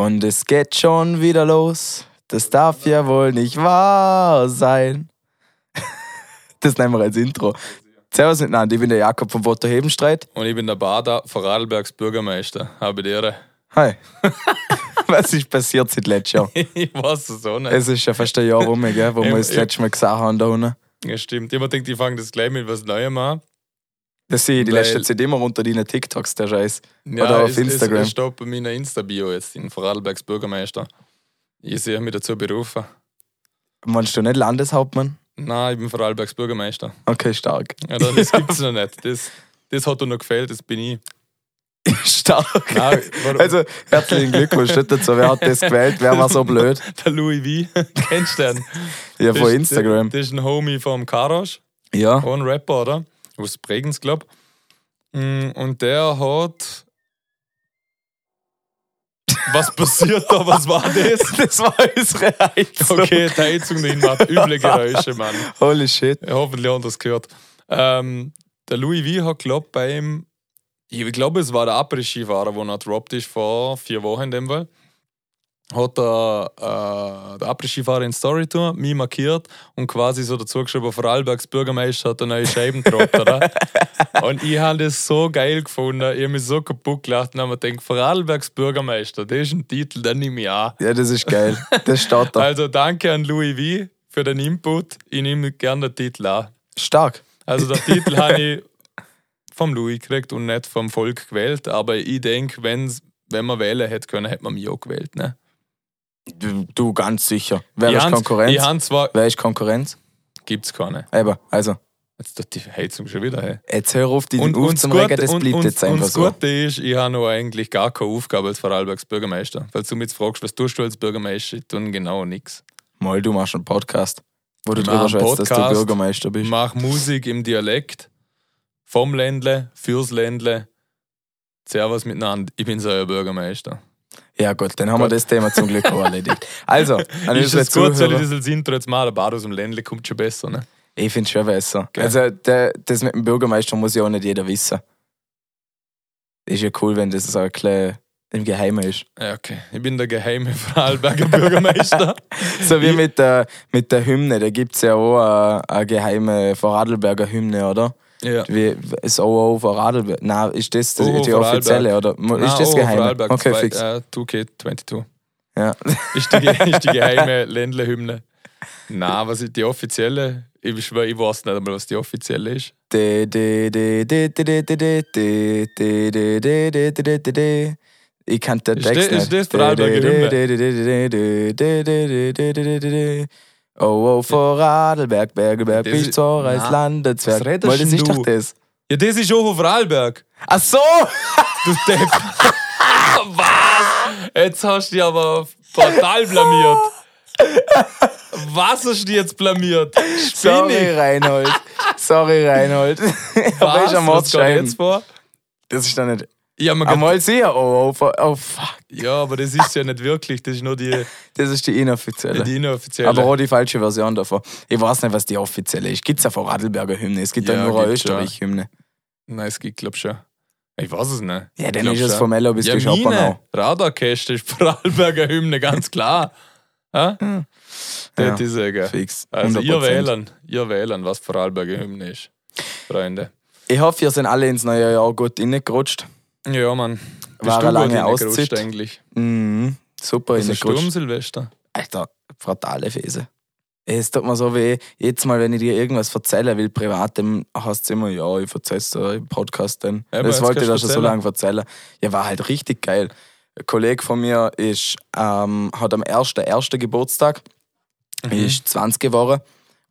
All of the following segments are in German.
Und es geht schon wieder los. Das darf ja wohl nicht wahr sein. Das nehmen wir als Intro. Servus miteinander, ich bin der Jakob vom Voto Hebenstreit. Und ich bin der Bada von Radlbergs Bürgermeister. Habe die Ehre. Hi. Was ist passiert seit letztes Jahr? ich weiß es auch nicht. Es ist schon fast ein Jahr rum, gell, wo wir Ja, das ja. letzte Mal gesagt haben da unten. Ja, stimmt. Ich habe gedacht, ich fange das gleich mit was Neuem an. Das sehe ich die Weil- letzte Zeit immer unter deinen TikToks, der Scheiß. Ja, Oder auf es, Instagram. Es, steht bei meiner Insta-Bio jetzt in Vorarlbergs Bürgermeister. Ich sehe mich dazu berufen. Meinst du nicht Landeshauptmann? Nein, ich bin Vorarlbergs Bürgermeister. Okay, stark. Ja, das gibt es noch nicht. Das, das hat dir noch gefällt, das bin ich. stark. Nein, Also, herzlichen Glückwunsch dazu. Wer hat das gewählt? Wer war so blöd? Der Louis V. Kennst du den? Ja, Das von ist- Instagram. Das ist ein Homie vom Karosch. Ja. Auch ein Rapper, oder? Aus Bregenz, glaub. Mm, Und der hat. Was passiert da? Was war das? Das war unsere Heizung. Okay, die Heizung drin macht üble Geräusche, Mann. Holy shit. Ja, hoffentlich haben das gehört. Ähm, der Louis V hat, glaub bei ihm. Ich glaube, es war der Après-Skifahrer, der noch gedroppt ist vor vier Wochen in dem Fall. Hat der, äh, der Après-Skifahrer in Storytour mich markiert und quasi so dazu geschrieben, Vorarlbergs Bürgermeister hat eine neue Scheiben gedroppt, oder? und ich habe das so geil gefunden. Ich habe mich so kaputt gelacht und habe mir gedacht, Vorarlbergs Bürgermeister, das ist ein Titel, den nehme ich an. Ja, das ist geil. Das steht da. Also danke an Louis V für den Input. Ich nehme gerne den Titel an. Stark. Also der Titel habe ich vom Louis gekriegt und nicht vom Volk gewählt, aber ich denke, wenn man wählen hätte können, hätte man mich auch gewählt. Ne? Du, du ganz sicher. Wer ist Konkurrenz? Ich habe zwar, Wer ist Konkurrenz? gibt es keine. Eben, also, Jetzt tut die Heizung schon wieder. Hey. jetzt hör auf, die Und, auf und, zum das Regen, das und, bleibt und, jetzt und einfach das so. Gute ist, ich habe noch eigentlich gar keine Aufgabe als Vorarlbergs Bürgermeister. Weil du mich jetzt fragst, was tust du als Bürgermeister, ich tue genau nichts. Mal, du machst einen Podcast, wo du drüber mach schwätzt, dass du. Bürgermeister Ich bist. mache Musik im Dialekt, vom Ländle, fürs Ländle. Servus miteinander, ich bin so euer Bürgermeister. Ja gut, dann haben wir Gut. das Thema zum Glück auch erledigt. Also, an Ist es gut, soll ich das Intro jetzt machen? Bad aus dem Ländle kommt schon besser, ne? ich finde es schon besser. Gell? Also, der, das mit dem Bürgermeister muss ja auch nicht jeder wissen. Ist ja cool, wenn das so ein bisschen im Geheimen ist. Ja, okay. Ich bin der geheime Vorarlberger Bürgermeister. So wie mit der, mit der Hymne, da gibt es ja auch eine, eine geheime Vorarlberger Hymne, oder? Ja. Wie ist OO von Radlberg? Nein, ist das die, die offizielle? Oder Nein, ist das geheim? Okay, fix. Uh, 2K22. Ja. ist, die, ist die geheime Ländlerhymne? Nein, was ist die offizielle? Ich ich weiß nicht einmal, was die offizielle ist. Ich kann den Text nicht. Ist das Vorarlberger Hymne? Oh, oh, vor Radlberg, Bergelberg, bis zur Reislande, Zwerg. Was redest du? das. Ja, das ist auch auf Radlberg. Ach so! Du Depp. Was? Jetzt hast du dich aber total blamiert. Was hast du jetzt blamiert? Spinnig. Sorry, Reinhold. Sorry, Reinhold. Eh was? Ich am Was geht jetzt vor? Das ist doch nicht. Ja, man kann, Einmal sehr. Oh, oh, oh, fuck. ja, aber das ist ja nicht wirklich. Das ist nur die, Das ist die inoffizielle. die inoffizielle. Aber auch die falsche Version davon. Ich weiß nicht, was die offizielle ist. Gibt es ja von Radlberger Hymne? Es gibt ja, Ja, nur eine. Österreich-Hymne. Nein, es gibt, glaub schon. Ich weiß es nicht. Ja, dann ist es vom Mello bis ja, die Schopernau. meine Radarkäste ist Vorarlberger Hymne, ganz klar. Ha? Ja. Das ist sagen. Fix. Also ihr 100%. wählen, ihr wählen, was Vorarlberger Hymne ist. Freunde. Ich hoffe, ihr sind alle ins neue Jahr gut reingerutscht. Ja, Mann. War du eine lange Auszeit. eigentlich? Mhm. Super Also Sturm reingerutscht. Silvester. Alter, fatale Fese. Es tut mir so weh, jedes Mal, wenn ich dir irgendwas erzählen will, privat, dann hast du immer, ja, ich erzähl's dir im Podcast dann. Ja, das wollte ich du schon so lange erzählen. Ja, war halt richtig geil. Ein Kollege von mir ist, ähm, hat am 1.1. Geburtstag, Mhm. ist 20 geworden.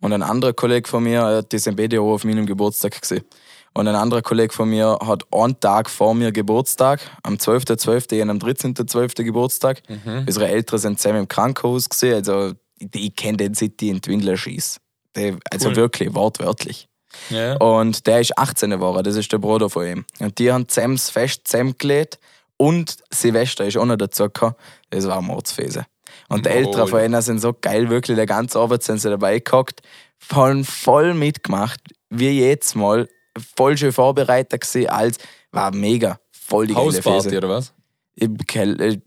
Und ein anderer Kollege von mir, die sind beide auch auf meinem Geburtstag gesehen. Und ein anderer Kollege von mir hat einen Tag vor mir Geburtstag, am 12.12., ich am 13.12. Geburtstag. Mhm. Unsere Eltern sind zusammen im Krankenhaus gesehen, also ich, kenne den seit ich in die Windel schieß. Also Cool. wirklich, wortwörtlich. Ja. Und der ist 18 geworden, das ist der Bruder von ihm. Und die haben zusammen das Fest zusammengelegt und Silvester ist auch noch dazu gekommen. Das war Mordsfese. Und die Oh, Eltern von ihnen sind so geil, wirklich, der ganze Abend sind sie dabei gehockt, voll, voll mitgemacht, wie jedes Mal, voll schön vorbereitet gewesen, als, war mega, voll die Hausparty oder was? Im Kel äh,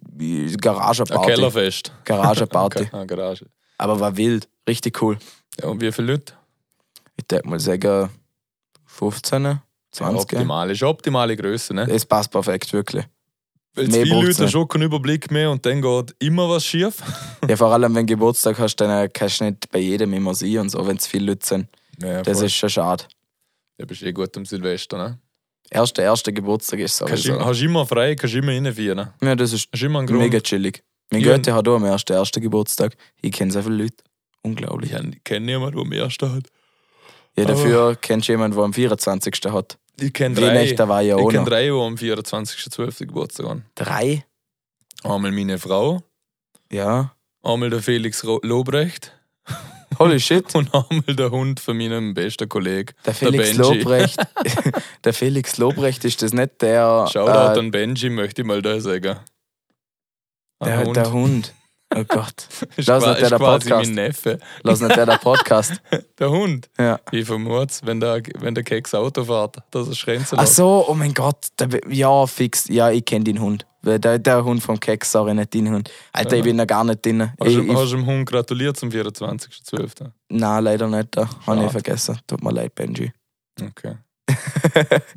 Ein. Kellerfest. Garagenparty. Eine Garage. Aber war wild. Richtig cool. Ja, und wie viele Leute? Ich denke mal sagen 15, Ja, 20. optimal. Ist optimale Größe, ne? Es passt perfekt, wirklich. Weil mehr viele Leute schon keinen Überblick mehr und dann geht immer was schief. Ja, vor allem, wenn du Geburtstag hast, dann kannst du nicht bei jedem immer sein und so, wenn es viele Leute sind. Ja, Das voll. ist schon schade. Ja, bist eh gut am Silvester, ne? Erster, erster Geburtstag ist Kannst sowieso. immer, hast immer frei, kannst immer reinfeiern. Ja, das ist Hast immer einen Grund. mega chillig. Mein Ja. Goethe hat auch am ersten, ersten Geburtstag. Ich kenne so viele Leute. Unglaublich. Ich kenne niemanden, der am ersten hat. Ja, dafür kennst du jemanden, der am 24. hat. Ich kenne drei. Ich kenne drei, die am 24.12. Geburtstag haben. Drei? Einmal meine Frau, Ja. einmal der Felix Lobrecht Holy shit. und einmal der Hund von meinem besten Kollegen. Der Felix Benji. Lobrecht. der Felix Lobrecht ist das nicht der. Shoutout äh, an Benji, möchte ich mal da sagen. Der, Hund. der Hund. Oh Gott. qua- nicht der, der Podcast. mein Neffe. Lass nicht der der Podcast. Der Hund. Ja. Ich vermute wenn der, wenn der Keks Auto fährt, dass er Schrenzen Ach so, oh mein Gott. Der, ja, fix. Ja, ich kenne den Hund. Der, der Hund vom Keks, sorry, nicht den Hund. Alter, ich Ja. bin da gar nicht drin. Hast Ich, du ich, hast du dem Hund gratuliert zum 24.12.? nein, leider nicht. Da habe ich vergessen. Tut mir leid, Benji. Okay.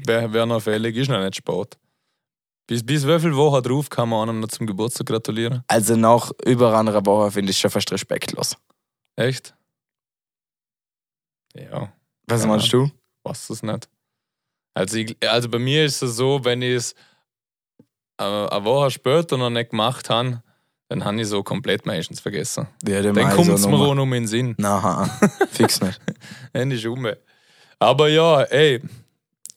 Wäre wär noch fällig, ist noch nicht Sport. Bis, bis wie viele Wochen drauf kann man einem noch zum Geburtstag gratulieren? Also nach über einer Woche finde ich schon fast respektlos. Echt? Ja, Was Ja. meinst du? weiß es nicht. Also, ich, also bei mir ist es so, wenn ich es äh, eine Woche später noch nicht gemacht habe, dann habe ich so komplett meistens vergessen. Ja, Dann kommt so es mir Nummer. auch noch in den Sinn. Nein, fix nicht. Dann ist um. Aber ja, ey.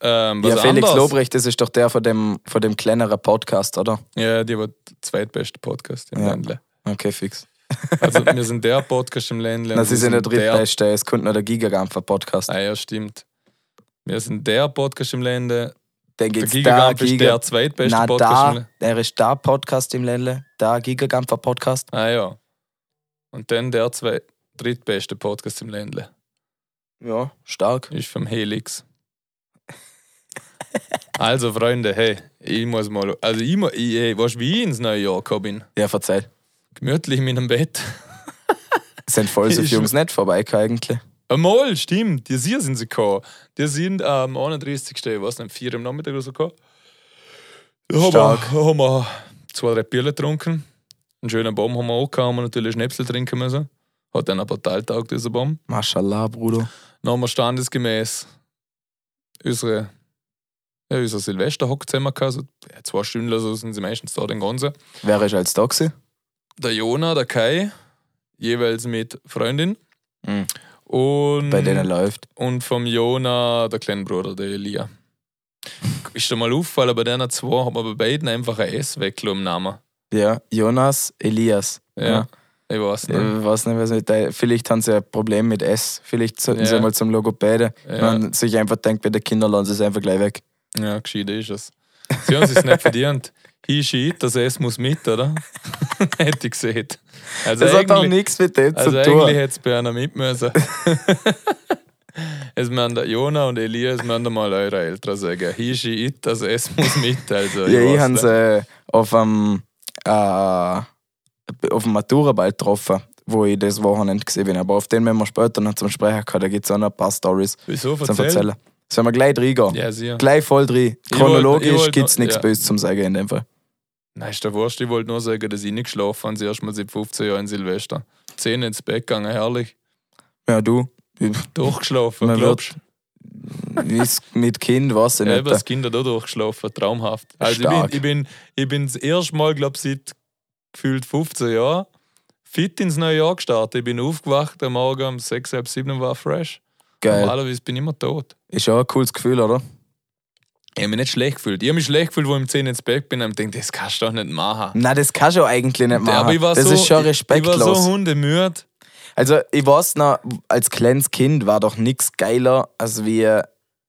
Ähm, ja, Felix anderes. Lobrecht, das ist doch der von dem, von dem kleineren Podcast, oder? Ja, die war der zweitbeste Podcast im Ja. Ländle. Okay, fix. Also wir sind der Podcast im Ländle. Na, sie sind der der- drittbeste, es kommt noch der Gigagampfer Podcast. Ah ja, stimmt. Wir sind der Podcast im Ländle. Dann Der da Gigagramp ist der zweitbeste Na, Podcast im da, Ländle. er ist da Podcast im Ländle, da Gigagampfer Podcast. Ah ja. Und dann der zwei, drittbeste Podcast im Ländle. Ja, stark. Ist vom Helix. Also, Freunde, hey, ich muss mal. Also, ich, mu- ich, ey, weißt du, wie ich ins neue Jahr gekommen bin? Ja, verzeih. Gemütlich in meinem Bett. Sind voll so viele Jungs nicht vorbei eigentlich. Einmal, stimmt. Die hier sind sie gekommen. Die sind am 31. Ich weiß nicht, 4 am Nachmittag oder so gekommen. Da haben wir, Stark. haben wir zwei, drei Bier getrunken. Einen schönen Baum haben wir auch gehabt, haben wir natürlich Schnäpsel trinken müssen. Hat dann ein paar Teil taugt, dieser Baum. Mashallah, Bruder. Dann haben wir standesgemäß unsere, ja, unser Silvester hockt zusammen gehabt. So, ja, zwei Stunden oder so sind sie meistens da, den ganzen. Wer ist als da gewesen? Der Jona, der Kai, jeweils mit Freundin. Mhm. Und Bei denen läuft. und vom Jona, der kleine Bruder, der Elia. Ist dir mal aufgefallen, bei denen zwei hat man bei beiden einfach ein S weggelassen im Namen. Ja, Jonas, Elias. Ja. Ich weiß Ich nicht. weiß nicht, was mit der, vielleicht haben sie ein Problem mit S. Vielleicht sollten sie Ja. mal zum Logopäde. Ja. Man sich einfach denkt, bei den Kindern lassen sie es einfach gleich weg. Ja, gescheit ist es. Sie haben es nicht verdient. He, she, it, das S muss mit, oder? Hätte ich gesehen. Also Das hat auch eigentlich, nichts mit dem also zu eigentlich tun. hätte es bei einer mit müssen. Es müssen der Jona und Elias müssen mal eure Eltern sagen. He, she, it, das S muss mit. Also, Ja, ich habe sie auf dem, äh, auf dem Maturaball getroffen, wo ich das Wochenende gesehen bin. Aber auf den werden wir später noch zum Sprechen gehabt. Da gibt es auch noch ein paar Stories zum erzähl? Erzählen. Sollen wir gleich reingehen? Ja, sicher. Gleich voll drin. Ich Chronologisch ich gibt es nichts ja. Böses zum Sagen in dem Fall. Nein, ist der Wurscht. Ich wollte nur sagen, dass ich nicht geschlafen habe. Das erste Mal seit 15 Jahren Silvester. 10 ins Bett gegangen, herrlich. Ja, du. Durchgeschlafen, Man glaubst es mit Kind weiß ich du? Ja, nicht. eben, das Kind hat auch durchgeschlafen, traumhaft. Also Stark. ich bin, ich bin, ich bin das erste Mal, glaube ich, seit gefühlt 15 Jahren fit ins neue Jahr gestartet. Ich bin aufgewacht am Morgen um 6, halb 7 war fresh. Geil. Normalerweise bin ich immer tot. Ist auch ein cooles Gefühl, oder? Ich habe mich nicht schlecht gefühlt. Ich habe mich schlecht gefühlt, wo ich um 10 ins Bett bin und gedacht, das kannst du doch nicht machen. Nein, das kannst du eigentlich nicht machen. Aber ich war das so, ist schon Ich war respektlos. so hundemüde. Also, ich weiß noch, als kleines Kind war doch nichts geiler, als wie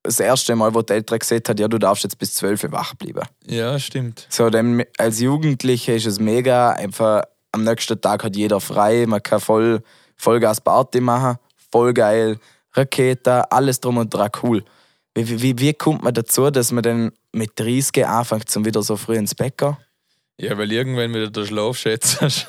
das erste Mal, wo die Eltern gesagt hat, ja, du darfst jetzt bis 12 Uhr wach bleiben. Ja, stimmt. So, dann als Jugendlicher ist es mega, einfach am nächsten Tag hat jeder frei, man kann voll Vollgas Party machen, voll geil, Rakete, alles drum und dran, cool. Wie, wie, wie kommt man dazu, dass man dann mit 30 anfängt, zum wieder so früh ins Bett gehen? Ja, weil irgendwann wieder der Schlaf schätzt.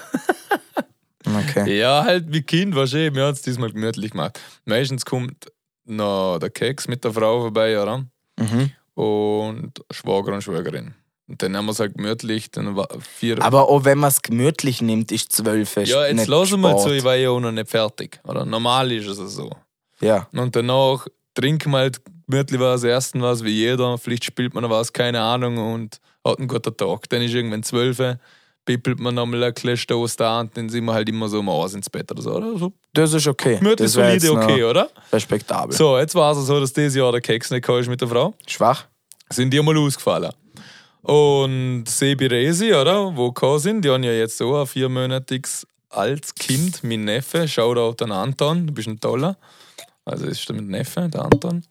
Okay. Ja, halt wie Kind, weißt du, wir haben es diesmal gemütlich gemacht. Meistens kommt noch der Keks mit der Frau vorbei, oder? Mhm. Und Schwager und Schwägerin. Und dann haben wir es halt gemütlich, dann war vier. Aber auch wenn man es gemütlich nimmt, ist zwölf. ja, jetzt lassen wir zu, ich war ja auch noch nicht fertig. Oder normal ist es so. Ja. Und danach trinken wir halt gemütlich was, ersten was wie jeder, vielleicht spielt man noch was, keine Ahnung, und hat einen guten Tag. Dann ist irgendwann zwölf, pippelt man nochmal ein bisschen Stoß da und dann sind wir halt immer so um eins ins Bett oder so. Oder? so Das ist okay. gemütlich, solide, okay, oder? Respektabel. So, jetzt war es so, dass dieses Jahr der Keks nicht ist mit der Frau. Schwach? Sind die mal ausgefallen. Und Sebi Resi, oder? Wo gekommen sind, die haben ja jetzt so ein viermonatiges altes Kind, mein Neffe. Shoutout an Anton, du bist ein toller. Also ist der Neffe, der Anton.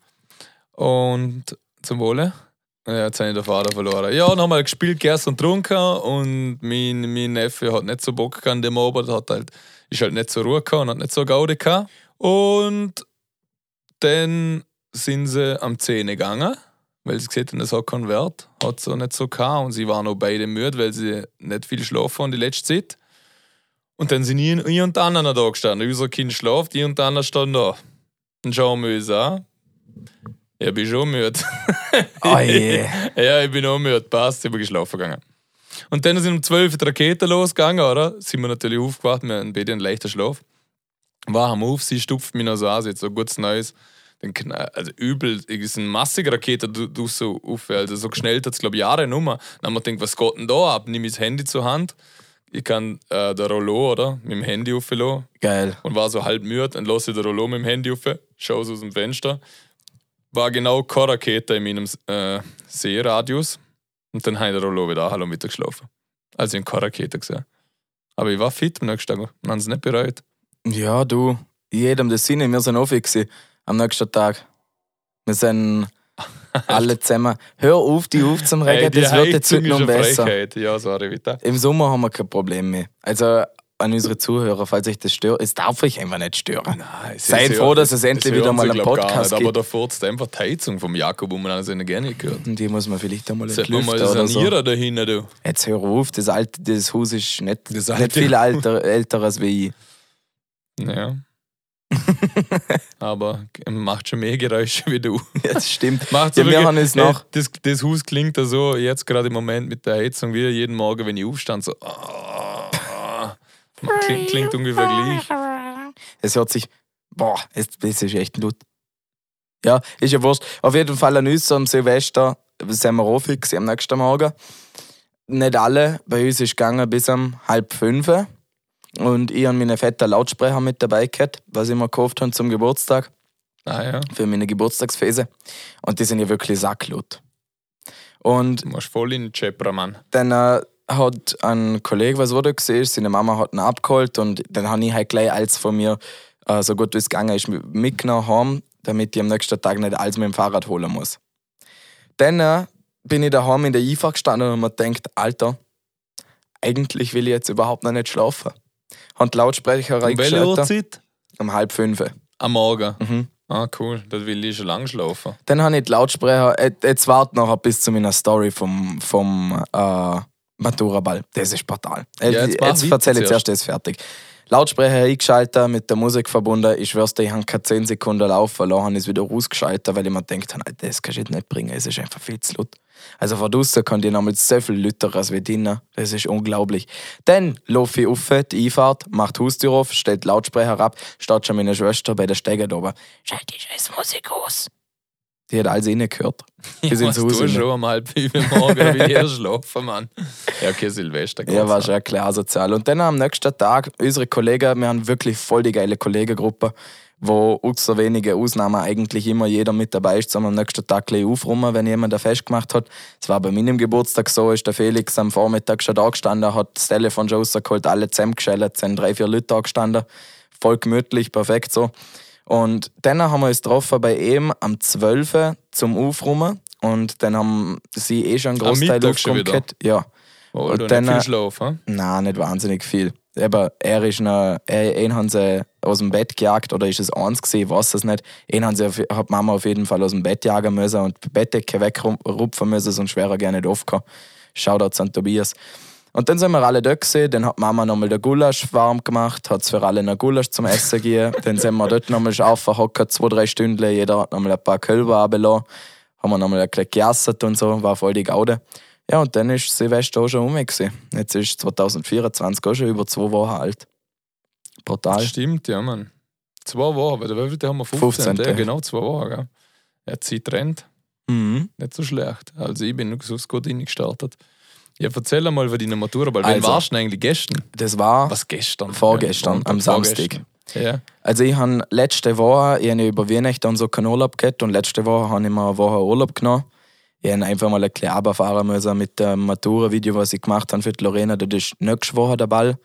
Und zum Wohle. Ja, jetzt habe ich den Vater verloren. Ja, nochmal gespielt, gegessen und getrunken und mein, mein Neffe hat nicht so Bock an dem Abend, hat halt, ist halt nicht so Ruhe gehabt und hat nicht so Gaude gehabt. Und dann sind sie am 10 gegangen, weil sie gesehen haben, das hat keinen Wert, hat so nicht so gehabt und sie waren auch beide müde, weil sie nicht viel schlafen haben die letzte Zeit. Und dann sind ich, und der andere da gestanden. Unser Kind schlaft, ich und andere standen da. Dann uns an. Ich bin schon müde. Oh je. Ja, ich bin auch müde, passt, ich bin geschlafen gegangen. Und dann sind um 12 Uhr die Raketen losgegangen, oder? Sind wir natürlich aufgewacht, wir haben beide einen leichten Schlaf. Wachen auf, sie stupft mich noch so an, sie hat so gutes Neues. Dann knall, also übel, es ist eine massige Rakete, du, du so auf, also so geschnellt hat es, glaube ich, Jahre Nummer. Dann haben wir gedacht, was geht denn da ab? Nimm ich das Handy zur Hand, ich kann äh, der Rollo, oder? Mit dem Handy auflassen Geil. und war so halb müde und lasse den Rollo mit dem Handy auf, schaue aus dem Fenster. War genau keine Rakete in meinem äh, Sehradius. Und dann habe ich den Rollo wieder hallo Mittag geschlafen. Also ich habe keine Rakete gesehen. Aber ich war fit am nächsten Tag und habe es nicht bereut. Ja, du, jedem das Sinne, wir sind gewesen, am nächsten Tag. Wir sind alle zusammen. Hör auf, die aufzuregen, Ey, die das wird jetzt heute noch besser. Ja, sorry, bitte. Im Sommer haben wir kein Problem mehr. Also an unsere Zuhörer, falls euch das stört, es darf euch einfach nicht stören. Nein, Seid froh, dass es endlich wieder mal einen Podcast nicht, Aber gibt. da furzt einfach die Heizung vom Jakob, wo man also nicht gerne gehört. Und die muss man vielleicht einmal Sollte man mal oder so. sanieren da hinten, du. Jetzt hör auf, das, alte, das Haus ist nicht, nicht viel älter, älter als wie ich. Ja. Aber macht schon mehr Geräusche wie du. Ja, das stimmt. Macht Ja, so wir wirklich- haben es noch. Das, das Haus klingt da so, jetzt gerade im Moment mit der Heizung wieder jeden Morgen, wenn ich aufstand, so. ah, klingt, klingt ungefähr gleich. Es hört sich. Boah, es, das ist echt laut. Ja, ist ja wurscht. Auf jeden Fall an uns am Silvester sind wir auch fix am nächsten Morgen. Nicht alle. Bei uns ist gegangen bis um halb fünf. Und ich habe meine fetten Lautsprecher mit dabei gehabt, was ich mir gekauft habe zum Geburtstag, Ah ja, für meine Geburtstagsfese. Und die sind ja wirklich sacklaut. Und du musst voll in den Chepra, Mann. dann äh, hat ein Kollege, was wurde gesehen, seine Mama hat ihn abgeholt und dann habe ich halt gleich als von mir, äh, so gut wie es gegangen ist, mitgenommen heim, damit ich am nächsten Tag nicht alles mit dem Fahrrad holen muss. Dann äh, bin ich daheim in der Einfahrt gestanden und mir gedacht, Alter, eigentlich will ich jetzt überhaupt noch nicht schlafen. Habe die Lautsprecher Um welche reingeschaltet. Uhrzeit? Um halb fünf. Am Morgen. Mhm. Ah, cool. Das will ich schon lange schlafen. Dann habe ich die Lautsprecher, äh, jetzt wart noch bis zu meiner Story vom, vom äh, Maturaball. Das ist brutal. Ja, jetzt jetzt erzähle ich zuerst. das fertig. Lautsprecher eingeschaltet, mit der Musik verbunden. Ich schwör's dir, ich habe keine 10 Sekunden laufen lassen, habe es wieder rausgeschaltet, weil ich mir gedacht habe, das kannst du jetzt nicht bringen, es ist einfach viel zu laut. Also von draußen kann die nochmal so viel lauter als wie drinnen. Das ist unglaublich. Dann laufe ich auf, die Einfahrt, macht Haustür auf, stellt Lautsprecher ab, steht schon meine Schwester bei der Stege oben. Schalt die scheiß Musik aus. Die hat alles reingehört. Bis ins was Haus. du schon um halb fünf Morgen ich schlafen, Mann. Ja, okay, Silvester. Ja, war schon klar asozial. Und dann am nächsten Tag, unsere Kollegen, wir haben wirklich voll die geile Kollegengruppe, wo außer wenige Ausnahmen eigentlich immer jeder mit dabei ist, sondern am nächsten Tag gleich aufräumen, wenn jemand ein Fest gemacht hat. Es war bei meinem Geburtstag so, ist der Felix am Vormittag schon da gestanden, hat das Telefon schon rausgeholt, alle zusammengeschellt, es sind drei, vier Leute da gestanden. Voll gemütlich, perfekt so. Und dann haben wir uns getroffen bei ihm am 12. zum Aufräumen. Und dann haben sie eh schon einen Großteil aufgeräumt. gehabt. Ja. Oh, Und dann, nicht viel Schlaf, hm? Nein, nicht wahnsinnig viel. Aber er ist noch, er, ihn haben sie aus dem Bett gejagt oder ist es eins gewesen, ich weiß es nicht. Ihn haben sie, auf, hat Mama auf jeden Fall aus dem Bett jagen müssen und die Bettdecke wegrupfen müssen, sonst wäre er gerne nicht aufgekommen. Shoutout an Tobias. Und dann sind wir alle da gewesen, dann hat Mama nochmal den Gulasch warm gemacht, hat für alle einen Gulasch zum Essen gegeben. dann sind wir dort nochmal aufgehockt, zwei, drei Stunden, jeder hat nochmal ein paar Kölber runtergelassen. Haben wir nochmal ein bisschen gejassert und so, war voll die Gaude. Ja, und dann ist Silvester auch schon um. Gewesen. Jetzt ist 2024 auch schon über zwei Wochen alt. Brutal. Stimmt, ja, Mann. Zwei Wochen, weil Wölfe haben wir 15. 15. Ja, genau, zwei Wochen, gell? Ja, Zeit rennt. Mhm. Nicht so schlecht. Also ich bin nur so gut gestartet. Ja, erzähl einmal über deine Matura, weil wann Also. warst du eigentlich gestern? Das war Was gestern? Vorgestern, Ja, am. Samstag. Ja. Also ich habe letzte Woche, ich habe über Weihnachten so keinen Urlaub gehabt und letzte Woche habe ich mir eine Woche Urlaub genommen. Ich habe einfach mal ein bisschen runterfahren müssen mit dem Matura-Video, was ich gemacht habe für die Lorena. Das ist nächste Woche der Ball.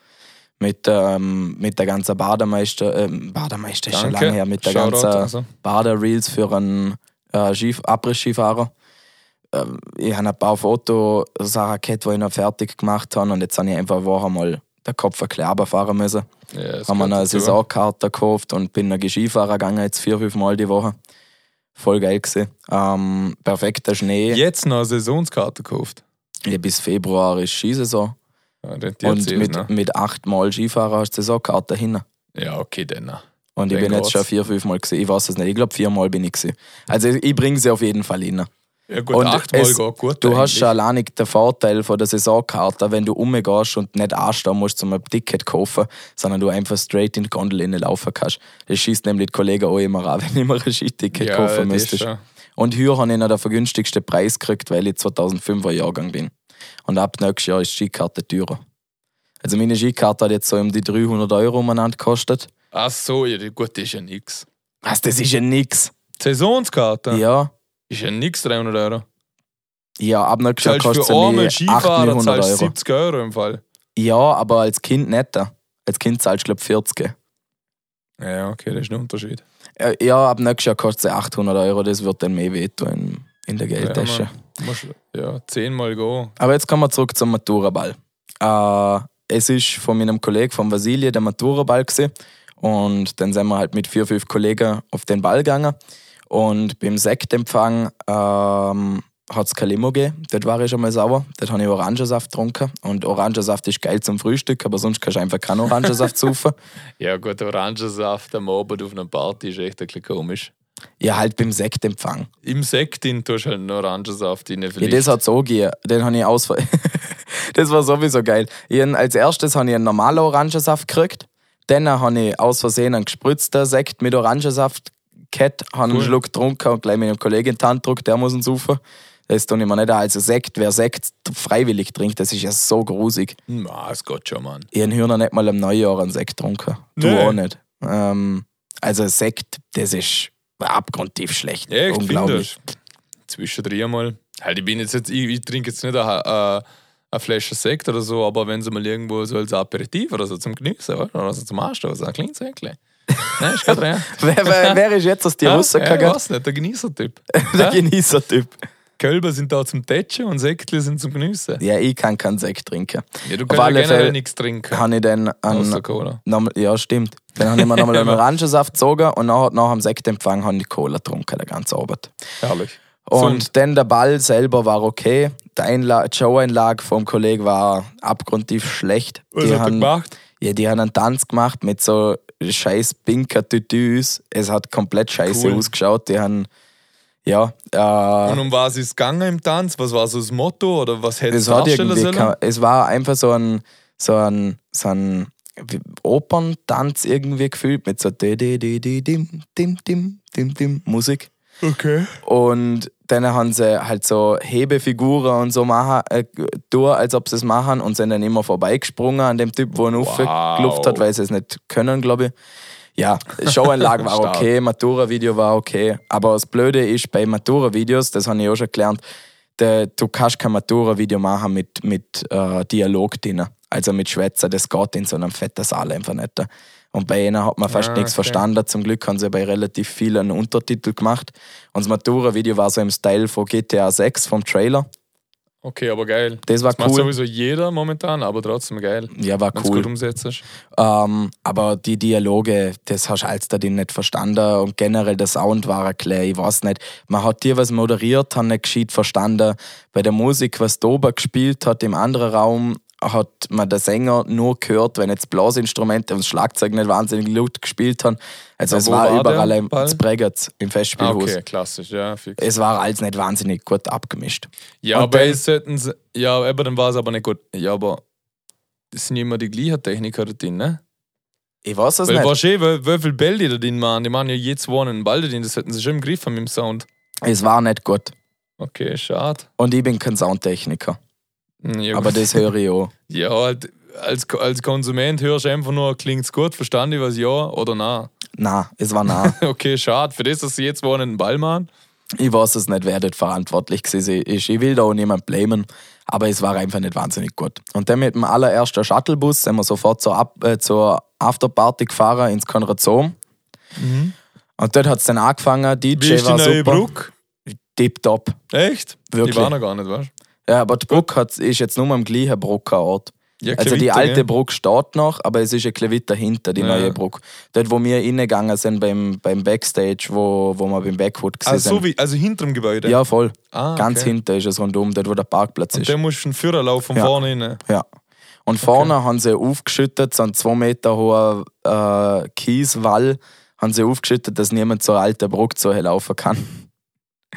Mit, ähm, mit der ganzen Bademeister, ähm, Bademeister ist schon lange her, mit der Shoutout, ganzen also. Bader-Reels für einen äh, Skif- Abriss-Skifahrer. Ähm, ich habe ein paar Fotosachen gehabt, die ich noch fertig gemacht habe und jetzt habe ich einfach eine Woche mal den Kopf ein bisschen runterfahren müssen Ja, haben wir eine. Saisonkarte gekauft und bin noch Skifahren gegangen, jetzt vier, fünf Mal die Woche. Voll geil gewesen. Ähm, perfekter Schnee. Jetzt noch eine Saisonskarte gekauft. Ja, bis Februar ist Skisaison. Ja, Und mit, ne? mit acht Mal Skifahren hast du Saisonkarte hin. Ja, okay, dann. Und ich bin jetzt schon vier, fünf Mal gewesen. Ich weiß es nicht. Ich glaube, vier Mal bin ich gewesen. Also ich bringe sie auf jeden Fall hin. Ja, gut, Und achtmal es- geht gut. Du hast eigentlich. schon alleinig den Vorteil von der Saisonkarte, wenn du umgehst und nicht anstehen musst, um ein Ticket zu kaufen, sondern du einfach straight in die Gondel laufen kannst. Das schießt nämlich die Kollegen auch immer an, wenn ich mir ein Skiticket ja, kaufen das müsste. schon. Und hier habe ich noch den vergünstigsten Preis gekriegt, weil ich 2005er Jahrgang bin. Und ab nächstes Jahr ist die Skikarte teurer. Also meine Skikarte hat jetzt so um die 300 Euro umeinander gekostet. Ach so, ja, gut, das ist ja nix. Was, das ist ja nix. Die Saisonskarte Ja. Ist ja nix, 300 Euro. Ja, ab Jahr Zahlst kostet für mir Skifahrer 800 zahlst Euro. 70 Euro im Fall. Ja, aber als Kind nicht. Als Kind zahlst du, glaube ich, 40. Ja, okay, das ist ein Unterschied. Äh, Ja, ab nächstes Jahr kostet es 800 Euro. Das wird dann mehr wehtun in, in der Geldtasche. Ja, musst, ja, zehnmal gehen. Aber jetzt kommen wir zurück zum Maturaball. Äh, es ist von meinem Kollegen, von Vasilij, der Maturaball gewesen. Und dann sind wir halt mit vier, fünf Kollegen auf den Ball gegangen. Und beim Sektempfang ähm, hat es kein Limo gegeben. Dort war ich schon mal sauer. Dort habe ich Orangensaft getrunken. Und Orangensaft ist geil zum Frühstück, aber sonst kannst du einfach keinen Orangensaft saufen. Ja, gut, Orangensaft am Abend auf einer Party ist echt ein bisschen komisch. Ja, halt beim Sektempfang. Im Sekt in tust du halt einen Orangensaft rein. Ja, das hat so gegeben. Den habe ich ausver. das war sowieso geil. Ich, als erstes habe ich einen normalen Orangensaft gekriegt. Dann habe ich aus Versehen einen gespritzten Sekt mit Orangensaft gehabt, habe einen Cool. Schluck getrunken und gleich meinem Kollegen in die Hand gedrückt, der muss ihn saufen. Das tue ich mir nicht an. Also Sekt, wer Sekt freiwillig trinkt, das ist ja so grusig. Na, es geht schon, Mann. Ich habe noch nicht mal am Neujahr einen Sekt getrunken. Du Nee. auch nicht. Ähm, also Sekt, das ist abgrundtief schlecht. Ja, ich Unglaublich. Zwischendrin einmal. Halt, ich bin jetzt, jetzt ich, ich trinke jetzt nicht eine, eine, eine Flasche Sekt oder so, aber wenn sie mal irgendwo so als Aperitif oder so zum Genießen, oder? oder so zum Anstoßen, ein kleines Säckchen. Nein, ist gerade rein. Wer, wer, wer ist jetzt aus dir Ja, rausgegangen? ja, ich weiß nicht, der Genießertyp. Der Genießertyp. Kälber sind da zum Tätschen und Säckle sind zum Genießen. Ja, ich kann keinen Sekt trinken. Ja, du kannst ja generell nichts trinken. Habe ich dann Außer einen, Cola. nochmal, ja, stimmt. Dann habe ich mir nochmal einen Orangensaft gezogen und nach, nach dem Sektempfang habe ich Cola getrunken, den ganzen Abend. Herrlich. Und So, dann der Ball selber war okay. Die, Einla die Show-Einlage vom Kollegen war abgrundtief schlecht. was die, hat er haben, gemacht? ja, die haben einen Tanz gemacht mit so scheiß pinker Tütüs. Es hat komplett scheiße Cool. ausgeschaut. Die haben, ja, äh, Und um was ist es gegangen im Tanz? Was war so das Motto oder was hätte es darstellen sollen? es war einfach so ein, so ein, so ein Operntanz irgendwie gefühlt mit so di- di- di- di- dim, dim, dim, dim, dim, Musik. Okay. Und dann haben sie halt so Hebefiguren und so machen, äh, tun, als ob sie es machen und sind dann immer vorbeigesprungen an dem Typ, wo ihn Wow. aufgelupft hat, weil sie es nicht können, glaube ich. Ja, Showanlage war okay, Matura-Video war okay. Aber das Blöde ist, bei Matura-Videos, das habe ich auch schon gelernt, der, du kannst kein Matura-Video machen mit, mit äh, Dialog drin. Also mit Schwätzen, das geht in so einem fetten Saal einfach nicht. Und bei ihnen hat man fast Ah, nichts okay. verstanden. Zum Glück haben sie bei relativ vielen Untertitel gemacht. Und das Matura-Video war so im Style von GTA 6 vom Trailer. Okay, aber geil. Das war Das macht cool. sowieso jeder momentan, aber trotzdem geil. Ja, war cool. gut umsetzt. Ähm, aber die Dialoge, das hast du als da nicht verstanden. Und generell der Sound war ein bisschen, ich weiß nicht. Man hat dir was moderiert, hat nicht gescheit verstanden. Bei der Musik, was da oben gespielt hat, im anderen Raum, hat man den Sänger nur gehört, wenn jetzt Blasinstrumente und das Schlagzeug nicht wahnsinnig laut gespielt haben. Also es war war überall im? Bregenz im Ah, Festspielhaus. okay, klassisch, ja. Fix. Es war alles nicht wahnsinnig gut abgemischt. Ja, Und aber dann- es sollten sie, ja, eben dann war es aber nicht gut. Ja, aber das sind immer die gleichen Techniker da drin, ne? Ich weiß es Weil nicht. wahrscheinlich, wie, wie viel Bälle die da drin machen, die machen ja jetzt einen einen Ball da drin, das hätten sie schon im Griff haben mit dem Sound. Es war nicht gut. Okay, schade. Und ich bin kein Soundtechniker. Hm, Ja, Aber das höre ich auch. Ja, halt, als, als Konsument hörst du einfach nur, klingt's gut, verstand ich was, ja oder nein. Nein, es war nah. Okay, schade. Für das, dass sie jetzt wollen einen Ball machen. ich weiß es nicht, wer dort verantwortlich gewesen ist. Ich will da auch niemand blamen, aber es war einfach nicht wahnsinnig gut. Und dann mit dem allerersten Shuttlebus sind wir sofort zur, Ab äh, zur Afterparty gefahren ins Konrad Sohm. Und dort hat es dann angefangen, DJ Mhm. Wie ist die war neue super. Brücke? Tipptopp. Echt? Wirklich. Ich war noch gar nicht, weißt Ja, aber die Brücke hat, ist jetzt nur am gleichen Bruckerort. Ja, Also die alte gell? Brücke steht noch, aber es ist ein bisschen weiter hinter, die Ja. neue Brücke. Dort, wo wir reingegangen sind beim, beim Backstage, wo, wo wir beim Backwood Ah, gesehen so sind. wie, also hinter dem Gebäude? Ja, voll. Ah, Ganz okay. hinter ist es rundum, dort wo der Parkplatz Und ist. der muss schon Führer laufen von Ja. vorne rein. Ja. Und vorne haben sie aufgeschüttet, so einen zwei Meter hohen äh, Kieswall, haben sie aufgeschüttet, dass niemand zur alten Brücke zu laufen kann.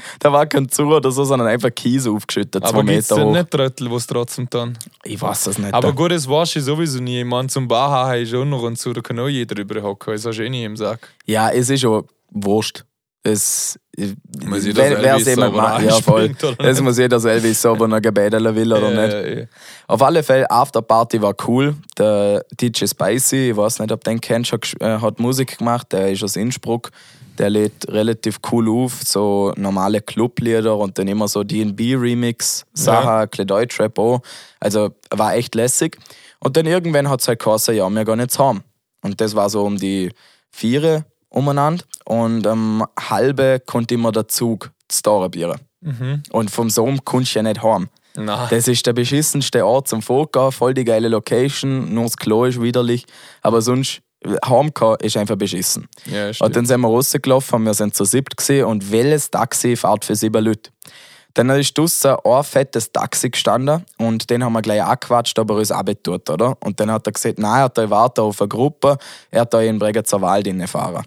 Da war kein Zu oder so, sondern einfach Kies aufgeschüttet, zwei Aber gibt es denn nicht Tröttel, was trotzdem dann? Ich weiß es nicht. Aber gut, das weißt du sowieso nie. Ich meine, zum Baha ist auch noch und so, da kann auch jeder drüber hocken. Das hast du eh nie im Sack. ja, es ist schon wurscht. Es, Muss jeder wer, selber wer wissen, jemand macht, ja voll. nicht. muss jeder selber wissen, ob er noch gebädeln will oder Ja, nicht. ja. Auf alle Fälle, Afterparty war cool. Der DJ Spicy, ich weiß nicht, ob den gesch- äh, hat Musik gemacht. Der ist aus Innsbruck. Der lädt relativ cool auf, so normale Clublieder und dann immer so DB-Remix-Sachen, Ja. ein bisschen Deutschrap auch. Also war echt lässig. Und dann irgendwann hat es halt geheißen, ja, wir gehen jetzt heim. Und das war so um die Viere umeinander. Und um halbe konnte immer der Zug zu. Mhm. Und vom Sohn kommst du ja nicht heim. Nein. Das ist der beschissenste Ort zum Vorgehen, voll die geile Location, nur das Klo ist widerlich, aber sonst, Heimgehen ist einfach beschissen. Ja, Und dann sind wir rausgelaufen, wir sind zu siebt gesehen und welches Taxi fährt für sieben Leute? Dann ist draussen ein fettes Taxi gestanden und den haben wir gleich angequatscht, ob er uns abgetut, oder? Und dann hat er gesagt, nein, er hat da warten auf eine Gruppe, er hat da in Bregenzer Wald fahren.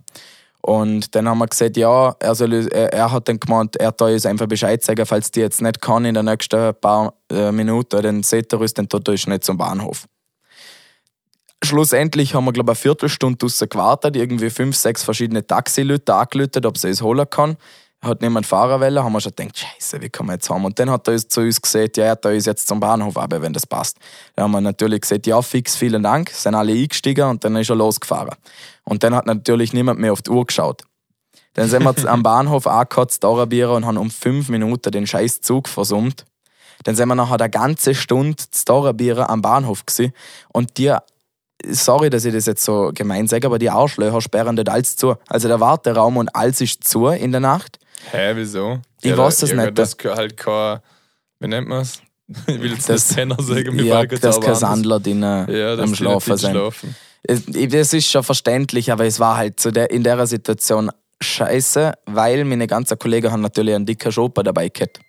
Und dann haben wir gesagt, ja, er, soll, er, er hat dann gemeint, er da uns einfach Bescheid sagen, falls die jetzt nicht kann in den nächsten paar äh, Minuten, dann seht er uns, dann tut er uns nicht zum Bahnhof. Schlussendlich haben wir, glaube ich, eine Viertelstunde draussen gewartet, irgendwie fünf, sechs verschiedene Taxileute angelötet, ob sie es holen kann. Hat niemand fahren wollen, haben wir schon gedacht, Scheiße, wie kann man jetzt haben? Und dann hat er uns zu uns gesagt, ja, er hat uns jetzt zum Bahnhof aber wenn das passt. Dann haben wir natürlich gesagt, ja, fix, vielen Dank, sind alle eingestiegen und dann ist er losgefahren. Und dann hat natürlich niemand mehr auf die Uhr geschaut. Dann sind wir am Bahnhof angekotzt, Dorabieren und haben um fünf Minuten den scheiß Zug versummt. Dann sind wir nachher eine ganze Stunde zu Dorabieren am Bahnhof gewesen. und die sorry, dass ich das jetzt so gemein sage, aber die Arschlöcher sperren dort alles zu. Also der Warteraum und alles ist zu in der Nacht. Hä, wieso? Ich weiß es nicht. Das kann halt kein, wie nennt man es? Ich will jetzt Das- das Tenor sagen, mir ja, dass kein. Sandler drin Ja, das am Schlafen sind. Schlafen. Das ist schon verständlich, aber es war halt zu der, in der Situation scheiße, weil meine ganzen Kollegen haben natürlich einen dicken Schoper dabei gehabt.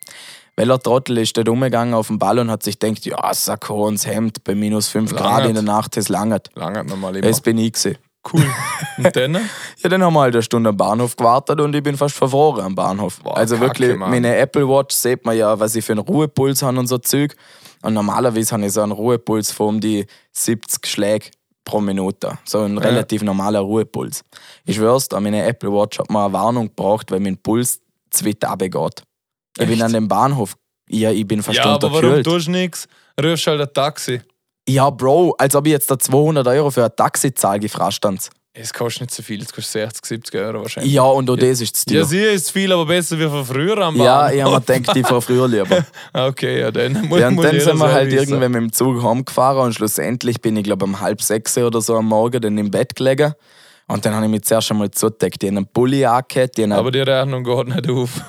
Trottel ist dort umgegangen auf den Ball und hat sich gedacht, ja, Sakko und Hemd bei minus 5 Grad Langert. in der Nacht, das langert. Lange nochmal immer. Das bin ich gewesen. Cool. Und dann? Ja, dann haben wir halt eine Stunde am Bahnhof gewartet und ich bin fast verfroren am Bahnhof. Boah, also Kacke, wirklich, Mann. meine Apple Watch sieht man ja, was ich für einen Ruhepuls habe und so Zeug. Und normalerweise habe ich so einen Ruhepuls von um die 70 Schläge pro Minute. So ein relativ normaler Ruhepuls. Ich schwör's, dir, meine Apple Watch hat mir eine Warnung gebracht, weil mein Puls zu weit runtergeht. Ich bin an dem Bahnhof, ja, ich bin fast Ja, aber warum tust du nichts? Rufst halt ein Taxi. Ja, Bro, als ob ich jetzt da 200 Euro für ein Taxi zahle, gefrasst Es kostet nicht so viel, es kostet 60, 70 Euro wahrscheinlich. Ja, und auch das ist zu Ja, teuer. sie ist viel, aber besser wie von früher am Bahn. Ja, ich habe mir gedacht, ich fahre früher lieber. Okay, ja, dann muss, Ja, und muss dann sind wir halt wissen. irgendwann mit dem Zug heimgefahren und schlussendlich bin ich, glaube um halb sechs oder so am Morgen dann im Bett gelegen. Und dann habe ich mich zuerst einmal zugedeckt. Die haben einen Pulli angehört, Aber die Rechnung geht nicht auf.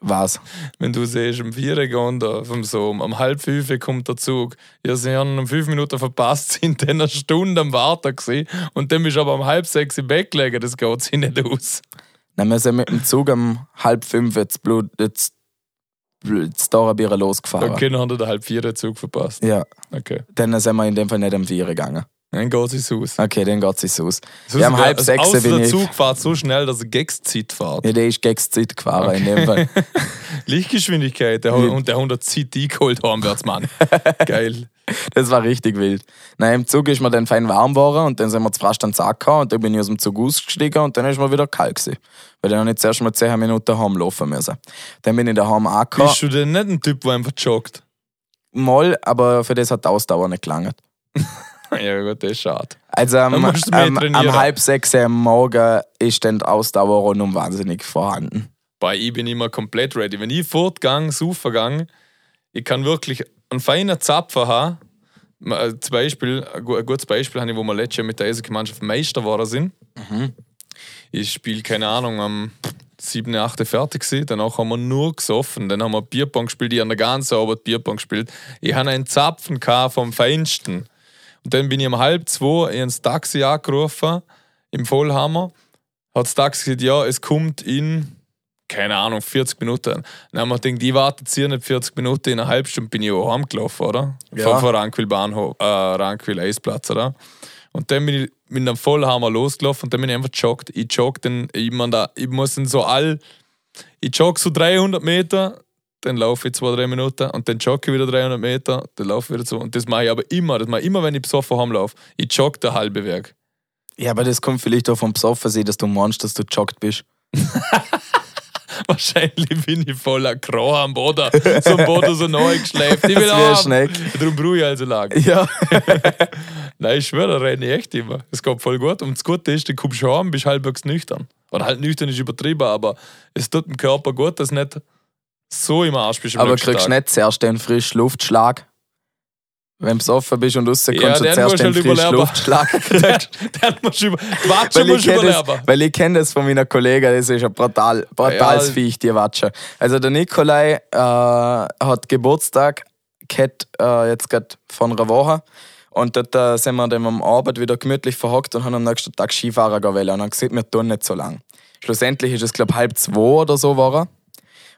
Was? Wenn du siehst, um 4 Uhr gehen da vom Sohm, um halb 5 Uhr kommt der Zug. Ja, sie haben um 5 Minuten verpasst, sind dann eine Stunde am Warten gewesen. Und dann bist du aber um halb 6 im Bett gelegen, das geht sich nicht aus. Dann wir sind mit dem Zug um halb fünf jetzt Blut, jetzt das Dorabier losgefahren. Okay, dann hat er den halb vier Zug verpasst. Ja, Okay. dann sind wir in dem Fall nicht am Vier gegangen. Dann geht es aus. Okay, dann geht es aus. Um sogar- halb sechs bin der ich- Zug fährt so schnell, dass er gegen die Zeit fährt. Ja, der ist gegen die Zeit gefahren in dem Fall. Lichtgeschwindigkeit der, und der 100 Zeit eingeholt heimwärts, Mann. Geil. Das war richtig wild. Nein, im Zug ist mir dann fein warm geworden und dann sind wir zu fast an gehauen und dann bin ich aus dem Zug ausgestiegen und dann ist mir wieder kalt gewesen. Weil dann habe ich zuerst mal 10 Minuten heimlaufen müssen. Dann bin ich daheim angekommen. Bist du denn nicht ein Typ, der einfach joggt? Mal, aber für das hat die Ausdauer nicht gelangt. Ja, gut, das ist schade. Also am, am, am halb sechs am Morgen ist dann die Ausdauer rundum wahnsinnig vorhanden. Bei ich bin immer komplett ready. Wenn ich fortgang, saufen ich kann wirklich einen feinen Zapfer haben. Äh, Zum Beispiel, ein gu- ein gutes Beispiel habe ich, wo wir letztes Jahr mit der Eishockey-Mannschaft Meister geworden sind. Ich spiele, keine Ahnung, am 7., 8. fertig gewesen. Danach haben wir nur gesoffen. Dann haben wir Bierpong gespielt. Ich habe den ganzen Abend Bierpong gespielt. Ich hatte einen Zapfen vom Feinsten. Und dann bin ich um halb zwei ins Taxi angerufen, im Vollhammer. Hat das Taxi gesagt, ja, es kommt in, keine Ahnung, 40 Minuten. Dann haben wir gedacht, ich warte jetzt hier nicht 40 Minuten, in einer halben Stunde bin ich auch heimgelaufen, oder? Ja. Von, von Rankwil Bahnhof, äh, Rankwil Eisplatz, oder? Und dann bin ich mit einem Vollhammer losgelaufen und dann bin ich einfach joggt. Ich jogge dann, ich, mein, da, ich muss dann so all, ich jogge so 300 Meter, dann laufe ich zwei, drei Minuten und dann jogge ich wieder 300 Meter, dann laufe ich wieder so. Und das mache ich aber immer, das mache ich immer, wenn ich besoffen heimlaufe. Ich jogge den halben Weg. Ja, aber das kommt vielleicht auch vom Besoffen sein, dass du meinst, dass du joggt bist. Wahrscheinlich bin ich voller Grau am Boden, so am Boden so neu geschleift. Ich will Das. Schneck. Darum brauche ich also lang. Ja. Nein, ich schwöre, da renne ich echt immer. Es geht voll gut. Und das Gute ist, du kommst heim, bist halbwegs nüchtern. Oder halt nüchtern ist übertrieben, aber es tut dem Körper gut, dass nicht so im Arsch bist. am aber kriegst Tag. nicht zuerst den frischen Luftschlag. Wenn du besoffen bist und raus kommst, Ja, du den zuerst den du halt frischen überleben. Luftschlag. Dann musst du über. Watsche Weil ich musst du kenne das, überleben. weil ich kenn das von meiner Kollegin, das ist ein brutal, brutales Ja. Viech, die Watsche. Also der Nikolai äh, hat Geburtstag, gehabt, äh, jetzt gerade vor einer Woche. Und dort äh, sind wir dann am Abend wieder gemütlich verhockt und haben am nächsten Tag Skifahren gehen wollen. Und haben gesagt, wir tun nicht so lang. Schlussendlich ist es, glaube ich, halb zwei oder so war.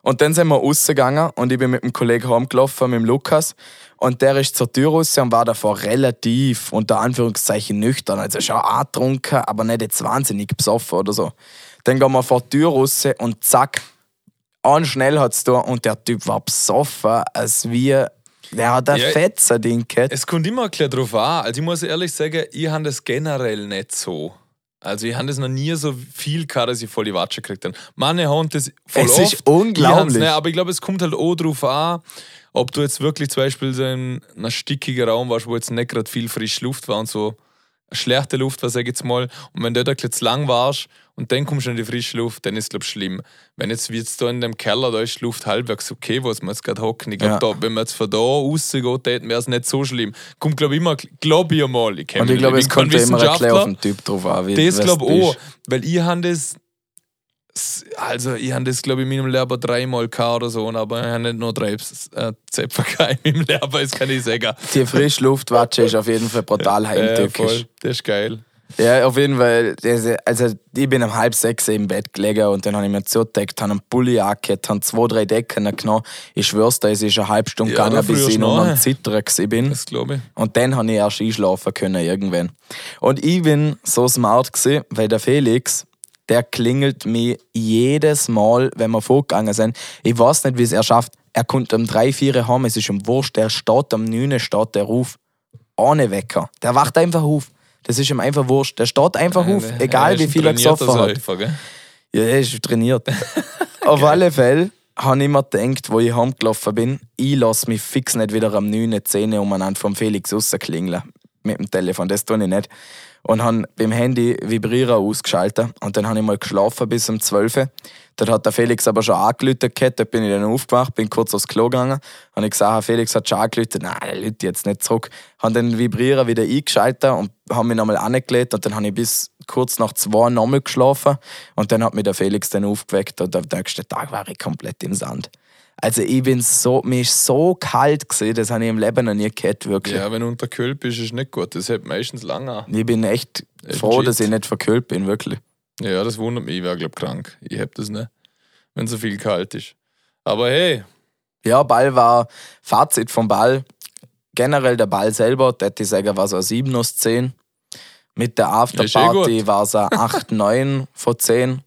Und dann sind wir rausgegangen und ich bin mit dem Kollegen heimgelaufen, mit dem Lukas. Und der ist zur Tür raus und war davor relativ, unter Anführungszeichen, nüchtern. Also schon angetrunken, aber nicht jetzt wahnsinnig besoffen oder so. Dann gehen wir vor die Tür raus und zack, an schnell hat es da und der Typ war besoffen, als wie, der hat ein Ja, Fetzer-Ding gehabt. Es kommt immer ein drauf an. Also ich muss ehrlich sagen, ich habe das generell nicht so. Also ich habe das noch nie so viel gehabt, dass ich voll die Watsche gekriegt habe. Manche haben das voll Es oft. ist unglaublich. Nicht, aber ich glaube, es kommt halt auch drauf an, ob du jetzt wirklich zum Beispiel so in einem stickigen Raum warst, wo jetzt nicht gerade viel frische Luft war und so schlechte Luft war, sag ich jetzt mal. Und wenn du da ein bisschen zu lang warst und dann kommst du in die frische Luft, dann ist es, glaube ich, schlimm. Wenn jetzt wie jetzt da in dem Keller, da ist die Luft halbwegs okay, wo wir jetzt gerade hocken. Ich glaube, Ja. wenn wir jetzt von da rausgehen täten, wäre es nicht so schlimm. Kommt, glaube ich, immer, glaube ich einmal. Ich Und ich glaube, es kommt ja immer bisschen auf den Typ drauf an. Wie, Das was glaube ich auch, weil ich habe das. Also, ich habe das, glaube ich, in meinem Leben dreimal gehabt oder so, aber ich habe nicht nur drei äh, Zäpfer gehabt in meinem Leben, das kann ich sagen. Die Frischluftwatsche ist auf jeden Fall brutal heimtückisch. voll, das ist geil. Ja, auf jeden Fall. Also, ich bin um halb sechs im Bett gelegen und dann habe ich mir zugedeckt, habe einen Pulli angehört, habe zwei, drei Decken genommen. Ich schwör's dir, es ist eine halbe Stunde Ja, gegangen, bis ich noch am Zittern bin. Das glaube ich. Und dann habe ich erst einschlafen können irgendwann. Und ich bin so smart gewesen, weil der Felix, der klingelt mich jedes Mal, wenn wir vorgegangen sind. Ich weiß nicht, wie es er schafft. Er kommt um drei, vier heim, es ist um Wurscht, der steht am 9, steht der Ruf. Ohne Wecker. Der wacht einfach auf. Das ist ihm einfach wurscht. Der steht einfach auf, Ja, egal wie viel er gesoffen hat. Gell? Ja, er ist trainiert. Auf alle Fälle habe ich mir gedacht, wo ich heimgelaufen bin, ich lasse mich fix nicht wieder am 9, 10 umeinander vom Felix rausklingeln. Mit dem Telefon, das tue ich nicht. Und habe beim Handy Vibrierer ausgeschaltet. Und dann habe ich mal geschlafen bis um 12 Dort hat der Felix aber schon angelütet gehabt. Dort bin ich dann aufgewacht, bin kurz aufs Klo gegangen. Habe ich gesagt, "Ah, Felix hat schon angelütet. Nein, der lütet jetzt nicht zurück. Habe den Vibrierer wieder eingeschaltet und habe mich nochmal angelegt. Und dann habe ich bis kurz nach zwei nochmal geschlafen. Und dann hat mich der Felix dann aufgeweckt. Und am nächsten Tag war ich komplett im Sand. Also ich bin so, mir ist so kalt gewesen, das habe ich im Leben noch nie gehabt, wirklich. Ja, wenn du unterkühlt bist, ist nicht gut. Das hält meistens lange an. Ich bin echt Echt froh, shit. dass ich nicht verkühlt bin, wirklich. Ja, das wundert mich. Ich wäre, glaube krank. Ich hab das nicht, wenn so viel kalt ist. Aber hey, Ja, Ball war Fazit vom Ball. Generell der Ball selber, der ich sagen, war so ein 7 aus 10. Mit der eh Afterparty gut. war es ein 8, 9 von 10.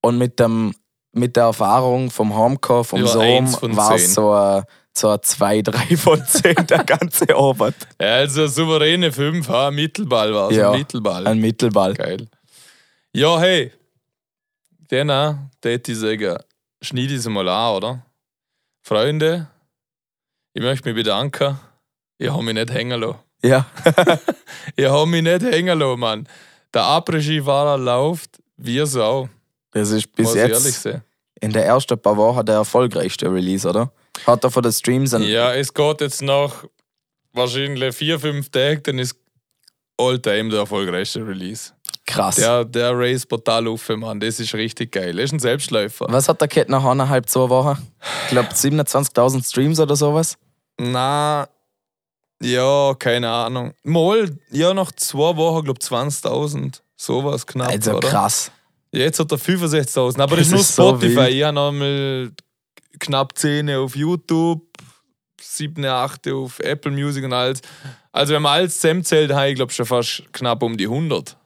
Und mit, dem, mit der Erfahrung vom Homecore, vom Ja, Sohn, war es 10. so ein, so ein 2, 3 von 10, der ganze Arbeit. Ja, also souveräne 5, ha, Mittelball war es. Ja, ein Mittelball. Ein Mittelball. Geil. Ja, hey. Den auch, hätte ich sagen, schneide ich es mal an, oder? Freunde, ich möchte mich bedanken. Ich habe mich nicht hängen lassen. Ja. Ich habe mich nicht hängen lassen, Mann. Der Après-Ski-Fahrer läuft wie Sau. Das ist bis muss jetzt. In der ersten paar Wochen der erfolgreichste Release, oder? Hat er von den Streams einen. Ja, es geht jetzt noch wahrscheinlich vier, fünf Tage, dann ist All-Time der erfolgreichste Release. Krass. Der, der Race total auf, Mann. Das ist richtig geil. Er ist ein Selbstläufer. Was hat der Cat nach eineinhalb, zwei Wochen? Ich glaube 27.000 Streams oder sowas. Na, ja, keine Ahnung. Mal, ja, nach zwei Wochen, glaube ich, 20.000. Sowas knapp. Also oder? krass. Jetzt hat er 65.000. Aber das, ist nur so Spotify. wild. ich habe nochmal knapp 10 auf YouTube, 7, 8 auf Apple Music und alles. Also, wenn man alles zusammenzählt, habe ich, glaube schon fast knapp um die 100.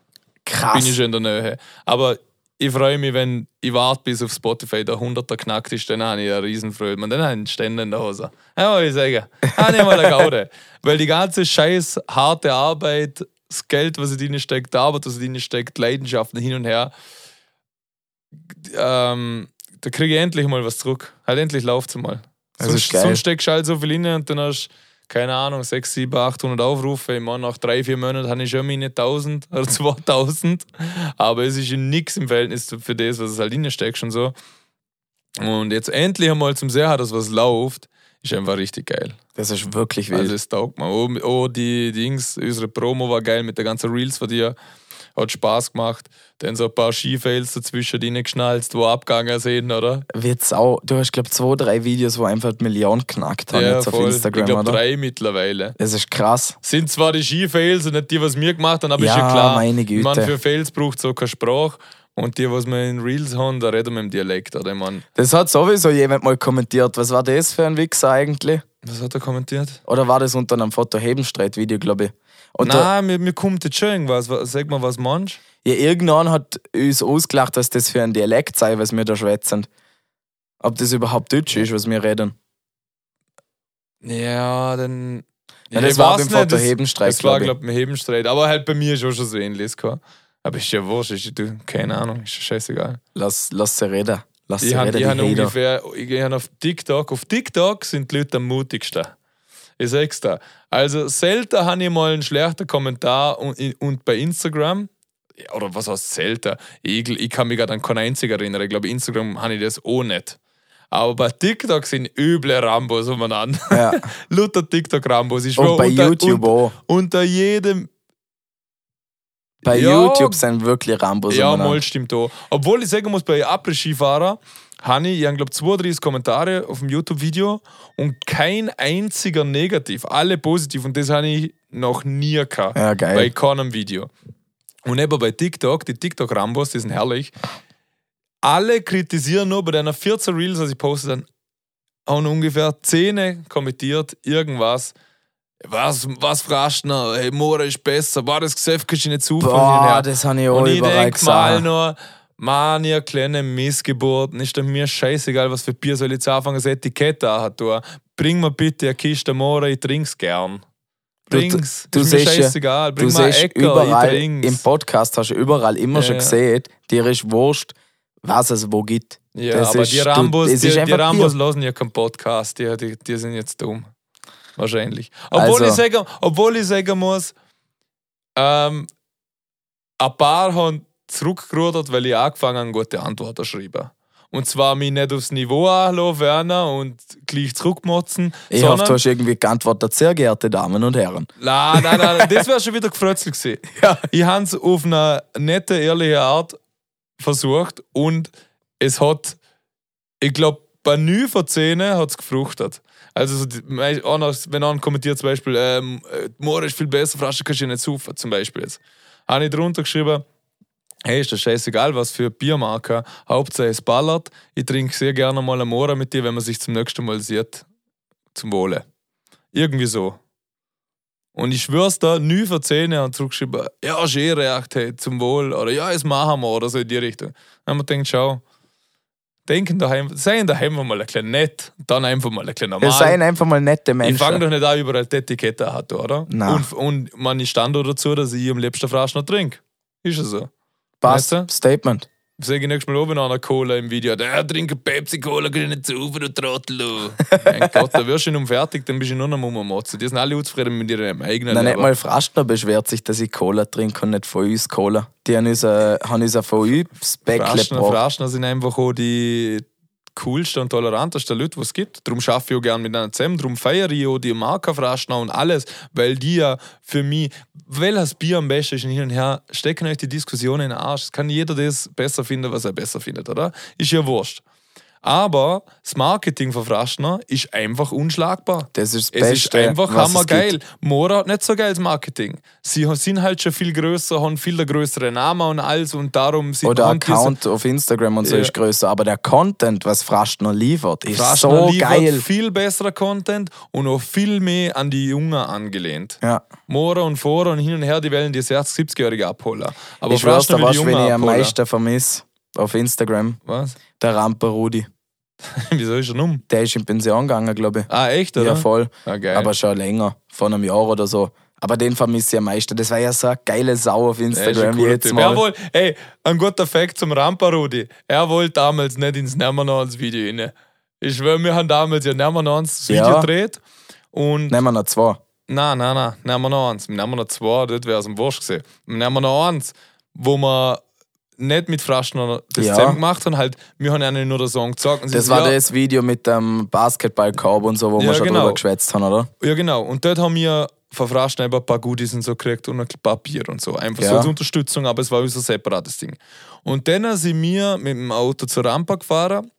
Krass. Bin ich schon in der Nähe. Aber ich freue mich, wenn ich warte, bis auf Spotify der 100er knackt ist, dann habe ich eine Riesenfreude. Man, dann habe ich einen Ständer in der Hose. Ja, was ich sagen. Habe ich mal eine Gaude. Weil die ganze scheiß harte Arbeit, das Geld, was in drin steckt, die Arbeit, was in drin steckt, Leidenschaften hin und her, ähm, da kriege ich endlich mal was zurück. Halt endlich läuft es mal. Das sonst, sonst steckst du halt so viel rein und dann hast du, keine Ahnung, 6, 7, 800 Aufrufe. Ich meine, nach drei, vier Monaten habe ich schon meine 1000 oder 2000. Aber es ist nichts im Verhältnis zu- für das, was es halt reinsteckst und so. Und jetzt endlich einmal zum Sehen, dass was läuft, ist einfach richtig geil. Das ist wirklich wild. Also es taugt mir. Oh, oh, die Dings, unsere Promo war geil mit der ganzen Reels von dir. Hat Spaß gemacht. Dann so ein paar Skifails dazwischen reingeschnalzt, wo abgegangen sind, oder? Wird sau. Du hast, glaube ich, zwei, drei Videos, wo einfach die Million knackt haben jetzt auf Instagram, ich glaube drei mittlerweile. Das ist krass. Sind zwar die Skifails und nicht die, was wir gemacht haben, aber Ja, ist ja klar. meine Güte. für Fails braucht auch keine Sprache. Und die, was wir in Reels haben, da reden wir im Dialekt, oder? Ich meine, Das hat sowieso jemand mal kommentiert. Was war das für ein Wichser eigentlich? Was hat er kommentiert? Oder war das unter einem Foto Hebenstreit-Video, glaube ich? Da, Nein, mir, mir kommt jetzt schon irgendwas. Was- Sag mal, was meinst ja, irgendwann hat uns ausgelacht, dass das für ein Dialekt sei, was wir da schwätzen. Ob das überhaupt Deutsch ist, was wir reden. Ja, dann. Ja, ich das war weiß beim Foto Hebenstreit, Das war, glaub ich. glaube ich, ein Hebenstreit. Aber halt bei mir ist auch schon so ähnlich. gehabt. Aber ist ja wurscht. Ist, du, keine Ahnung, ist ja scheißegal. Lass, lass sie reden. Lass Ich habe hab ungefähr, ich hab auf TikTok, auf TikTok sind die Leute am mutigsten. Ich sag's dir. Also selten habe ich mal einen schlechten Kommentar und, und bei Instagram, oder was heißt selten? Ich, ich kann mich gerade an keinen einzigen erinnern. Ich glaube, Instagram habe ich das auch nicht. Aber bei TikTok sind üble Rambos umeinander. Ja. Luther TikTok-Rambos. Und bei unter, YouTube unter, auch. unter jedem Bei Ja. YouTube sind wirklich Rambos Ja, mal stimmt auch. Obwohl ich sagen muss, bei Après-Skifahrer habe ich, ich habe, glaube 32 Kommentare auf dem YouTube-Video und kein einziger negativ. Alle positiv und das habe ich noch nie gehabt. Ja, geil. Bei keinem Video. Und eben bei TikTok, die TikTok-Rambos, die sind herrlich. Alle kritisieren nur bei deiner 14 Reels, was ich poste, dann haben ungefähr 10 kommentiert, irgendwas. Was, was fragst du noch? Hey, Mora ist besser. War das Geschäft kannst du nicht zufahren? Boah, das habe ich auch Und ich überall denk mal gesagt. nur, Mann, ihr kleine Missgeburten, ist doch mir scheißegal, was für Bier soll ich jetzt anfangen, das Etikett da tun. Bring mir bitte eine Kiste Mora, ich trink's gern. Du- Bring's. du ist mir siehst ja- scheißegal. Bring Du einen siehst Äcker, überall, trink's. im Podcast hast du überall immer Ja, schon ja. gesehen, dir ist wurscht, was es wo gibt. ja, das aber ist- die du- Rambos, das die, die Rambos hören ja keinen Podcast, die, die, die sind jetzt dumm. Wahrscheinlich. Obwohl, Also- ich, sagen, obwohl ich sagen muss, ähm, ein paar haben zurückgerudert, weil ich angefangen habe, gute Antworten zu schreiben. Und zwar mich nicht aufs Niveau anlassen werden und gleich zurückmotzen, Ich hoffe, du hast irgendwie geantwortet, sehr geehrte Damen und Herren. Nein, nein, nein, das wäre schon wieder gefrötzelt gewesen. Ja. Ich habe es auf eine nette, ehrliche Art versucht und es hat, ich glaube, bei 9 von 10 hat es gefruchtet. Also, mei- einer, wenn einer kommentiert zum Beispiel, ähm, äh, Moor ist viel besser, Frasche kannst du nicht saufen, zum Beispiel jetzt. Habe ich drunter geschrieben, hey, ist das scheißegal, was für Biermarke, Hauptsache es ballert. Ich trinke sehr gerne mal eine Mora mit dir, wenn man sich zum nächsten Mal sieht. Zum Wohle. Irgendwie so. Und ich schwör's da, nie für Zähne und zurückgeschrieben, ja, ist eh recht, hey, zum Wohl, oder ja, es machen wir, oder so in die Richtung. Haben wir gedacht, schau, denken daheim, seien daheim mal ein klein nett, dann einfach mal ein klein normal. Wir seien einfach mal nette Menschen. Ich fange doch nicht an, überall die Etikette hat, oder? Nein. Und, und man ich stand dazu, dass ich am liebsten Flaschen noch trinke. Ist es so. Passt. Weißt Statement. Sag ich nächstes Mal oben an Cola im Video, der trinkt Pepsi-Cola, geh nicht zu, du Trottel. mein Gott, da wirst du ihn fertig, dann bist du nur noch Motzen. Die sind alle unzufrieden mit ihrem eigenen Nein, nicht Leben. mal Frastner beschwert sich, dass ich Cola trinke und nicht von uns Cola. Die haben uns, äh, haben uns von uns Bäckle gebracht. Fraschner sind einfach auch die coolsten und tolerantesten Leute, die es gibt. Darum schaffe ich auch gerne mit einer zusammen. Darum feiere ich auch die Marke Fraschner und alles, weil die ja für mich, welches Bier am besten ist hin und her, stecken euch die Diskussionen in den Arsch. Es kann jeder das besser finden, was er besser findet, oder? Ist ja wurscht. Aber das Marketing von Fraschner ist einfach unschlagbar. Das ist das Es Beste, ist einfach was hammergeil. Mora hat nicht so geiles Marketing. Sie sind halt schon viel größer, haben viel größere Namen und alles und darum sind Oder Account auf Instagram und so Ja. ist größer. Aber der Content, was Frastner liefert, ist Fraschner so liefert geil. viel besserer Content und auch viel mehr an die Jungen angelehnt. Ja. Mora und Fora und hin und her, die wollen die 60-70-Jährige abholen. Aber ich schwör's, Fraschner da will die weißt du, Jungen wen ich am meisten vermisse auf Instagram. Was? Der Ramper Rudi. Wieso ist er um? Der ist in Pension gegangen, glaube ich. Ah, echt, oder? Ja, voll. Ah, geil. Aber schon länger, vor einem Jahr oder so. Aber den vermisse ich am meisten. Das war ja so eine geile Sau auf Instagram cooler jetzt Typ. mal. Er wohl, ey, ein guter Fact zum Ramparudi. Er wollte damals nicht ins Nermanons Video rein. Ich schwöre, wir haben damals ja das Video Ja. gedreht. Und Nehmen wir noch zwei. Nein, nein, nein, nehmen wir noch eins. Nehmen wir noch zwei, dort wäre es am Wurscht gewesen. Nehmen wir noch eins, wo wir nicht mit Fraschner das Ja. zusammen gemacht haben, halt, wir haben ihnen nur den Song sie Das so, war ja, das Video mit dem Basketballkorb und so, wo Ja, wir schon genau. drüber geschwätzt haben, oder? Ja, genau. Und dort haben wir von Fraschner ein paar Goodies und so gekriegt und ein Papier und so. Einfach so Ja. als Unterstützung, aber es war unser separates Ding. Und dann sind wir mit dem Auto zur Rampe gefahren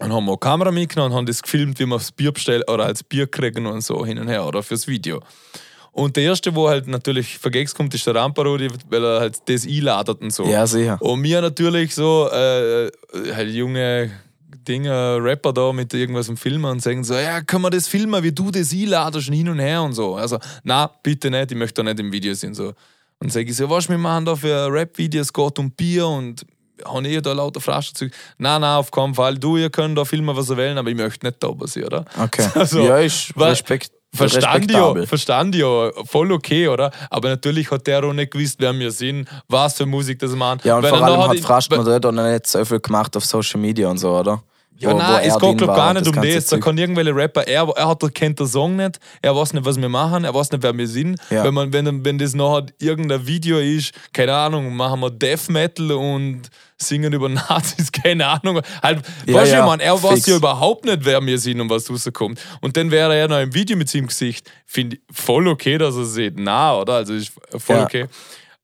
und haben auch eine Kamera mitgenommen und haben das gefilmt, wie wir das Bier bestellen oder als Bier kriegen und so hin und her oder fürs Video. Und der erste, wo halt natürlich vergessen kommt, ist der Ramparodi, weil er halt das einladet und so. Ja, sicher. Und mir natürlich so, äh, halt junge Dinge, Rapper da mit irgendwas im Filmen und sagen so, ja, können wir das filmen, wie du das einladest und hin und her und so. Also, na, bitte nicht, ich möchte da nicht im Video sein. So. Und sage ich so, was wir machen da für Rap-Videos, geht um Bier und haben eh da lauter Flaschenzeug. Nein, nein, auf keinen Fall. Du, ihr könnt da filmen, was ihr wollt, aber ich möchte nicht da sein, oder? Okay. Also, ja, ist Respekt, Verstand ja, respektabel. verstand ja, voll okay, oder? Aber natürlich hat der auch nicht gewusst, wer wir sind, was für Musik das machen. Ja, und Weil vor allem hat dort auch noch nicht so viel gemacht auf Social Media und so, oder? Ja, Wo- nein, es geht glaub, gar nicht um das. Da kann irgendwelche Rapper, er, er hat, kennt den Song nicht, er weiß nicht, was wir machen, er weiß nicht, wer wir sind. Ja. Wenn, man, wenn, wenn das nachher irgendein Video ist, keine Ahnung, machen wir Death Metal und singen über Nazis, keine Ahnung. Halt, Ja, weißt du, ja, man, er weiß fix. ja überhaupt nicht, wer wir sind und was rauskommt. Und dann wäre er noch im Video mit seinem Gesicht. Finde ich voll okay, dass er sieht. Na, oder? Also ist voll Ja. okay.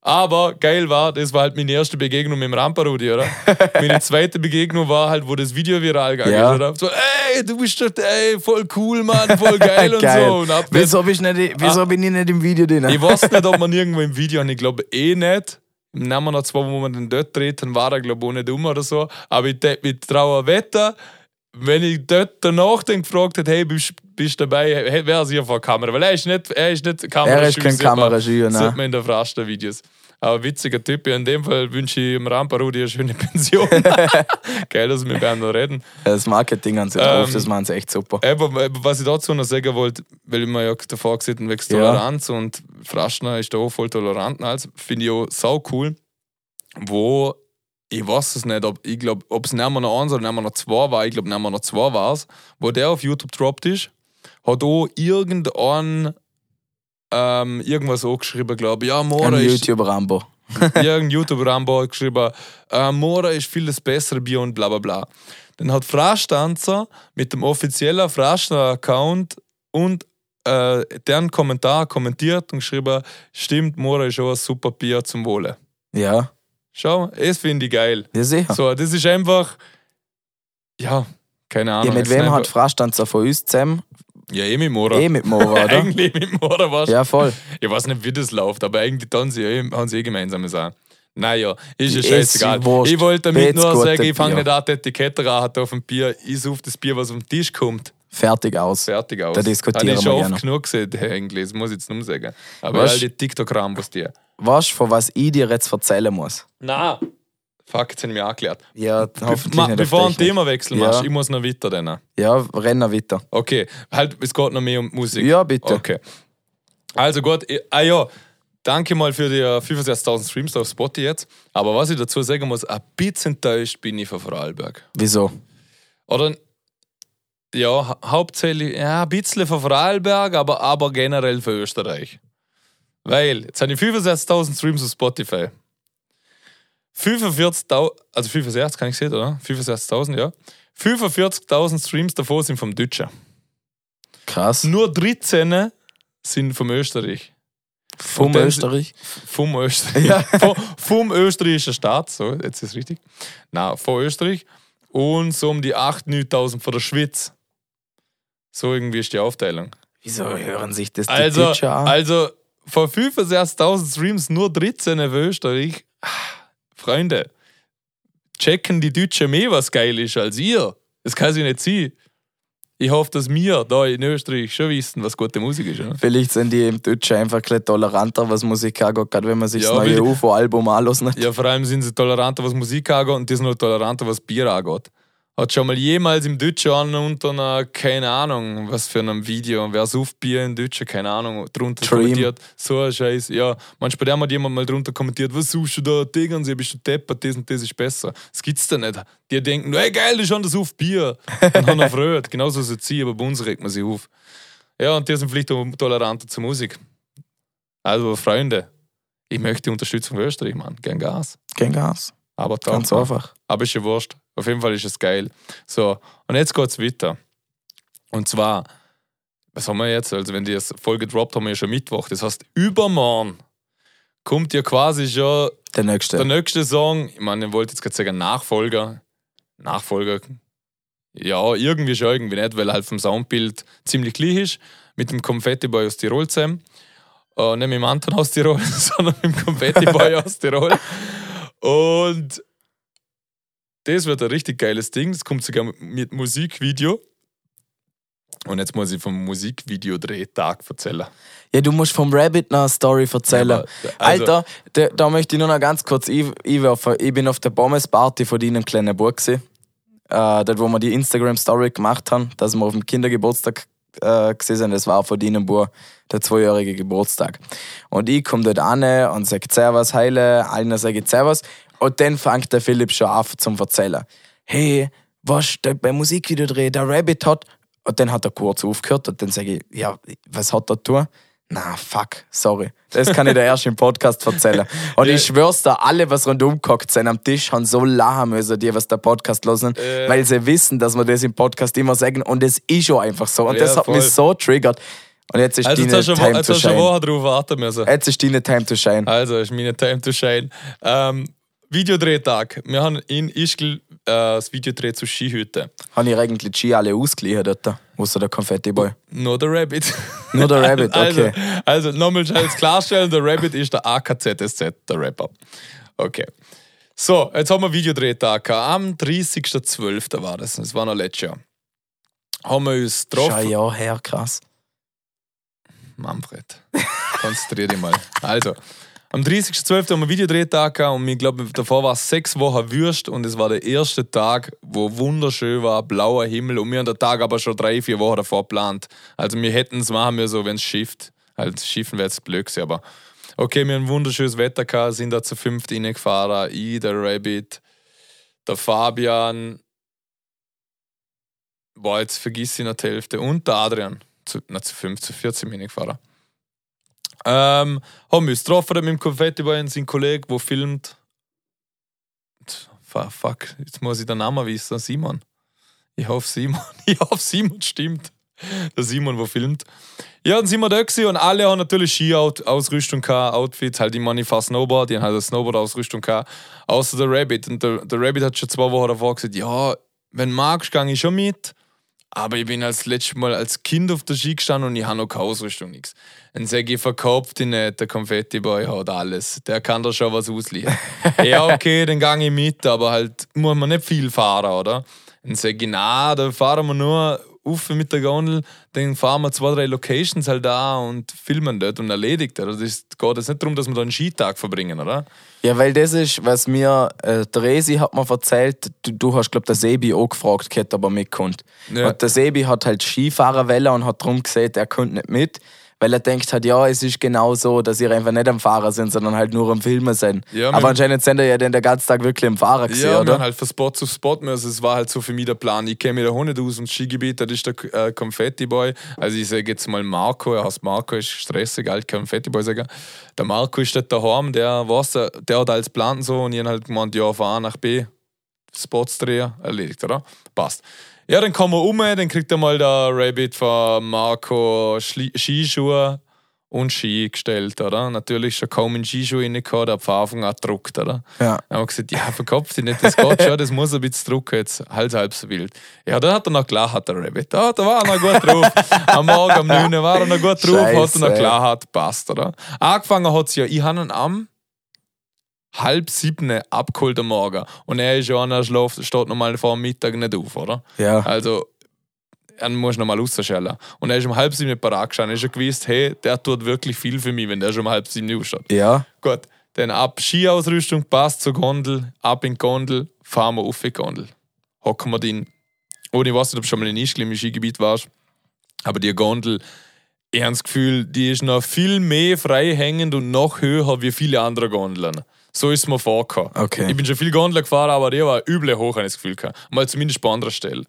Aber geil war, das war halt meine erste Begegnung mit dem Ramparudi, oder? meine zweite Begegnung war halt, wo das Video viral gegangen Ja. ist, oder? So, ey, du bist doch, ey, voll cool, Mann, voll geil und Geil. so. Und wieso bist du nicht, wieso bin ich nicht im Video drin? ich weiß nicht, ob man irgendwo im Video, und ich glaube eh nicht. Nehmen wir noch zwei, wo man den dort dreht, dann war er, glaube ich, auch nicht um oder so. Aber ich, de- ich traue Wetter, wenn ich dort danach dann gefragt hätte, hey, bist du dabei, wäre es hier vor der Kamera. Weil er ist nicht, er ist nicht Kamera er ist kein Kameraschüler, Sieht ne? man in der Fraster-Videos. Aber witziger Typ. In dem Fall wünsche ich dem Ramparudi eine schöne Pension. Geil, dass wir miteinander reden. Das Marketing an sich Ähm, das machen sie echt super. Aber, aber was ich dazu noch sagen wollte, weil wir ja davor gesehen haben, wegen Ja. Toleranz und Fraschner ist da auch voll tolerant, also finde ich auch sau cool, wo ich weiß es nicht, ob ich glaube, ob es mehr noch eins oder mehr noch zwei war, ich glaube mehr noch zwei war es, wo der auf YouTube droppt ist, hat auch irgendein ähm, irgendwas auch geschrieben, glaube ich. Ja, Mora Ein ist YouTube-Rambo. irgendein YouTuber-Rambo hat geschrieben, äh, Mora ist viel das bessere Bier und bla bla bla. Dann hat Frastanzer mit dem offiziellen Fraschner-Account und äh, deren Kommentar kommentiert und geschrieben, stimmt, Mora ist auch ein super Bier zum Wohle. Ja, Schau, das finde ich geil. ja sicher. So, das ist einfach, ja, keine Ahnung. ja, mit es wem hat einfach- Frastanzer von uns zusammen? Ja, eh mit Mora. Eh mit Mora, oder? Eigentlich mit Mora war's. ja, voll. Ich weiß nicht, wie das läuft, aber eigentlich dann sie, eh- haben sie eh gemeinsames auch. Naja, ist ja scheißegal. ist. Ich wollte damit Jetzt nur sagen, ich fange nicht an, die Etikette raten auf dem Bier. Ich suche das Bier, was auf den Tisch kommt. Fertig aus. Fertig aus. Da diskutieren Habe ich wir schon gerne. oft genug gesehen, eigentlich. Das muss ich jetzt mehr sagen. Aber Was? all die TikTok-Rambos, die. Weißt du, von was ich dir jetzt erzählen muss? Na. Fuck, jetzt haben wir angeklärt. Ja, hoffentlich Ma, bevor Technik. Themawechsel Ja. machst, ich muss noch weiter dann. Ja, renn noch weiter. Okay, halt, es geht noch mehr um Musik. Ja, bitte. Okay. Also gut, ich- ah ja, danke mal für die äh, 65.000 Streams auf Spotify jetzt. Aber was ich dazu sagen muss, ein bisschen enttäuscht bin ich von Vorarlberg. Wieso? Oder ja, hau- hauptsächlich, ja, ein bisschen von Vorarlberg, aber, aber generell für Österreich. Weil, jetzt habe ich 65.000 Streams auf Spotify. 45.000, also 65 kann ich sehen, oder? 65.000, ja. 45.000 Streams davon sind vom Deutschen. Krass. Nur 13 sind vom Österreich. Vom dann- Österreich. Vom Österreich. Ja. vom, vom österreichischen Staat, so, jetzt ist es richtig. Nein, von Österreich. Und so um die 8.000, 9.000 von der Schweiz. So irgendwie ist die Aufteilung. Wieso hören sich das die Also, Deutschen an? also von 65.000 Streams nur 13 für Österreich. Ah, Freunde, checken die Deutschen mehr, was geil ist als ihr. Das kann sich nicht sein. Ich hoffe, dass wir da in Österreich schon wissen, was gute Musik ist. Oder? Vielleicht sind die im Deutschen einfach ein toleranter, was Musik angeht, gerade wenn man sich Ja, das neue UFO-Album anlässt. Ja, vor allem sind sie toleranter, was Musik angeht und die sind noch toleranter, was Bier angeht. Hat schon mal jemals im Deutschen unter einer, keine Ahnung, was für einem Video, wer sucht Bier im Deutschen, keine Ahnung, drunter Dream. kommentiert, so ein Scheiß. Ja, manchmal hat jemand mal drunter kommentiert, was suchst du da, Tegernsee, bist du deppert, das und das ist besser. Das gibt's da nicht. Die denken, hey geil, das ist schon das auf Bier. Und haben erfreut. Genauso es sie, aber bei uns regt man sich auf. Ja, und die sind vielleicht auch toleranter zur Musik. Also, Freunde, ich möchte die Unterstützung für Österreich, Mann. Gern Gas. Kein Gas. Aber Ganz einfach. aber ist ja wurscht. Auf jeden Fall ist es geil. So, und jetzt geht's weiter. Und zwar, was haben wir jetzt? Also, wenn die Folge droppt, haben wir ja schon Mittwoch. Das heißt, übermorgen kommt ja quasi schon Der nächste. der nächste Song. Ich meine, ich wollte jetzt gerade sagen Nachfolger. Nachfolger. Ja, irgendwie schon, irgendwie nicht, weil er halt vom Soundbild ziemlich gleich ist. Mit dem Confetti Boy aus Tirol zusammen. Äh, nicht mit dem Anton aus Tirol, sondern mit dem Confetti Boy aus Tirol. Und das wird ein richtig geiles Ding. Das kommt sogar mit Musikvideo. Und jetzt muss ich vom Musikvideodrehtag erzählen. Ja, du musst vom Rabbit noch eine Story erzählen. Aber, also- Alter, da, da möchte ich nur noch ganz kurz ein- einwerfen. Ich bin auf der Pommes-Party von deinem kleinen Bub gewesen. Äh, dort, wo wir die Instagram-Story gemacht haben, dass wir auf dem Kindergeburtstag äh, gesehen sind. Das war von deinem Bub der zweijährige Geburtstag. Und ich komme dort an und sage Servus, Heile, allen sage Servus. Und dann fängt der Philipp schon an zum Erzählen. Hey, was der beim Musikvideo dreh, der Rabbit hat. Und dann hat er kurz aufgehört und dann sage ich, ja, was hat er tun? Na, fuck, sorry. Das kann ich dir erst im Podcast erzählen. Und ich schwör's dir, alle, was rundum gehockt sind am Tisch, haben so lachen müssen, die, was der Podcast hören, Äh. weil sie wissen, dass wir das im Podcast immer sagen. Und es ist schon einfach so. Und Ja, das hat voll. mich so triggert. Und jetzt ist Also, jetzt deine du Time jetzt to hast du. Woche drauf warten müssen. Jetzt ist deine Time to shine. Also, ist meine Time to shine. Ähm, Videodrehtag. Wir haben in Ischgl äh, das Videodreh zu Skihütte. Habe ich eigentlich die Ski alle ausgeliehen dort, außer der Konfetti-Boy. Nur der Rabbit. Nur der Rabbit, okay. Also, also nochmal klarstellen: der Rabbit ist der AKZSZ, der Rapper. Okay. So, jetzt haben wir Videodrehtag. Am 30.12. war das. Das war noch letztes Jahr. Haben wir uns getroffen. Jahr her, krass. Manfred, konzentrier dich mal. Also, am 30.12. haben wir Videodrehtag gehabt und ich glaube, davor war es sechs Wochen Würst und es war der erste Tag, wo wunderschön war, blauer Himmel und wir haben den Tag aber schon drei, vier Wochen davor geplant. Also wir hätten es machen müssen, wenn es schifft. Halt, schiffen wäre jetzt blöd aber okay, wir haben wunderschönes Wetter gehabt, sind da zu fünft reingefahren. Ich, der Rabbit, der Fabian, boah, jetzt vergiss ich noch die Hälfte und der Adrian zu, na, zu 5, zu 14 bin ich gefahren. Ähm, haben wir uns getroffen mit dem Konfetti bei und sein Kollege, der filmt. Fuck, jetzt muss ich den Namen wissen. Simon. Ich hoffe, Simon. Ich hoffe, Simon stimmt. Der Simon, der filmt. Ja, dann sind wir da gewesen und alle haben natürlich Ski-Ausrüstung gehabt, Outfits, halt immer ich fahre Snowboard, die haben halt eine Snowboard-Ausrüstung gehabt, außer der Rabbit. Und der, der Rabbit hat schon zwei Wochen davor gesagt, ja, wenn du magst, gehe ich schon mit, Aber ich bin als letztes Mal als Kind auf der Ski gestanden und ich habe noch keine Ausrüstung, nichts. Dann sage ich, verkauft ihn nicht, der Konfetti-Boy hat alles. Der kann da schon was ausliefern. ja, okay, dann gehe ich mit, aber halt muss man nicht viel fahren, oder? Dann sage ich, na, da fahren wir nur auf mit der Gondel, dann fahren wir zwei, drei Locations halt da und filmen dort und erledigt. Also es geht jetzt nicht darum, dass wir da einen Skitag verbringen, oder? Ja, weil das ist, was mir, äh, der Resi hat mir erzählt, du, du hast, glaube der Sebi auch gefragt, hätte aber mitkommt. Ja. Und der Sebi hat halt Skifahrer wollen und hat darum gesagt, er kommt nicht mit, weil er denkt halt, ja, es ist genau so, dass ihr einfach nicht am Fahrer sind, sondern halt nur am Filmen sind. Ja, aber anscheinend sind ihr ja den, ganzen Tag wirklich am Fahrer gesehen, Ja, oder? haben halt von Spot zu Spot müssen. Es war halt so für mich der Plan. Ich kenne mich da auch nicht aus dem Skigebiet, das ist der äh, Konfetti-Boy. Also ich sage jetzt mal Marco, er heißt Marco, ist stressig, alt Konfetti-Boy. Der Marco ist dort daheim, der weiß, der hat alles Plan so und ich habe halt gemeint, ja, von A nach B, Spots drehen, erledigt, oder? Passt. Ja, dann kommen wir um, dann kriegt er mal der Rabbit von Marco Schli Skischuhe und Ski gestellt, oder? Natürlich schon kaum in Skischuhe reingehauen, der Anfang an gedruckt, oder? Ja. Dann haben wir gesagt, ja, verkopft dich nicht, das geht schon, das muss ein bisschen drucken, jetzt halt halb so wild. Ja, da hat er noch gelacht, der Rabbit. Da, da war er noch gut drauf. Am Morgen, um 9 Uhr war er noch gut drauf, hat er Scheiße. noch gelacht, passt, oder? Angefangen hat es ja, ich habe ihn am halb sieben abgeholt am Morgen und er ist ja einer, er schläft, steht normal vor dem Mittag nicht auf, oder? Ja. Also, er muss noch mal rausschellen. Und er ist um halb sieben parat gestanden. Er ist ja gewusst, hey, der tut wirklich viel für mich, wenn der schon um halb sieben aufsteht. Ja. Gut, dann ab Skiausrüstung, passt zur Gondel, ab in die Gondel, fahren wir auf die Gondel. Hocken wir drin. Und ich weiß nicht, ob du schon mal in Ischgl im Skigebiet warst, aber die Gondel, ich habe das Gefühl, die ist noch viel mehr frei hängend und noch höher wie viele andere Gondeln. So ist es mir vorgekommen. Okay. Ich bin schon viel Gondel gefahren, aber die war übel hoch, habe ich das Gefühl gehabt. Mal zumindest bei anderer Stelle.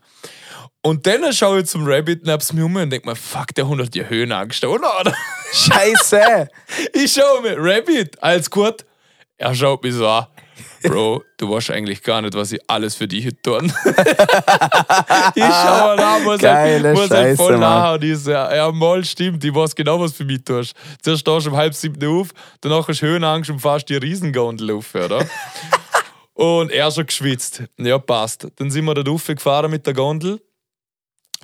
Und dann schaue ich zum Rabbit nebst mir um und denke mir, fuck, der hat die Höhenangst, oder? oder? Scheiße! Ich schaue mir, Rabbit, alles gut. Er schaut mich so an. Bro, du weißt eigentlich gar nicht, was ich alles für dich tun. ich schaue ihn an, muss Geile halt, muss Scheiße, voll nachher. Die so, ja, mal stimmt, ich weiß genau, was für mich tust. Zuerst stehst du um halb sieben auf, danach hast du Höhenangst und fährst die Riesengondel auf, oder? und er schon geschwitzt. Ja, passt. Dann sind wir da gefahren mit der Gondel.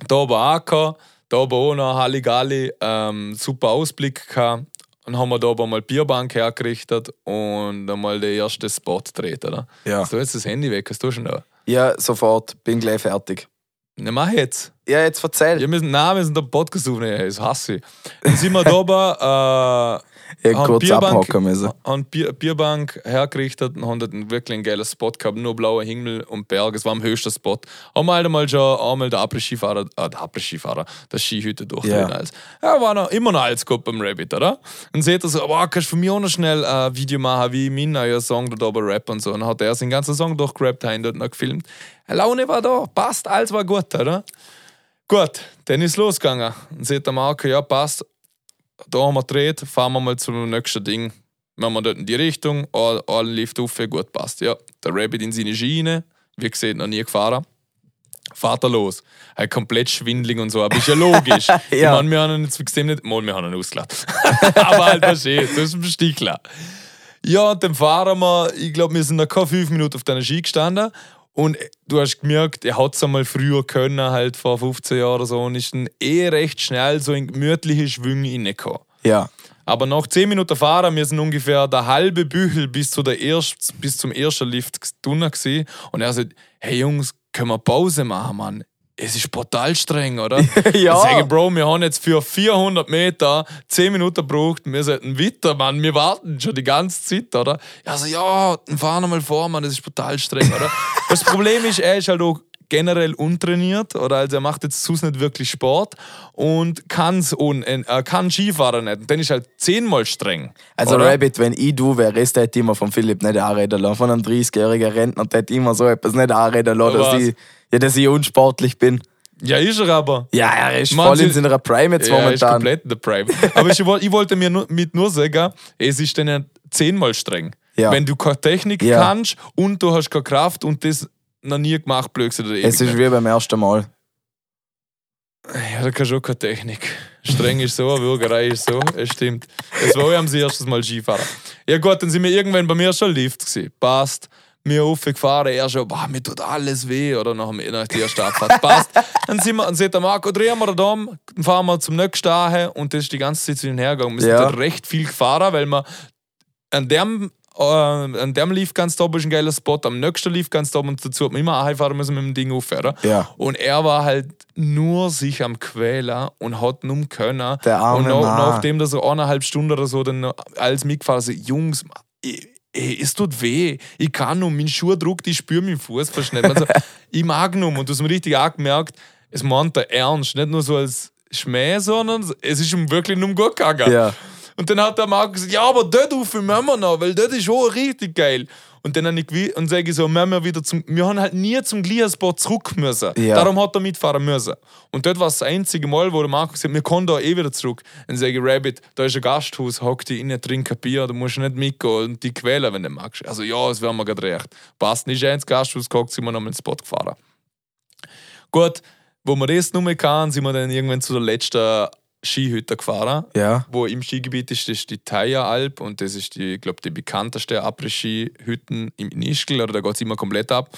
Da oben angekommen, da oben auch noch Halligalli, ähm, super Ausblick gehabt. Dann haben wir da oben mal Bierbank hergerichtet und einmal den ersten Spot gedreht, oder? Ja. Hast du jetzt das Handy weg? Hast du schon da? Ja, sofort. Bin gleich fertig. Na, mach jetzt. Ja, jetzt erzähl. Wir müssen, nein, wir müssen den Podcast aufnehmen, das hasse ich. Dann sind wir da oben, äh, haben kurz Bierbank- abhocken müssen. haben Bier, Bierbank hergerichtet und haben dort einen wirklich einen geilen Spot gehabt, nur blauer Himmel und Berge, es war am höchsten Spot. Haben wir halt einmal schon einmal der Après-Skifahrer, äh, der Après-Skifahrer, der Skihütte durchdrehen. Ja. Ja, war noch, immer noch alles gut beim Rabbit, oder? Und seht ihr so, wow, kannst du von mir auch noch schnell ein Video machen, wie ich meinen neuen Song dort oben rap und so. Und dann hat er seinen ganzen Song durchgerappt, haben dort noch gefilmt. Laune war da, passt, alles war gut, oder? Gut, dann ist losgegangen. Und seht der Marco, ja, passt. Da haben wir gedreht, fahren wir mal zum nächsten Ding. Machen wir dort in die Richtung, all, all Lift auf, gut, passt. Ja, der Rabbit in seine Schiene, wie gesagt, noch nie gefahren. Fahrt er los. Halt komplett schwindelig und so, aber ist ja logisch. Ich Ja. meine, wir haben ihn jetzt extrem nicht, mal, wir haben ihn ausgelacht. aber halt, verstehe, das ist ein Stichler. Ja, und dann fahren wir, ich glaube, wir sind noch keine fünf Minuten auf deiner Ski gestanden. Und du hast gemerkt, er hat es einmal früher können, halt vor 15 Jahren oder so, und ist dann eh recht schnell so in gemütliche Schwünge reingekommen. Ja. Aber nach 10 Minuten fahren, wir sind ungefähr der halbe Büchel bis, zu der erst, bis zum ersten Lift drinnen gewesen. Und er sagt, hey Jungs, können wir Pause machen, Mann? Es ist brutal streng, oder? Ja. Ich sage, Bro, wir haben jetzt für 400 Meter 10 Minuten gebraucht. Wir sollten weiter, Mann. Wir warten schon die ganze Zeit, oder? Ja, so, ja, dann fahren wir mal vor, Mann. Das ist brutal streng, oder? das Problem ist, er ist halt auch generell untrainiert oder also er macht jetzt sonst nicht wirklich Sport und kann's un, äh, kann Skifahren nicht. Und dann ist halt zehnmal streng. Also oder? Rabbit, wenn ich du wäre, ist hätte immer von Philipp nicht anreden lassen. Von einem 30-jährigen Rentner, der hätte immer so etwas nicht anreden lassen, dass ich, ja, dass ich unsportlich bin. Ja, ist er aber. Ja, er ist Mann, voll in seiner Prime jetzt Ja, ist momentan. komplett in der Prime. Aber ich, ich wollte mir nur, mit nur sagen, es ist dann ja zehnmal streng. Ja. Wenn du keine Technik Ja. kannst und du hast keine Kraft und das noch nie gemacht, blöd gesagt, oder Es ist wie beim ersten Mal. Ja, da kannst du auch keine Technik. Streng ist so, Würgerei ist so, es stimmt. Es war am erstes Mal Skifahren. Ja gut, dann sind wir irgendwann bei mir schon Lift gewesen. Passt. mir aufgefahren, er schon, boah, mir tut alles weh, oder nach, nach der ersten Abfahrt. Passt. Dann sind wir, dann sagt der Marco, drehen wir da, dann fahren wir zum nächsten dahin und das ist die ganze Zeit hin und her gegangen. Wir sind Ja. da recht viel gefahren, weil wir an dem, äh, an dem lief ganz oben ist ein geiler Spot, am nächsten lief ganz oben und dazu hat man immer einfahren müssen mit dem Ding auf, oder? Ja. Und er war halt nur sich am Quälen und hat nun können. Der arme und nach, Mann. nachdem er so eineinhalb Stunden oder so dann alles mitgefahren so, Jungs, ich, ey, es tut weh. Ich kann nur, mein Schuh druckt, ich spüre meinen Fuß verschnitten. Also, ich mag nur. Und du hast mir richtig auch gemerkt, es meint er ernst. Nicht nur so als Schmäh, sondern es ist ihm wirklich nur gut gegangen. Ja. Und dann hat der Marco gesagt, ja, aber dort rufen wir noch, weil dort ist schon richtig geil. Und dann habe ich gewi- und sage ich so, wir, wir, wieder zum, wir haben halt nie zum Glia-Spot zurück müssen. Ja. Darum hat er mitfahren müssen. Und dort war das einzige Mal, wo der Marco gesagt hat, wir kommen da eh wieder zurück. Dann sage ich, Rabbit, da ist ein Gasthaus, hock dich rein, trink ein Bier, du musst nicht mitgehen und die quälen, wenn du magst. Also ja, das wäre mir gerade recht. Passt nicht ins Gasthaus, gehockt, sind wir noch mal ins Spot gefahren. Gut, wo wir das nur mehr kann, sind wir dann irgendwann zu der letzten Skihütte gefahren Ja. wo im Skigebiet ist, das ist die Thaya Alp und das ist die, ich glaube, die bekannteste Après-Ski-Hütten im Ischgl, oder da geht es immer komplett ab.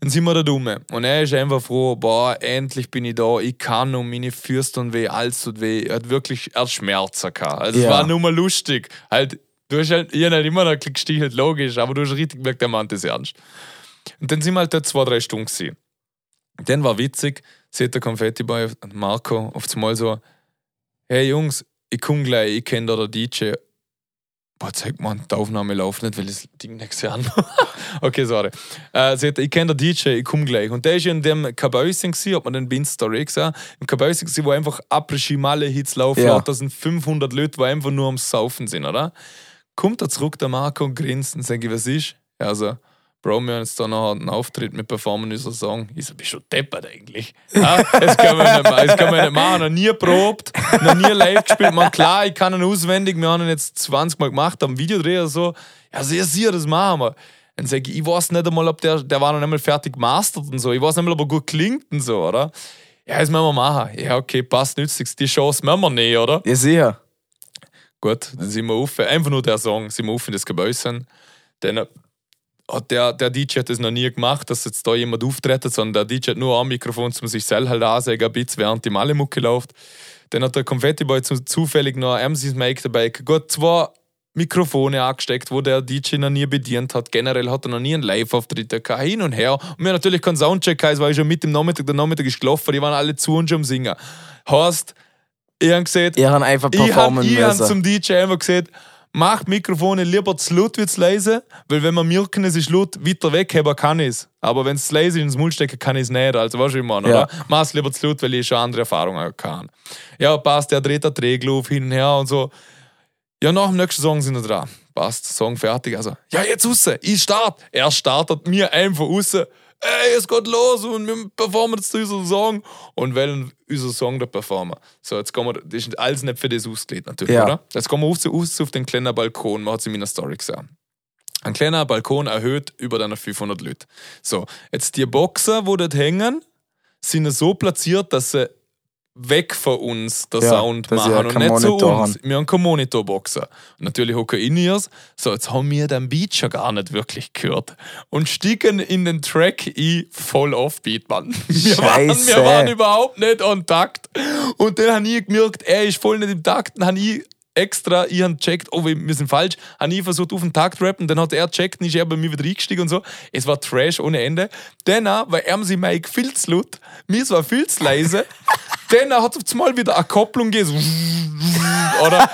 Dann sind wir da dumm. Und er ist einfach froh, boah, endlich bin ich da, ich kann um meine Füße tun weh, alles tut weh. Er hat wirklich er hat Schmerzen gehabt. Also es Ja. war nur mal lustig. Halt, du hast halt, ich hab halt immer noch gestichelt, logisch, aber du hast richtig gemerkt, der meint das ernst. Und dann sind wir halt da zwei, drei Stunden gewesen. Dann war witzig, sieht der Konfetti-Boy Marco auf einmal so, hey Jungs, ich komm gleich, ich kenne da der DJ. Boah, zeig mal, die Aufnahme läuft nicht, weil das Ding nicht gesehen Okay, sorry. Äh, sagt, ich kenne den DJ, ich komm gleich. Und der ist ja in dem Kabäuschen hat man den Bin Story gesehen, im Kabäuschen wo einfach Après-Ski-Malle-Hits laufen, Ja. da sind 500 Leute, die einfach nur am Saufen sind, oder? Kommt er zurück, der Marco, und grinst und sagt, was ist? Ja, also, Bro, wir haben jetzt da noch einen Auftritt mit performen unseren Song. Ich so, bist du deppert eigentlich? Das kann man nicht, ma- das kann man nicht machen. Noch nie probt, noch nie live gespielt. Man, klar, ich kann ihn auswendig. Wir haben ihn jetzt 20 Mal gemacht, am Videodreh oder so. Ja, sehr sicher, das machen wir. Dann sag ich, ich weiß nicht einmal, ob der, der war noch nicht mal fertig gemastert und so. Ich weiß nicht mal, ob er gut klingt und so, oder? Ja, das müssen wir machen. Ja, okay, passt, nützlich. Die Chance müssen wir nicht, oder? Ja, sicher. Gut, dann sind wir auf. Einfach nur der Song, sind wir auf in das Gebäude. Dann hat der, der DJ hat das noch nie gemacht, dass jetzt da jemand auftritt, sondern der DJ hat nur ein Mikrofon, um sich selber halt ansagen, ein bisschen, während die Malemucke läuft. Dann hat der Konfetti-Boy zu, zufällig noch ein MC's Mic dabei. Gut, zwei Mikrofone angesteckt, wo der DJ noch nie bedient hat. Generell hat er noch nie einen Live-Auftritt gehabt, hin und her. Und wir haben natürlich keinen Soundcheck gehabt, es war schon mit dem Nachmittag, der Nachmittag ist gelaufen, die waren alle zu und schon am Singen. Heißt, ich habe einfach ich habe performen ich hab müssen. zum DJ einfach gesagt, macht Mikrofone lieber zu laut wie zu leise, weil wenn man merken, es ist laut, weiter weg haben kann ich es. Aber wenn es zu leise ins Mund stecken, kann ich es nicht. Also weißt du, wie ich meine, Ja. oder? Mach es lieber zu laut, weil ich schon andere Erfahrungen kann. Ja, passt, der dreht der Trägel auf hin und her und so. Ja, nach dem nächsten Song sind wir dran. Passt, Song fertig. Also, ja, jetzt raus, ich start. Er startet mir einfach raus. Ey, es geht los und wir performen jetzt unseren Song und wollen unseren Song da performen. So, jetzt kommen wir, das ist alles nicht für das ausgelegt natürlich, Ja. oder? Jetzt kommen wir raus auf den kleinen Balkon, man hat es in meiner Story gesehen. Ein kleiner Balkon erhöht über deine 500 Leute. So, jetzt die Boxer, wo dort hängen, sind so platziert, dass sie weg von uns den Ja, Sound machen ja und nicht zu uns. haben. Wir haben keinen Monitorboxer. Und natürlich hocken In-Ears. So, jetzt haben wir den Beat schon gar nicht wirklich gehört. Und stiegen in den Track ein voll Offbeat, Mann. Wir waren, wir waren überhaupt nicht on Takt. Und dann habe ich gemerkt, er ist voll nicht im Takt. Dann habe ich extra, ich habe gecheckt, oh, wir sind falsch, habe ich versucht auf den Takt zu rappen, dann hat er gecheckt, dann ist er bei mir wieder eingestiegen und so. Es war Trash ohne Ende. Dann war er sie Mike viel zu laut, mir war viel zu leise. dann hat es auf einmal wieder eine Kopplung gegeben. so Oder?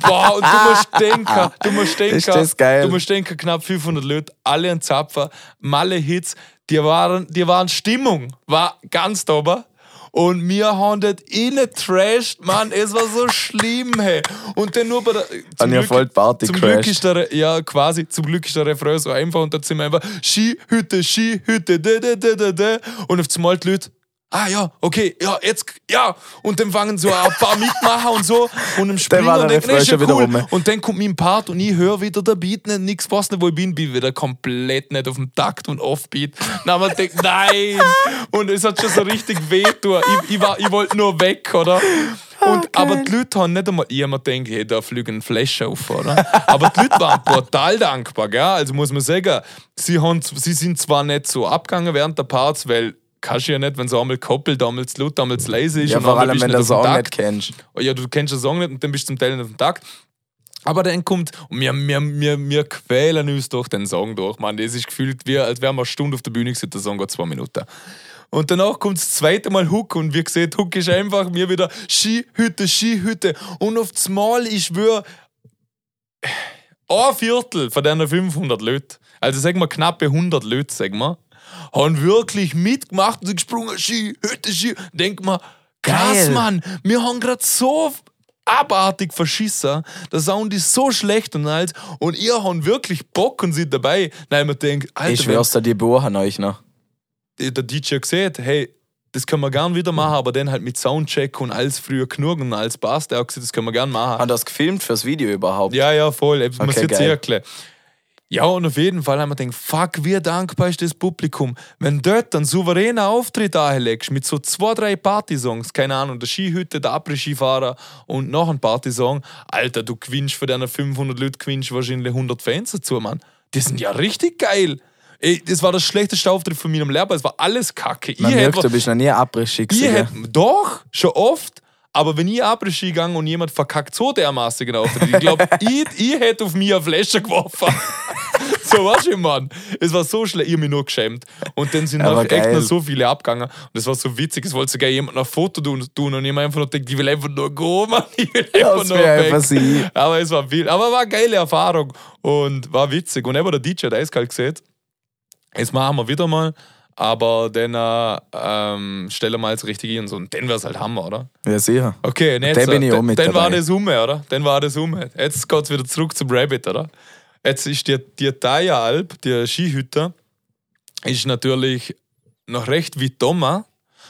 Boah, und du musst denken, du musst denken, du musst denken, knapp 500 Leute, alle ein Zapfer, Malle Hits, die waren, die waren Stimmung, war ganz dober. Und wir haben das innen trashed, Mann, es war so schlimm, hey. Und dann nur bei der. Haben ja voll Party zum Glück ist der, ja, quasi, zum Glück ist der Refrain so einfach und dann sind wir einfach Skihütte, Skihütte, da, da, da, da, da. Und auf einmal die Leute, ah ja, okay, ja, jetzt, ja. Und dann fangen so ein paar mitmachen und so. Und im Springen und denken, Refrain ist ja cool. rum. Und dann kommt mein Part und ich höre wieder der Beat nicht, nix passt nicht, wo ich bin, bin wieder komplett nicht auf dem Takt und Offbeat. Dann wir gedacht, nein! Und es hat schon so richtig weh getan. Ich, ich, war- ich wollte nur weg, oder? Und, aber die Leute haben nicht einmal, ich habe mir gedacht, hey, da fliegen Flash auf, oder? aber die Leute waren brutal dankbar, gell? Also muss man sagen, sie, haben, sie sind zwar nicht so abgegangen während der Parts, weil kannst du ja nicht, wenn es einmal koppelt, damals laut, damals leise ist. Ja, vor einmal allem, wenn du du den Song Takt. nicht kennst. Ja, du kennst den Song nicht und dann bist du zum Teil nicht dem Takt. Aber dann kommt, und wir, wir, wir, wir quälen uns durch den Song durch, man. Das ist gefühlt, wie, als wären wir eine Stunde auf der Bühne gewesen, der Song geht zwei Minuten. Und danach kommt das zweite Mal Hook und wie gesagt, Hook ist einfach mir wieder Skihütte, Skihütte. Und auf das Mal, ich schwöre, ein Viertel von deinen 500 Leuten, also sagen wir knappe 100 Leute, sagen wir, haben wirklich mitgemacht und sind gesprungen, Ski, Hütte, Ski. Denk mal, krass, Geil. Mann, wir haben gerade so abartig verschissen, der Sound ist so schlecht und alles und ihr habt wirklich Bock und sind dabei. Nein, man denkt, Alter, Ich schwör's dir, die buchen euch noch. der DJ gesagt, hey, das können wir gern wieder machen, aber dann halt mit Soundcheck und alles früher genug und alles passt. Er hat gesagt, das können wir gern machen. Hat das gefilmt fürs Video überhaupt? Ja, ja, voll. Man Okay, sieht geil. Ja, und auf jeden Fall haben wir gedacht, fuck, wie dankbar ist das Publikum. Wenn dort einen souveränen Auftritt anlegst mit so zwei, drei Partysongs, keine Ahnung, der Skihütte, der Après-Skifahrer und noch ein Partysong, Alter, du gewinnst von deinen 500 Leuten gewinnst wahrscheinlich 100 Fans dazu, Mann. Die sind ja richtig geil. Ey, das war der schlechteste Auftritt von meinem Lehrer, es war alles kacke. Man ich merkt, hätte- du bist noch nie hätte, doch, schon oft. Aber wenn ich Après-Ski gegangen und jemand verkackt so dermaßen genau, ich glaube, ich, ich hätte auf mich eine Flasche geworfen. so was ich, Mann. Es war so schlecht, ich habe mich nur geschämt. Und dann sind noch echt noch so viele abgegangen. Und das war so witzig, es wollte sogar jemand ein Foto tun, tun und ich einfach nur gedacht, ich will einfach nur gehen, Mann. Ich will einfach Das nur weg. einfach sie. Aber es war wild. Aber war eine geile Erfahrung und war witzig. Und eben der DJ hat eiskalt gesehen, jetzt machen wir wieder mal. Aber dann äh, ähm, stellen wir jetzt richtig und so. Und dann wäre es halt Hammer, oder? Ja, sicher. Okay, jetzt, Dann bin ich äh, auch mit Dann war das um, oder? Dann war das um. Jetzt geht es wieder zurück zum Rabbit, oder? Jetzt ist die, die Thaya-Alp, die Skihütte, ist natürlich noch recht wie Thomas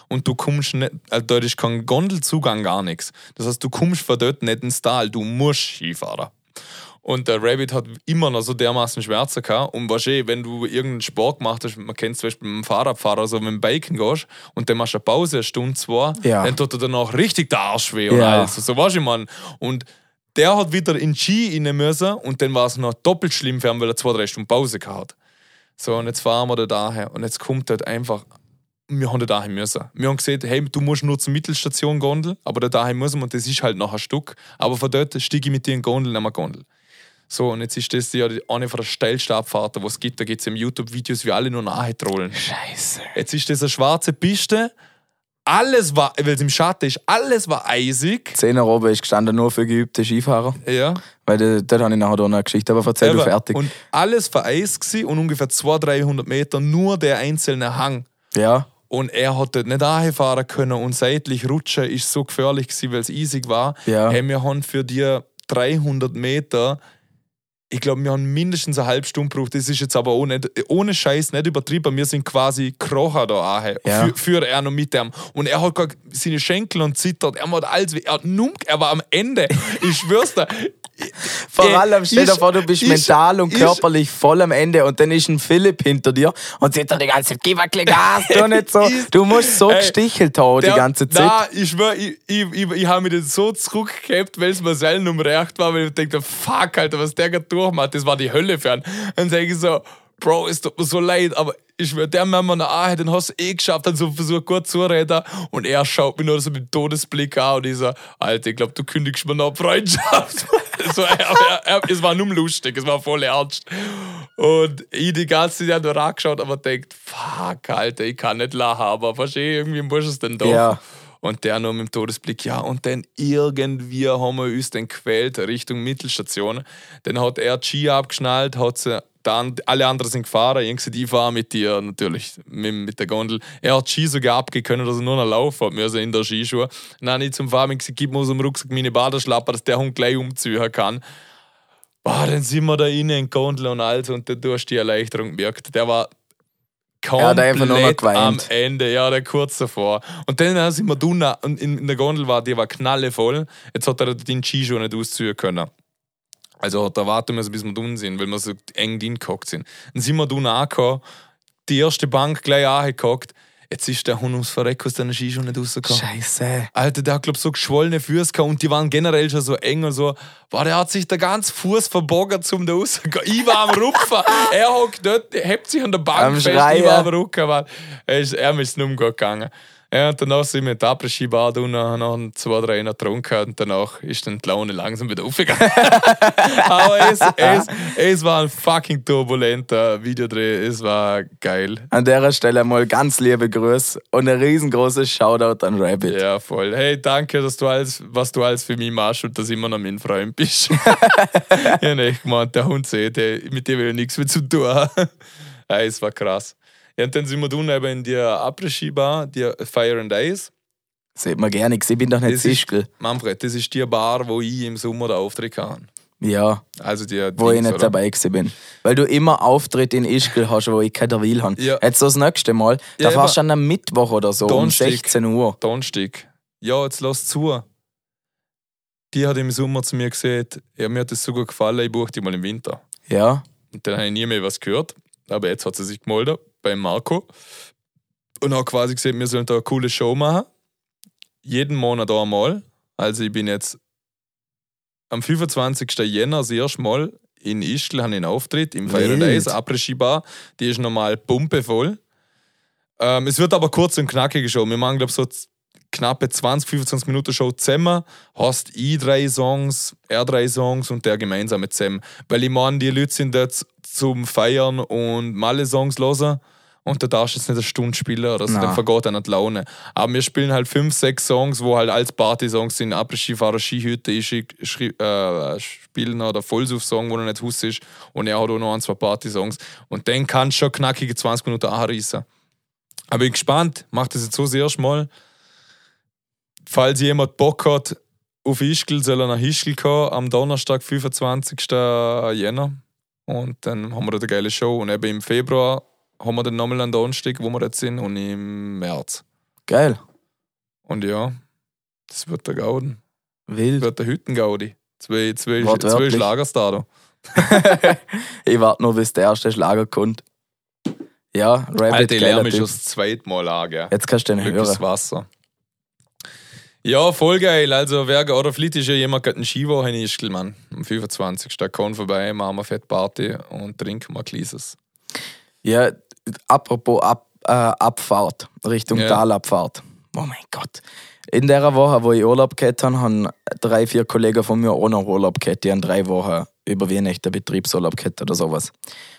und du kommst nicht, also dort ist kein Gondelzugang, gar nichts. Das heißt, du kommst von dort nicht ins Tal, du musst Skifahren. Und der Rabbit hat immer noch so dermaßen Schmerzen gehabt. Und wahrscheinlich, wenn du irgendeinen Sport gemacht hast, man kennt zum Beispiel mit dem Fahrradfahrer, so mit dem Biken gehst und dann machst du eine Pause, eine Stunde, zwei, Ja. dann tut er danach richtig der Arsch weh und Ja. alles. So weißt du, man. Und der hat wieder in Ski rein müssen und dann war es noch doppelt schlimm für ihn, weil er zwei, drei Stunden Pause gehabt hat. So, und jetzt fahren wir da daher und jetzt kommt dort einfach, wir haben da dahin müssen. Wir haben gesagt, hey, du musst nur zur Mittelstation Gondel, aber da dahin müssen wir und das ist halt noch ein Stück. Aber von dort stiege ich mit dir in Gondel, nehmen wir Gondel. So, und jetzt ist das ja eine von der steilsten Abfahrten, die es gibt. Da gibt es im YouTube-Videos, wie alle nur nahe trollen. Scheiße. Jetzt ist das eine schwarze Piste. Alles war, weil es im Schatten ist, alles war eisig. Zehner oben ist gestanden nur für geübte Skifahrer. Ja. Weil da- dort habe ich nachher auch noch eine Geschichte, aber erzähl du fertig. Und alles vereist gsi und ungefähr 200, 300 Meter nur der einzelne Hang. ja, Und er hat dort nicht anfahren können und seitlich rutschen ist so gefährlich gewesen, weil es eisig war. Ja. Hey, wir haben für die 300 Meter, ich glaube, wir haben mindestens eine halbe Stunde gebraucht. Das ist jetzt aber nicht, ohne Scheiß nicht übertrieben. Wir sind quasi Krocher da auch, Ja. für, für er noch mit dem. Und er hat gar seine Schenkel und zittert. Er hat alles, er hat er war am Ende. Ich schwör's dir. Vor Äh, allem, stell dir vor, du bist ist- mental und ist- körperlich voll am Ende und dann ist ein Philipp hinter dir und sagt dir die ganze Zeit, gib bisschen Gas, tu nicht so. Du musst so Ey, gestichelt haben die ganze Zeit. Nein, ich schwör, ich, ich, ich, ich habe mich dann so zurückgehabt, weil es mir selten um recht war, weil ich dachte, fuck, Alter, was der gerade durchmacht, das war die Hölle für ihn. Dann sage ich so, Bro, es tut mir so leid, aber ich schwör, der Mann mir ah, den hast du eh geschafft, dann so versucht gut zu reden und er schaut mich nur so mit Todesblick an und ich so, Alter, ich glaube, du kündigst mir noch Freundschaft. so, er, er, er, es war nur lustig, es war voll ernst. Und ich die ganze Zeit nur angeschaut, aber denkt, fuck, Alter, ich kann nicht lachen, aber verstehe, irgendwie muss es denn doch. Ja. Und der nur mit dem Todesblick, ja, und dann irgendwie haben wir uns dann quält Richtung Mittelstation. Dann hat er Ski abgeschnallt, hat sie dann, alle anderen sind gefahren, irgendwie die fahren mit dir natürlich, mit, mit der Gondel. Er hat Ski sogar abgekönnen, dass er nur noch laufen hat, müssen in der Skischuhe. Dann habe ich zum Fahren gesagt, gib mir aus dem Rucksack meine Badeschlapper, dass der Hund gleich umziehen kann. Boah, dann sind wir da innen in Gondel und alles und dann du hast die Erleichterung gemerkt. Der war Er hat einfach nur noch komplett am. Ende, ja, der kurz davor. Und dann sind wir drinnen und in, der Gondel war, die war knallevoll. Jetzt hat er den Skischuh nicht ausziehen können. Also hat er warten müssen, bis wir drin sind, weil wir so eng drin gehockt sind. Dann sind wir drinnen angekommen, die erste Bank gleich angehockt. Jetzt ist der Hund ums Verreck aus deiner Skischuhe nicht rausgekommen. Scheiße. Alter, der hat, glaub so geschwollene Füße gehabt und die waren generell schon so eng und so. Boah, der hat sich der ganze Fuß verbogen zum da rausgehen. Ich war am Rupfen. er hockt dort, hebt sich an der Bank Am fest, ich Schreien. war am Rücken. Er ist, er ist nicht umgehen gegangen. Ja, und danach sind wir in die Après-Ski-Bar und haben noch zwei, drei noch getrunken und danach ist dann die Laune langsam wieder aufgegangen. Aber es, es, es war ein fucking turbulenter Videodreh. Es war geil. An der Stelle mal ganz liebe Grüße und ein riesengroßes Shoutout an Rabbit. Ja, voll. Hey, danke, dass du alles, was du alles für mich machst und dass du immer noch mein Freund bist. ja, ne, ich gemeint, der Hund sieht, der, mit dem will ich nichts mehr zu tun haben. ja, es war krass. Ja, und dann sind wir dann eben in der Après-Ski-Bar, die Fire and Ice. Sieht man gerne, ich bin doch nicht Sischkel. Manfred, das ist die Bar, wo ich im Sommer den Auftritt hatte. Ja, Also die wo ich Dings, nicht oder? dabei gewesen bin. Weil du immer Auftritt in Ischgl hast, wo ich keinen Will habe. Ja. Jetzt so das nächste Mal, da Ja, fährst du an einem Mittwoch oder so Donnerstag. um 16 Uhr. Donnerstag. Ja, jetzt lass zu. Die hat im Sommer zu mir gesagt, ja, mir hat das so gut gefallen, ich buche die mal im Winter. Ja, Und dann habe ich nie mehr was gehört. Aber jetzt hat sie sich gemeldet bei Marco und hat quasi gesagt, wir sollen da eine coole Show machen. Jeden Monat einmal. Also ich bin jetzt am 25. Jänner das erste Mal in Ischgl habe ich einen Auftritt im Wild. Ice Après-Ski-Bar. Die ist normal pumpevoll. Ähm, es wird aber kurz und knackige Show. Wir machen, glaube ich, so knappe 20, 25 Minuten Show zusammen. Hast ich drei Songs, er drei Songs und der gemeinsame zusammen. Weil ich meine, die Leute sind dort zum Feiern und mal Songs hören. Und da darfst du jetzt nicht eine Stunde spielen oder so, dann vergeht einer die Laune. Aber wir spielen halt fünf, sechs Songs, wo halt als Party-Songs sind. Après-Skifahrer, Skihütte, äh, spielen oder Vollsuff-Song, wo er nicht Huss ist. Und er hat auch noch ein, zwei Party-Songs. Und dann kannst du schon knackige 20 Minuten anreißen. Aber ich bin gespannt, mach das jetzt so das erste Mal. Falls jemand Bock hat auf Ischgl, soll er nach Ischgl kommen am Donnerstag, 25. Jänner. Und dann haben wir da eine geile Show. Und eben im Februar haben wir dann nochmal einen Donnerstag, wo wir jetzt sind, und im März. geil. Und ja, das wird der Gauden. Das Wild. wird der Hüttengaudi. Zwei, zwei, zwei. Schlagerstar ich warte nur, bis der erste Schlager kommt. Ja, Rabbit, Alter, Typ. schon das zweite Mal an, gell. Jetzt kannst du den Glück ist hören. Wasser. Ja, voll geil. Also, wer, oder vielleicht ist ja jemand gerade ein Skiwoche in Ischgl, Mann. Am 25. Da kommt vorbei, machen wir fett Party und trinken mal Kleines. Ja, apropos Ab, äh, Abfahrt, Richtung Ja. Talabfahrt. Oh mein Gott. In der Woche, wo ich Urlaub gehabt habe, haben drei, vier Kollegen von mir auch noch Urlaub gehabt. Die haben drei Wochen über Weihnachten Betriebsurlaub gehabt oder sowas.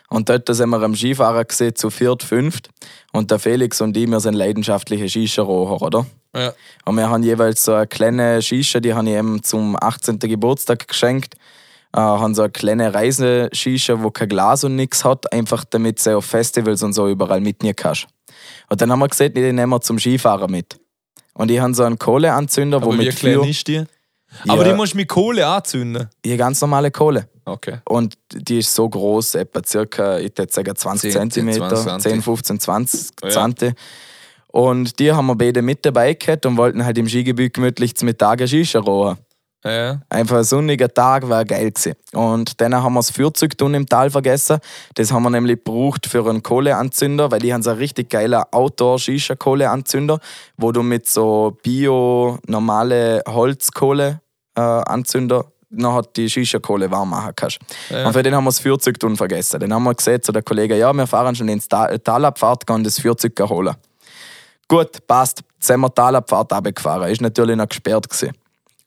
Und dort sind wir am Skifahren gesehen, zu viert, fünft. Und der Felix und ich, wir sind leidenschaftliche Skischerocher, oder? Ja. Und wir haben jeweils so eine kleine Shisha, die habe ich ihm zum 18. Geburtstag geschenkt. Äh, haben so eine kleine Reise-Shisha, wo kein Glas und nichts hat, einfach damit sie auf Festivals und so überall mitnehmen kannst. Und dann haben wir gesagt, die nehmen wir zum Skifahren mit. Und ich habe so einen Kohleanzünder, wo Aber wie mit klein Feuer, ist die? Aber Ja. die musst du mit Kohle anzünden. hier ganz normale Kohle. Okay. Und die ist so groß, etwa circa, ich würde sagen 20 10, cm, 20, 20. 10, 15, 20 Ja. Zante. Und die haben wir beide mit dabei gehabt und wollten halt im Skigebiet gemütlich zum eine Shisha rohen. Ja. Einfach ein sonniger Tag war geil gewesen. Und dann haben wir das Führzeug tun im Tal vergessen. Das haben wir nämlich gebraucht für einen Kohleanzünder, weil die haben so einen richtig geiler Outdoor-Shisha-Kohleanzünder, wo du mit so bio normale Holzkohle äh, noch die Shisha-Kohle warm machen kannst. Ja. Und für den haben wir das Führzeug tun vergessen. Dann haben wir gesagt zu der Kollege, ja, wir fahren schon ins Ta- Talabfahrt, gehen das Führzeug holen. Gut, passt. Jetzt sind wir Talabfahrt runtergefahren. Ist natürlich noch gesperrt gewesen.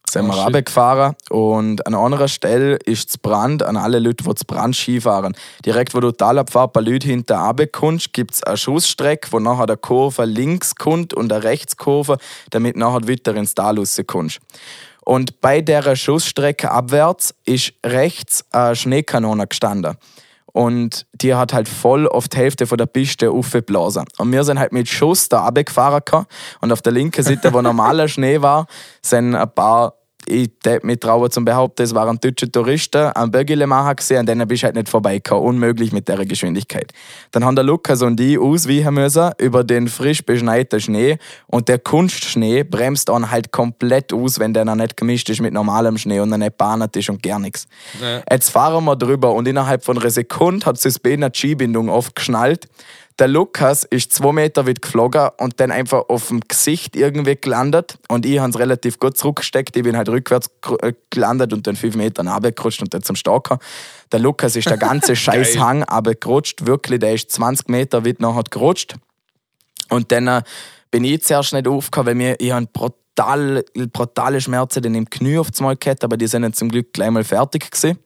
Sind Oh, wir shit. runtergefahren und an anderer Stelle ist es Brand, an alle Leute, die zu Brand Skifahren. Direkt, wo du die Talabfahrt bei Leuten hinter runterkommst, gibt es eine Schussstrecke, wo nachher der Kurve links kommt und eine Rechtskurve, damit nachher weiter ins Tal rauskommst. Und bei der Schussstrecke abwärts ist rechts eine Schneekanone gestanden. Und die hat halt voll auf die Hälfte von der Piste aufgeblasen. Und wir sind halt mit Schuss da runtergefahren. Und auf der linken Seite, wo normaler Schnee war, sind ein paar, ich darf mich trauen zum behaupten, es waren deutsche Touristen, am Bögele machen gesehen, an denen bist du halt nicht vorbeigekommen. Unmöglich mit der Geschwindigkeit. Dann haben der Lukas und ich ausweichen müssen über den frisch beschneiten Schnee. Und der Kunstschnee bremst dann halt komplett aus, wenn der noch nicht gemischt ist mit normalem Schnee und er nicht bahnet ist und gar nichts. Ja. Jetzt fahren wir drüber und innerhalb von einer Sekunde hat sich das Bein die Skibindung aufgeschnallt. Der Lukas ist zwei Meter weit geflogen und dann einfach auf dem Gesicht irgendwie gelandet. Und ich habe es relativ gut zurückgesteckt. Ich bin halt rückwärts äh, gelandet und dann fünf Meter runtergerutscht und dann zum Starker. Der Lukas ist der ganze Scheißhang runtergerutscht. Wirklich, der ist 20 Meter weit nachher gerutscht. Und dann äh, bin ich zuerst nicht aufgekommen, weil mir, ich habe brutal, brutale Schmerzen dann im Knie auf einmal gehabt, aber die sind dann zum Glück gleich mal fertig gewesen.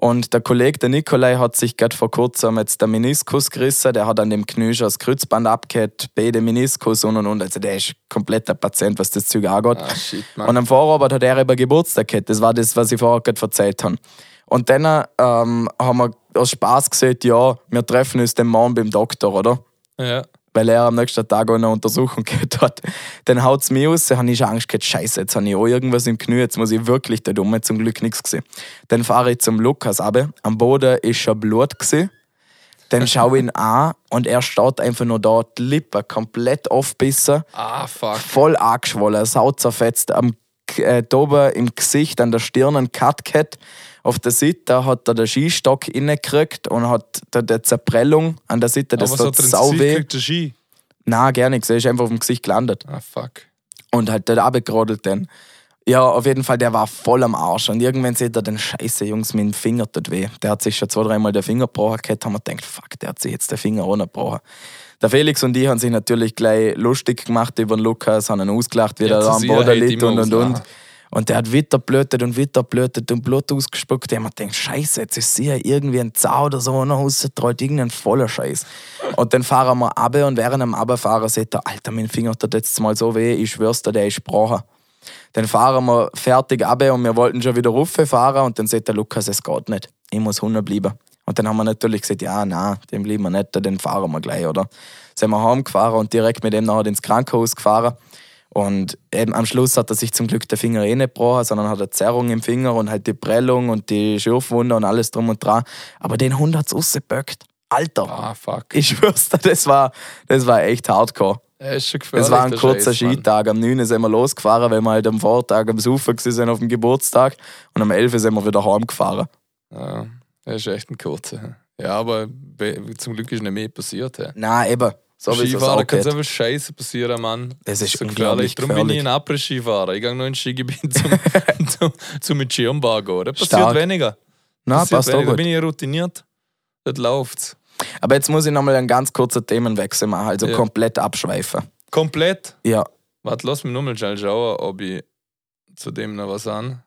Und der Kollege, der Nikolai, hat sich gerade vor kurzem jetzt den Meniskus gerissen. Der hat an dem Knie schon das Kreuzband abgehört, beide Meniskus und und und. Also der ist komplett der Patient, was das Zeug angeht. Ah, shit, Mann. Und am Vorabend hat er eben Geburtstag gehabt. Das war das, was ich vorher gerade erzählt habe. Und dann ähm, haben wir aus Spaß gesagt, ja, wir treffen uns den Morgen beim Doktor, oder? ja. Weil er am nächsten Tag auch eine Untersuchung gehabt hat. Dann haut es mich aus, dann habe ich schon Angst gehabt, Scheiße, jetzt habe ich auch irgendwas im Knie, jetzt muss ich wirklich da dumme, zum Glück nichts gesehen. Dann fahre ich zum Lukas runter, am Boden ist schon Blut gewesen. Dann schaue ich ihn an und er steht einfach nur da, die Lippe komplett aufbissen, Ah, fuck. voll angeschwollen, sau zerfetzt, am, äh, da oben im Gesicht, an der Stirn ein Cut gehabt. Auf der Seite hat er den Skistock reingekriegt und hat da die Zerprellung an der Seite, das hat sau weh. der Ski? Nein, gar nichts. Er ist einfach auf dem Gesicht gelandet. Ah, fuck. Und halt dort abgerodelt dann. Ja, auf jeden Fall, der war voll am Arsch. Und irgendwann sieht er den Scheiße, Jungs, mein Finger tut weh. Der hat sich schon zwei, dreimal den Finger gebrochen gehabt, haben wir gedacht, fuck, der hat sich jetzt den Finger auch noch gebrochen. Der Felix und ich haben sich natürlich gleich lustig gemacht über den Lukas, haben ihn ausgelacht, wie der da am Boden Sicherheit liegt und und und. Und der hat weiter blötet und weiter blötet und Blut ausgespuckt. Der hat gedacht, Scheiße, jetzt ist sicher irgendwie ein Zau oder so noch rausgetrollt, irgendein voller Scheiß. Und dann fahren wir ab und während dem Abfahren sieht er, Alter, mein Finger tut jetzt mal so weh, ich schwör's dir, der ist gebrochen. Dann fahren wir fertig ab und wir wollten schon wieder rauffahren und dann sagt der Lukas, es geht nicht. Ich muss hunter bleiben. Und dann haben wir natürlich gesagt, ja, nein, den bleiben wir nicht, den fahren wir gleich, oder? Sind wir heimgefahren und direkt mit dem nachher ins Krankenhaus gefahren. Und eben am Schluss hat er sich zum Glück der Finger eh nicht gebrochen, sondern hat eine Zerrung im Finger und halt die Prellung und die Schürfwunde und alles drum und dran. Aber den Hund hat's rausgeböckt. Alter, Ah, fuck. ich schwör's dir, das war, das war echt hardcore. Er ist schon gefährlich. Es war ein kurzer Scheiß. Skitag. Am 9. sind wir losgefahren, weil wir halt am Vortag am Saufen sind auf dem Geburtstag. Und am 11. sind wir wieder heimgefahren. Ja, er ist echt ein kurzer. Ja, aber be- zum Glück ist nicht mehr passiert. Ja. Nein, eben. So wie es Skifahren auch kann geht. einfach Scheiße passieren, Mann. Das ist so unglaublich Darum bin ich gefährlich. ein Après-Skifahrer. Ich gehe nur ins Skigebiet zum, zum, zum Schirmbar gehen. Das passiert Stark. weniger. Nein, passiert passt auch weniger. Da gut. bin ich routiniert. Das läuft's. Aber jetzt muss ich nochmal einen ganz kurzen Themenwechsel machen, also Ja. komplett abschweifen. Komplett. Ja, Warte, lass mich nochmal schnell schauen, ob ich zu dem noch was an.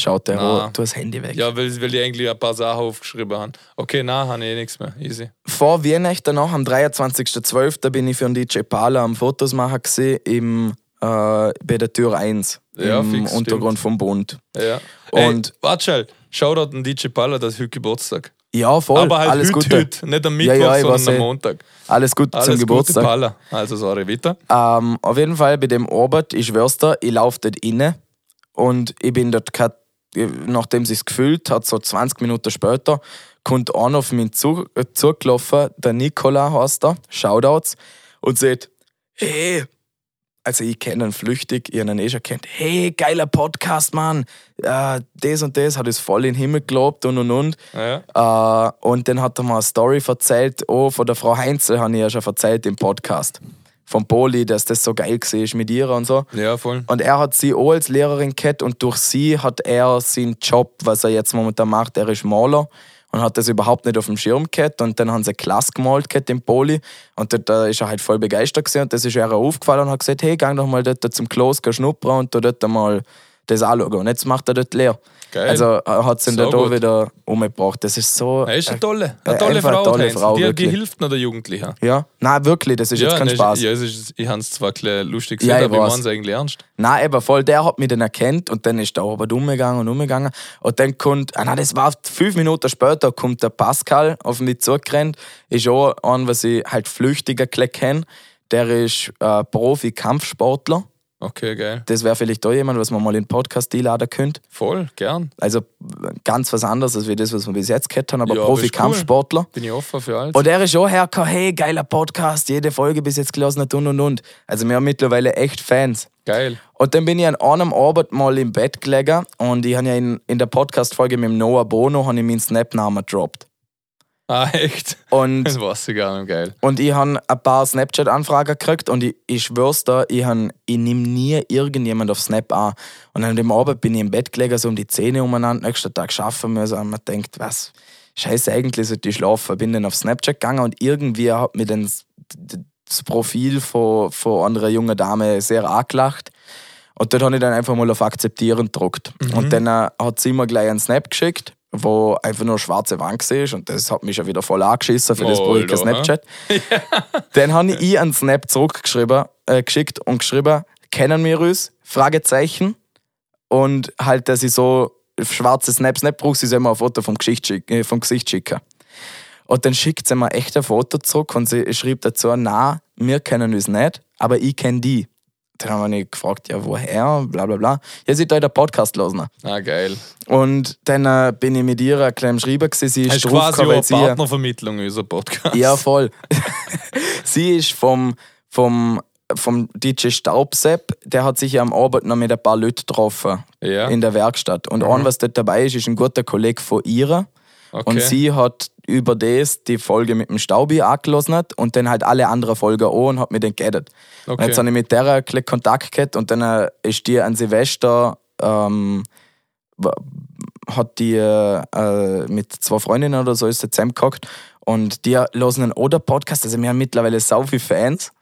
Schaut der Na. Rohr, du das Handy weg. Ja, weil, weil ich eigentlich ein paar Sachen aufgeschrieben habe. Okay, nein, habe ich eh nichts mehr. Easy. Vor Weihnachten noch, am 23.12. bin ich für den DJ Pala am Fotos machen gesehen, im, äh, bei der Tür 1 Ja, im fix, Untergrund vom Bund. Ja. Und- Ey, warte schnell. Shoutout an DJ Palla, das ist heute Geburtstag. Ja, voll, Aber halt alles heute, Gute. heute. Nicht am Ja, Mittwoch, ja, ich sondern am eh. Montag. Alles Gute Alles zum Gute, Geburtstag. Palla. Also, sorry, weiter. Ähm, auf jeden Fall bei dem Arbeit, ich schwör's dir, ich laufe dort inne und ich bin dort, grad, nachdem sich's gefühlt hat, so 20 Minuten später, kommt einer auf mich zu, äh, zugelaufen, der Nikola heißt er, Shoutouts, und sagt, hey, also ich kenne ihn flüchtig, ich habe ihn eh schon kennt, hey, geiler Podcast, Mann, äh, das und das, hat es voll in den Himmel gelobt und und und. Ja. Äh, und dann hat er mir eine Story erzählt, oh, von der Frau Heinzel habe ich ja schon erzählt im Podcast. Vom Poli, dass das so geil war mit ihr und so. ja, voll. Und er hat sie auch als Lehrerin gehabt und durch sie hat er seinen Job, was er jetzt momentan macht, er ist Maler und hat das überhaupt nicht auf dem Schirm gehabt und dann haben sie eine Klasse gemalt gehabt im Poli und dort äh, ist er halt voll begeistert gewesen und das ist auch aufgefallen und hat gesagt, hey, gang doch mal dort zum Klos geh schnuppern und da dort mal das anschauen. Und jetzt macht er dort leer. Geil. Also er hat sie ihn So da gut. wieder umgebracht. Das ist so... Er ist eine äh, tolle, äh, eine tolle einfach eine Frau. tolle. Frau, die, die hilft noch der Jugendlichen. Ja, nein, wirklich, das ist jetzt kein ne, Spaß. Ja, ist, ich habe es zwar lustig Ja, gesagt, ich aber ich meine es eigentlich ernst. Nein, eben voll, der hat mich dann erkannt und dann ist der aber umgegangen und umgegangen. Und dann kommt, ah nein, das war fünf Minuten später, kommt der Pascal auf mich zugerannt. Ist auch ein, was ich halt flüchtiger kenne. Der ist äh, Profi-Kampfsportler. Okay, geil. Das wäre vielleicht auch jemand, was man mal in den Podcast einladen könnte. Voll, gern. Also ganz was anderes als wie das, was wir bis jetzt gehabt haben, aber Ja, Profi-Kampfsportler. Bin ich offen für alles. Und er ist auch hergekommen, hey, geiler Podcast, jede Folge bis jetzt gelesen hat und und und. Also wir haben mittlerweile echt Fans. Geil. Und dann bin ich an einem Abend mal im Bett gelegen und ich habe ja in, in der Podcast-Folge mit dem Noah Bono habe ich meinen Snap-Namen gedroppt. Ah, echt? Und, Das weiß ich gar nicht, geil. und ich habe ein paar Snapchat-Anfragen gekriegt und ich, ich schwör's dir, ich, han- ich nehme nie irgendjemand auf Snap an. Und an dem Abend bin ich im Bett gelegen, so um die Zähne umeinander, nächsten Tag schaffen müssen und man denkt, was, scheiße, eigentlich sollte ich schlafen. Bin dann auf Snapchat gegangen und irgendwie hat mir dann das, Profil von, von einer jungen Dame sehr angelacht. Und dort habe ich dann einfach mal auf Akzeptieren gedruckt. Und dann äh, hat sie mir gleich einen Snap geschickt, wo einfach nur eine schwarze Wand war. Und das hat mich schon wieder voll angeschissen, für das ich kein Alter, Snapchat. Dann habe ich einen Snap zurückgeschrieben, äh, geschickt und geschrieben, kennen wir uns? Fragezeichen. Und halt, dass ich so schwarze Snaps nicht brauche, sie soll mir ein Foto vom Gesicht, schick, äh, vom Gesicht schicken. Und dann schickt sie mir echt ein Foto zurück und sie schrieb dazu, na, wir kennen uns nicht, aber ich kenne die. Dann haben wir gefragt, ja, woher, bla bla bla. Ja, sie hat den Podcast hören. Ah, geil. Und dann äh, bin ich mit ihr ein klein Schreiber gewesen, sie ist quasi weil sie... Partnervermittlung, unser Podcast. Ja, voll. sie ist vom, vom, vom DJ Staubsepp, der hat sich ja am Abend noch mit ein paar Leuten getroffen Ja. in der Werkstatt. Und ein, was dort dabei ist, ist ein guter Kollege von ihr. Okay. Und sie hat über das die Folge mit dem Staubi angelassen hat und dann halt alle anderen Folgen auch und hat mit denen geredet. Und Okay. jetzt habe ich mit der bisschen Kontakt gehabt und dann äh, ist die an Silvester ähm, hat die äh, mit zwei Freundinnen oder so ist sie zusammengehockt und die hören einen Oder-Podcast, also wir haben mittlerweile so viele Fans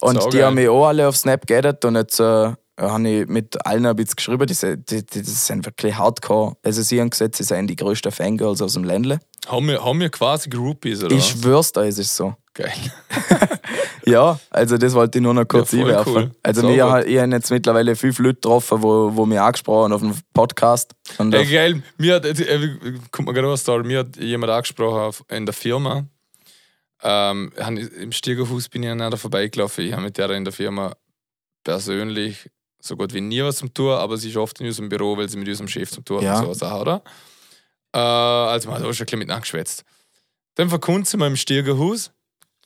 und die Saugeil. haben mich auch alle auf Snap geedet und jetzt äh, habe ich mit allen ein bisschen geschrieben, die, sind- die, die, die sind wirklich hardcore. Also sie haben gesagt, sie seien die größten Fangirls aus dem Ländle. Haben wir, haben wir quasi Groupies, oder? Ich schwör's dir, es ist so. Geil. Ja, also das wollte ich nur noch kurz Ja, einwerfen. cool. Also wir haben ich hab jetzt mittlerweile fünf Leute getroffen, wo, wo mich angesprochen haben auf dem Podcast. Und Ey, auf, geil. Mir hat, äh, kommt mir gerade eine Story, mir hat jemand angesprochen auf- in der Firma. Ähm, Im Stiegerfuß bin ich an einer vorbeigelaufen. Ich habe mit der in der Firma persönlich so gut wie nie was zum tun, aber sie ist oft in unserem Büro, weil sie mit unserem Chef zum hat Ja. und so Sachen, oder? Äh, also man hat auch schon ein bisschen mit angeschwätzt. Dann verkundet sie mal im Stiegerhaus,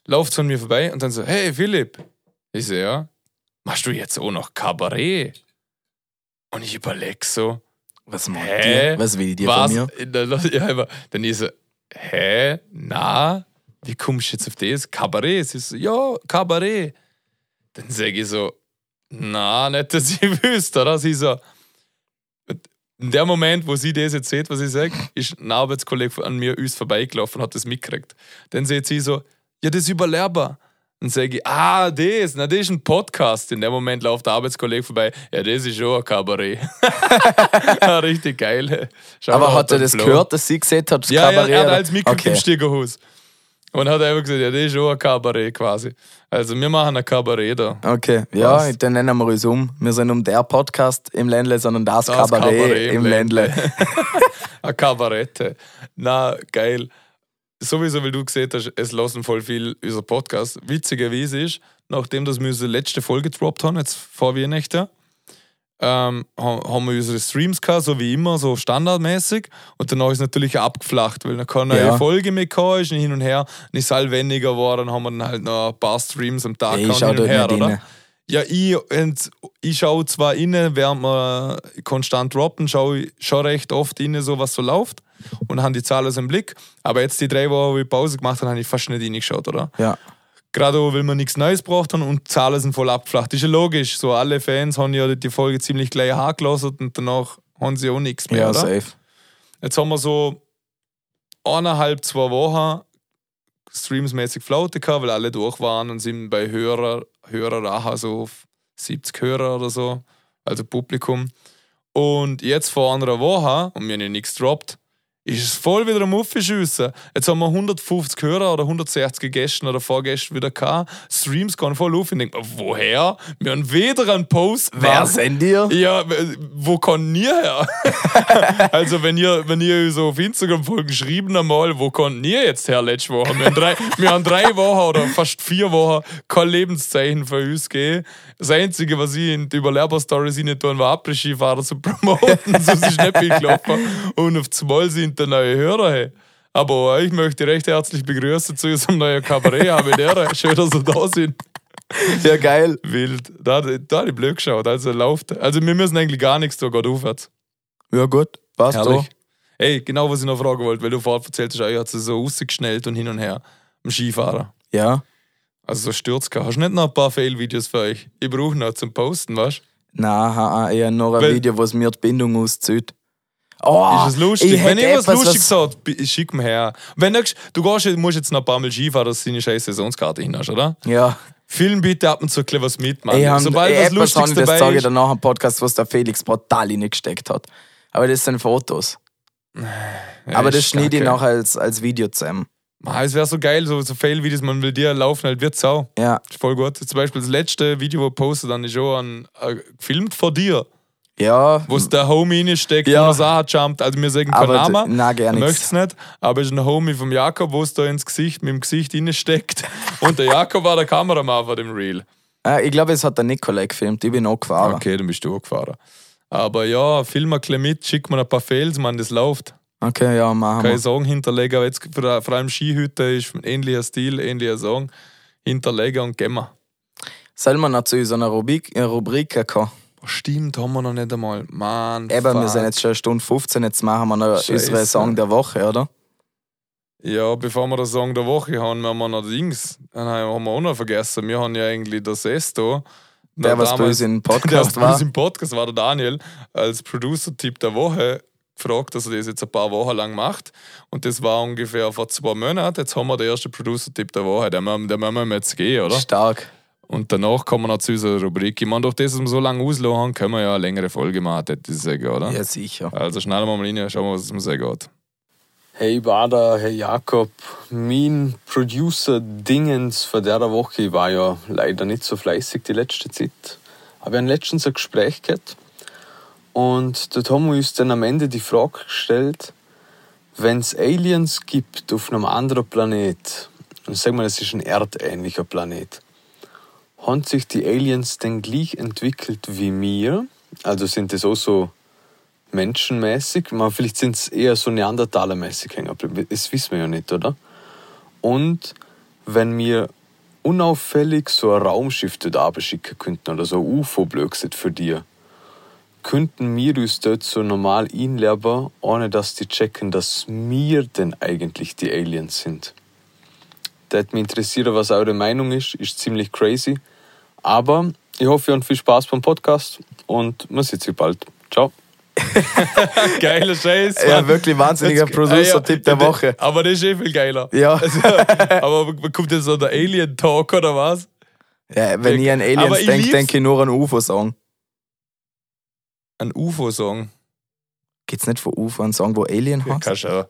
läuft von mir vorbei und dann so, hey Philipp. Ich so, ja, machst du jetzt auch noch Kabarett? Und ich überlege so, was macht die? Was will die was? von mir? Dann, ja, aber dann ist er, hä? Na? Wie kommst du jetzt auf das? Kabarett? Sie ist so, ja, Kabarett. Dann sage ich so, na, nicht, dass ich wüsste, oder? Sie so, in dem Moment, wo sie das jetzt sieht, was ich sage, ist ein Arbeitskollege an mir uns vorbeigelaufen und hat das mitgekriegt. Dann sieht sie so, ja, das ist überlehrbar. Dann sage ich, ah, das, na, das ist ein Podcast. In dem Moment läuft der Arbeitskollege vorbei, ja, das ist schon ein Kabarett. ja, richtig geil. Schau Aber hat er das Flow. gehört, dass sie gesehen hat, das Ja, ja, Kabarett? er hat als im okay. Stiegerhaus. Und hat einfach gesagt, ja, das ist schon ein Kabarett quasi. Also wir machen ein Kabarett da. Okay, ja, Was? dann nennen wir uns um. Wir sind um der Podcast im Ländle, sondern das, Das Kabarett, Kabarett im im Ländle. Ein Kabarette. Na, geil. Sowieso, weil du gesehen hast, es lassen voll viel unser Podcast. Witzigerweise ist, nachdem dass wir unsere letzte Folge gedroppt haben, jetzt vor Weihnachten, ähm, ha- haben wir unsere Streams gehabt, so wie immer, so standardmäßig. Und danach ist es natürlich abgeflacht, weil dann keine Ja. Folge mehr gekommen ist hin und her. Und ist halt weniger geworden, haben wir dann halt noch ein paar Streams am Tag Ich gehabt schau hin und her, oder? rein. Ja, ich, und ich schaue zwar inne, während wir konstant droppen, schaue ich schon recht oft inne, so was so läuft und habe die Zahlen so im Blick. Aber jetzt die drei Wochen, wo ich Pause gemacht habe, habe ich fast nicht reingeschaut, oder? Ja. Gerade auch, weil wir nichts Neues braucht haben und die Zahlen sind voll abgeflacht. ist ja logisch. So alle Fans haben ja die Folge ziemlich gleich angelassen und danach haben sie auch nichts mehr, Ja, oder? safe. Jetzt haben wir so eineinhalb, zwei Wochen streamsmäßig Flaute gehabt, weil alle durch waren und sind bei Hörer, Hörerrache so auf 70 Hörer oder so, also Publikum. Und jetzt vor einer Woche, und wir haben ja nichts gedroppt, ist es voll wieder am Aufschiessen. Jetzt haben wir 150 Hörer oder 160 Gäste oder Vorgäste wieder gehabt. Streams gehen voll auf. Ich denke mir, woher? Wir haben weder einen Post. Wer sind ihr? ja, wo kommt ihr her? also, wenn ihr, wenn ihr so auf Instagram folgen, geschrieben einmal, wo kommt ihr jetzt her letzte Woche? Wir haben drei, wir haben drei Wochen oder fast vier Wochen kein Lebenszeichen für uns gegeben. Das Einzige, was ich in die Überlehrbar-Stories rein tun, war Après-Skifahrer zu promoten. so ist nicht viel gelaufen. Und auf einmal sind da neue Hörer. Hey. Aber euch möchte ich recht herzlich begrüßen zu unserem neuen Kabarett. Ich Ehre. Schön, dass ihr da sind. Ja, geil. Wild. Da, da ich blöd geschaut. Also läuft. Also wir müssen eigentlich gar nichts tun, geht aufwärts. Ja, gut. Passt so. Herrlich. Ey, genau was ich noch fragen wollte, weil du vorhin erzählt hast, er hat sie so rausgeschnellt und hin und her. Im Skifahrer. Ja. Also so Sturz gehabt. Hast du nicht noch ein paar Fail-Videos für euch? Ich brauche noch zum Posten, weißt Nein, ha, eher noch ein Weil- Video, was mir die Bindung auszieht. Oh, Ist es lustig? ich Wenn hätte ich was etwas, Lustiges hat, bi- schick mir her. Wenn du, du gehst, jetzt- musst jetzt noch ein paar Mal Skifahren, dass du deine scheiß Saisonskarte hin hast, oder? Ja, Film bitte ab und zu ein was mit, Mann. ich habe Sobald was etwas habe Lustiges ich das dabei sage ich ist. dann nach dem Podcast, was der Felix brutal reingesteckt hat. Aber das sind Fotos. Ja, Aber das schneide ich noch als, als Video zusammen. Ah, Es wäre so geil, so, so Fail-Videos, man will dir laufen, halt wird sau. Ja, Ist voll gut. Zum Beispiel das letzte Video, wo ich postet, dann ist schon ein, äh, gefilmt von dir, ja. wo es der Homie reinsteckt, Ja. wo er Sachen jumpt. Also wir sagen keinen Namen. nein, möchte nichts. es nicht, aber es ist ein Homie vom Jakob, wo es da ins Gesicht, mit dem Gesicht reinsteckt. Und der Jakob war der Kameramann von dem Reel. Äh, ich glaube, es hat der Nikolai gefilmt. Ich bin auch gefahren. Okay, dann bist du auch gefahren. Aber ja, film mal ein bisschen mit, schick mir ein paar Fails, man, das läuft. Okay, ja, machen wir. ich Song hinterlegen, aber jetzt vor vor allem Skihütte ist ein ähnlicher Stil, ähnlicher Song. Hinterlegen und gehen wir. Sollen wir noch zu unserer Rubrik, äh, Rubrik kommen? Stimmt, haben wir noch nicht einmal. Mann. Eben, wir fuck. sind jetzt schon eine Stunde 15, jetzt machen wir noch Scheiße. unsere Song der Woche, oder? Ja, bevor wir den Song der Woche haben, haben wir noch Dings. Dann haben wir auch noch vergessen. Wir haben ja eigentlich das Sesto. Der, was bei uns im Podcast der, bei war. im Podcast war, der Daniel, als Producer-Tipp der Woche gefragt, dass er das jetzt ein paar Wochen lang macht. Und das war ungefähr vor zwei Monaten. Jetzt haben wir den ersten Producer-Tipp der Woche. Den müssen den müssen wir jetzt gehen, oder? Stark. Und danach kommen wir noch zu unserer Rubrik. Ich meine, durch das, dass wir so lange auslassen haben, können wir ja eine längere Folge machen, hätte ich sagen, oder? Ja, sicher. Also schnell mal rein, schauen wir, was es sagen geht. Hey Bader, hey Jakob, mein Producer-Dingens von der Woche war ja leider nicht so fleißig die letzte Zeit. Aber wir haben letztens ein Gespräch gehabt und dort haben wir uns dann am Ende die Frage gestellt, wenn es Aliens gibt auf einem anderen Planet, und sagen wir, es ist ein erdähnlicher Planet, haben sich die Aliens denn gleich entwickelt wie mir? Also sind es auch so menschenmäßig. Man, vielleicht sind es eher so Neandertalermäßig hängen. Das wissen wir ja nicht, oder? Und wenn wir unauffällig so ein Raumschiff dort abschicken könnten oder so ein UFO blöd gesagt für dir, könnten wir uns dort so normal einleben, ohne dass die checken, dass wir denn eigentlich die Aliens sind. Das würde mich interessieren, was eure Meinung ist. Ist ziemlich crazy. Aber ich hoffe, ihr habt viel Spaß beim Podcast und man sieht sich bald. Ciao. Geiler Scheiß. Ja, Mann. wirklich wahnsinniger Producer-Tipp der der- Woche. Aber das ist eh viel geiler. Ja. Also, aber kommt jetzt so der Alien-Talk oder was? ja wenn ich an Aber Aliens ich denke, denke ich nur an UFO-Song. Ein UFO-Song. Geht's nicht von UFO, ein Song, wo Alien Ja, heißt? kann schon,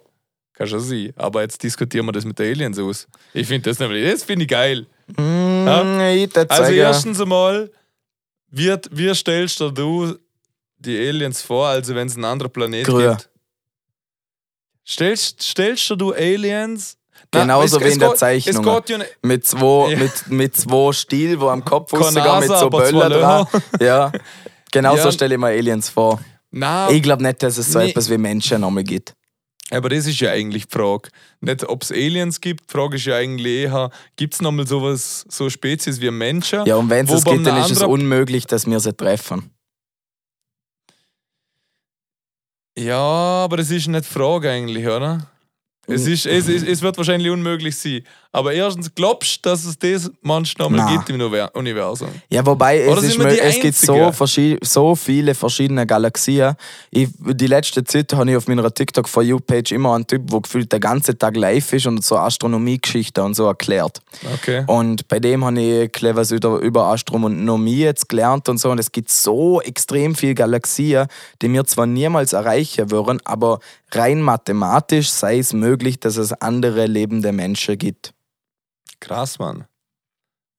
kann schon sein. Aber jetzt diskutieren wir das mit den Aliens aus. Ich finde das nämlich, das finde ich geil. Mm, Ja. würd Also erstens einmal, wie, wie stellst du die Aliens vor, also wenn es einen anderen Planet Grün. gibt? Stellst, stellst du Aliens? Na, Genauso es- wie in der Zeichnung. Ja mit zwei, Ja. mit, mit zwei Stiel, wo am Kopf rausgehen, mit so Böller dran. Ja. Genauso Ja. stelle ich mir Aliens vor. Nein, Ich glaube nicht, dass es so Nee. etwas wie Menschen nochmal gibt. Aber das ist ja eigentlich die Frage. Nicht, ob es Aliens gibt. Die Frage ist ja eigentlich eher, gibt es nochmal sowas, so Spezies wie Menschen? Ja, und wenn es es gibt, dann ist es unmöglich, dass wir sie treffen. Ja, aber das ist nicht die Frage eigentlich, oder? Es, ist, es, es, es wird wahrscheinlich unmöglich sein. Aber erstens, glaubst du, dass es das manchmal Nein. gibt im Univer- Universum? Ja, wobei es, ist es gibt so, so viele verschiedene Galaxien. Ich, die letzte Zeit habe ich auf meiner TikTok For You-Page immer einen Typ, der gefühlt den ganzen Tag live ist und so Astronomiegeschichten und so erklärt. Okay. Und bei dem habe ich clever über, über Astronomie jetzt gelernt und so. Und es gibt so extrem viele Galaxien, die wir zwar niemals erreichen würden, aber rein mathematisch sei es möglich, dass es andere lebende Menschen gibt. Krass, Mann.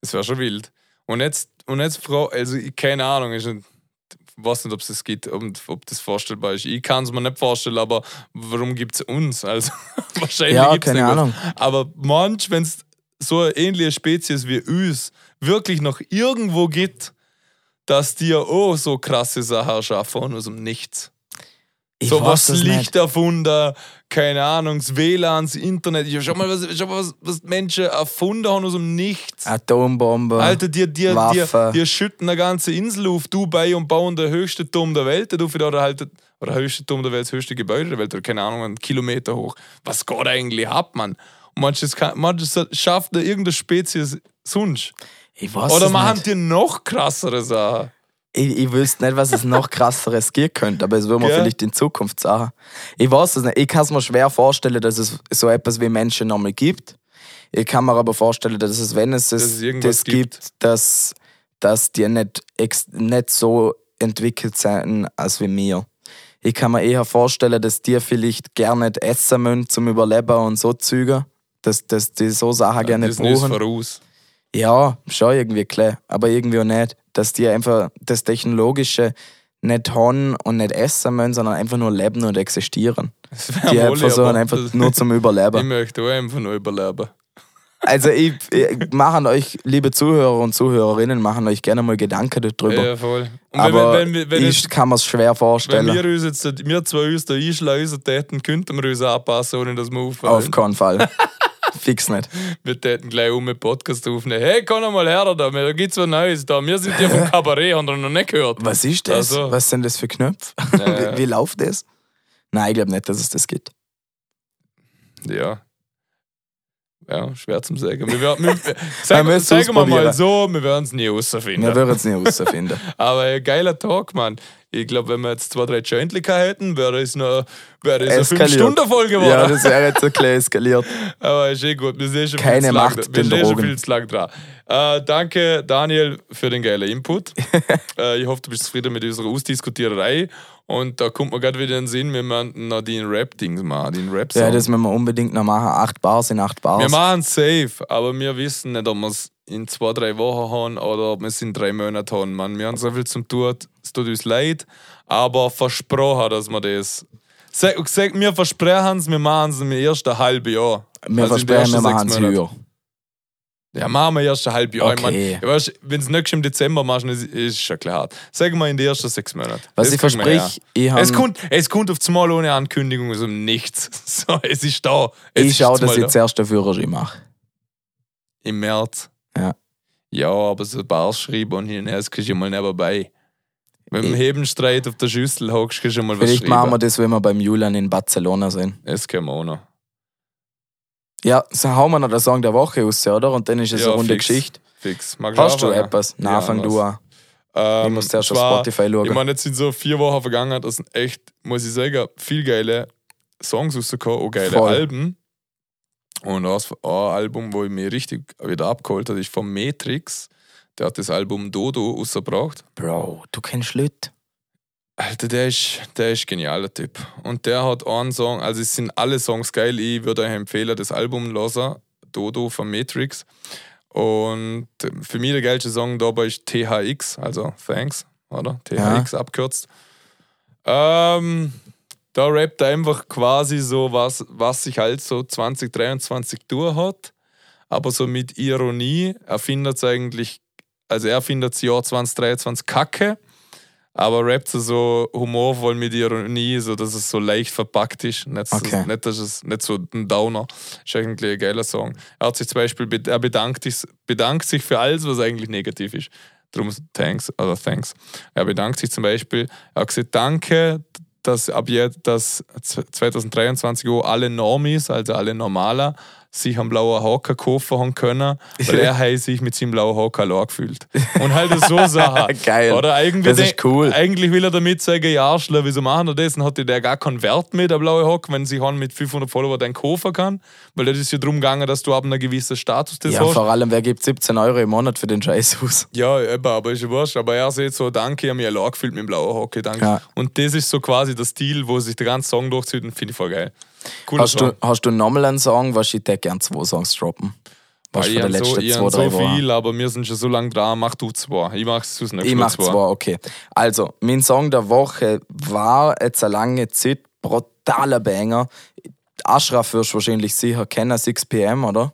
Das wäre schon wild. Und jetzt, und jetzt Frau, also ich, keine Ahnung, ich weiß nicht, ob es das gibt und ob das vorstellbar ist. Ich kann es mir nicht vorstellen, aber warum gibt es uns? Also wahrscheinlich Ja, gibt's keine irgendwas. Ahnung. Aber manch, wenn es so eine ähnliche Spezies wie uns wirklich noch irgendwo gibt, dass die ja auch so krasse Sachen schaffen aus dem Nichts. Ich so was nicht. erfunden, keine Ahnung, das WLAN, das Internet. Ich schau mal, was, schau mal, was, was die Menschen erfunden haben aus dem Nichts. Atombombe. Alter, die, die, die, Waffe. die schütten eine ganze Insel auf Dubai und bauen den höchsten Turm der Welt oder halt oder der höchste Turm der Welt, das höchste Gebäude der Welt, oder keine Ahnung, einen Kilometer hoch. Was geht eigentlich ab, Mann? Und manches, kann, manches schafft da irgendeine Spezies sonst. ich weiß Oder machen nicht. die noch krassere Sachen? Ich, ich wüsste nicht, was es noch krasseres geben könnte, aber es würde man Gell? vielleicht in Zukunft sagen. Ich weiß es nicht. Ich kann es mir schwer vorstellen, dass es so etwas wie Menschen nochmal gibt. Ich kann mir aber vorstellen, dass es, wenn es Dass es das gibt, dass, dass die nicht, nicht so entwickelt sind als wie mir. Ich kann mir eher vorstellen, dass die vielleicht gerne nicht essen müssen zum Überleben und so Züge. Dass, dass die so Sachen gerne das nicht ist brauchen. voraus. Ja, schon irgendwie klar, aber irgendwie auch nicht. Dass die einfach das Technologische nicht haben und nicht essen müssen, sondern einfach nur leben und existieren. Die wohl, versuchen einfach nur zum Ich Überleben. möchte auch einfach nur überleben. Also ich, ich machen euch, liebe Zuhörer und Zuhörerinnen, machen euch gerne mal Gedanken darüber. Ja, voll. Und aber wenn, wenn, wenn, wenn, ich kann mir es schwer wenn vorstellen. wir uns jetzt, wir zwei uns da einschleusen täten, könnten wir uns anpassen, ohne dass wir auffallen. Auf keinen Fall. Fix nicht. Wir täten gleich um einen Podcast aufnehmen. Hey, komm noch mal her da, da gibt's was Neues da. Wir sind ja vom Kabarett, haben wir noch nicht gehört. Was ist das? Also- Was sind das für Knöpfe? Ja. wie, wie läuft das? Nein, ich glaube nicht, dass es das gibt. Ja. Ja, schwer zum sagen. Wir werden, wir, sagen, es sagen wir mal so, wir werden es nie herausfinden. Wir würden es nicht herausfinden. Aber ein geiler Talk, Mann. Ich glaube, wenn wir jetzt zwei, drei Jointlicher hätten, wäre es noch wäre es eine Eskaliert. 5-Stunden-Folge geworden. Ja, das wäre jetzt ein bisschen eskaliert. Aber ist eh gut, wir sind schon Keine viel Macht lang, wir sind schon viel zu lang dran. Äh, danke, Daniel, für den geilen Input. äh, ich hoffe, du bist zufrieden mit unserer Ausdiskutiererei. Und da kommt mir gerade wieder in den Sinn, wir müssen noch den Rap-Dings machen, den rap Ja, das müssen wir unbedingt noch machen. Acht Bars in acht Bars. Wir machen es safe, aber wir wissen nicht, ob wir es in zwei, drei Wochen haben oder ob wir es in drei Monaten haben. Man, wir haben so viel zum tun, es tut uns leid, aber versprochen, dass wir das. Sag, sag, wir versprechen es, wir machen es im ersten halben Jahr. wir Also versprechen, wir machen es höher. Ja, machen wir erst ein halbes Jahr. Ich Okay. mein, weißt, wenn es nicht im Dezember machst, ist ist schon klar hart. Sagen wir in den ersten sechs Monaten. Was Das ich verspreche, her. ich, Es kommt, es kommt auf einmal ohne Ankündigung dem Nichts. So, es ist da. Es ich schaue, dass mal ich da. zuerst den Führerschein mache. Im März. Ja. Ja, aber so Bars schreiben und hier das kriegst du mal nebenbei. Du im Ich- Hebenstreit auf der Schüssel hockst, kannst du mal was Vielleicht schreiben. machen wir das, wenn wir beim Julian in Barcelona sind. Das können wir auch noch. Ja, so hauen wir noch den Song der Woche raus, oder? Und dann ist es Ja, eine runde fix. Geschichte. Fix. Magst Hast du etwas? Nein, Ja, fang du an. Ähm, Ich muss zuerst auf Spotify schauen. Ich meine, jetzt sind so vier Wochen vergangen, das sind echt, muss ich sagen, viel geile Songs rausgekommen, auch geile Voll. Alben. Und das ein Album, wo ich mich richtig wieder abgeholt habe, ist von Matrix. Der hat das Album Dodo rausgebracht. Bro, du kennst Leute. Alter, der ist, der ist genial, der Typ. Und der hat einen Song, also es sind alle Songs geil. Ich würde euch empfehlen, das Album hören, Dodo von Matrix. Und für mich der geilste Song dabei ist THX, also Thanks, oder? THX abkürzt. Ähm, da rappt er einfach quasi so, was, was sich halt so 2023 durch hat. Aber so mit Ironie. Er findet es eigentlich, also er findet das Jahr 2023 kacke aber rappt so, so humorvoll mit Ironie, so dass es so leicht verpackt ist. Nicht, so- Okay. nicht, dass es nicht so ein Downer. Ist eigentlich ein geiler Song. Er hat sich zum Beispiel, be- er bedankt sich, bedankt sich für alles, was eigentlich negativ ist. Darum thanks oder thanks. Er bedankt sich zum Beispiel, er hat gesagt, danke, dass ab jetzt, dass 2023 auch alle Normis, also alle Normaler, sich am blauen Hocker kaufen haben können, weil er hat sich mit seinem blauen Hocker allein gefühlt. Und halt so Sachen. Geil. Oder eigentlich, Das ist cool. eigentlich will er damit sagen, ja, Arschler, wieso machen wir das? Dann hat der gar keinen Wert mehr, der blaue Hock, wenn sich mit 500 Follower deinen kaufen kann. Weil das ist ja darum gegangen, dass du ab einem gewissen Status das Ja, hast. vor allem, wer gibt 17 Euro im Monat für den Scheiß aus? Ja, eben, aber ist ja wurscht. Aber er sagt so, danke, ich habe mich allein gefühlt mit dem blauen Hockey, danke. Ja. Und das ist so quasi der Stil, wo sich der ganze Song durchzieht und finde ich voll geil. Cooler Hast Song. du, hast du nochmal einen Song? Was ich dir gern zwei Songs droppen? Was Weil für ich die hab so, letzten ich zwei, drei so Wochen? viel, aber wir sind schon so lange dran. Mach du zwei. Ich mach's nächste Ich mach zwei, okay. Also, mein Song der Woche war jetzt eine lange Zeit brutaler Banger. Ashraf wirst du wahrscheinlich sicher kennen, 6pm, oder?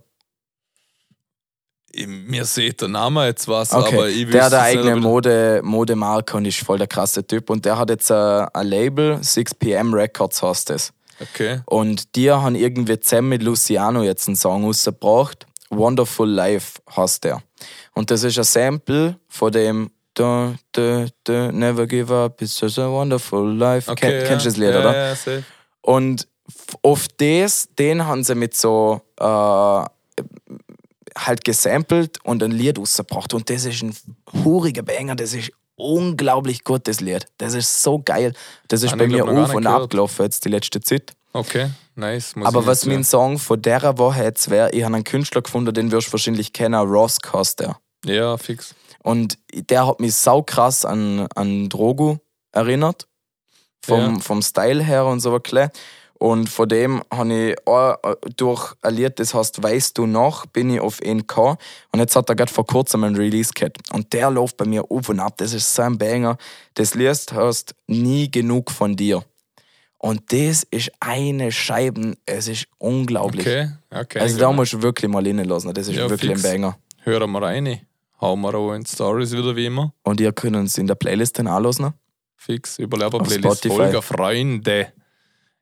ich, mir sieht der Name jetzt was, Okay. aber ich der hat eine eigene Mode, Modemarke und ist voll der krasse Typ. Und der hat jetzt ein, ein Label, 6pm Records heißt es. Okay. Und die haben irgendwie zusammen mit Luciano jetzt einen Song rausgebracht. Wonderful Life heißt der. Und das ist ein Sample von dem da, da, da, Never Give Up, it's just a wonderful life. okay Ken, ja. Kennst du das Lied, ja, oder? Ja, safe. Und auf das, den haben sie mit so äh, halt gesampelt und ein Lied rausgebracht. Und das ist ein huriger Banger, das ist unglaublich gut, das Lied. Das ist so geil. Das ist Hab bei mir auf und gehört. ab gelaufen jetzt die letzte Zeit. Okay, nice. Muss Aber was mein hören. Song von der Woche jetzt wäre, ich habe einen Künstler gefunden, den wirst du wahrscheinlich kennen, Ross Coster. Ja, fix. Und der hat mich sau krass an, an Drogo erinnert. Vom, Ja. vom Style her und so ein Und von dem habe ich auch äh, durch ein Lied, das heißt Weißt du noch, bin ich auf ihn gekommen. Und jetzt hat er gerade vor kurzem einen Release gehabt. Und der läuft bei mir auf und ab. Das ist so ein Banger. Das Lied heißt Nie genug von dir. Und das ist eine Scheibe. Es ist unglaublich. Okay, okay. Also da musst du wirklich mal reinlassen. Das ist Ja, wirklich fix. ein Banger. Hören wir rein. Hauen wir auch in Stories wieder wie immer. Und ihr könnt uns in der Playlist dann anlassen. Fix, Überleber-Playlist, Spotify. Folge Freunde.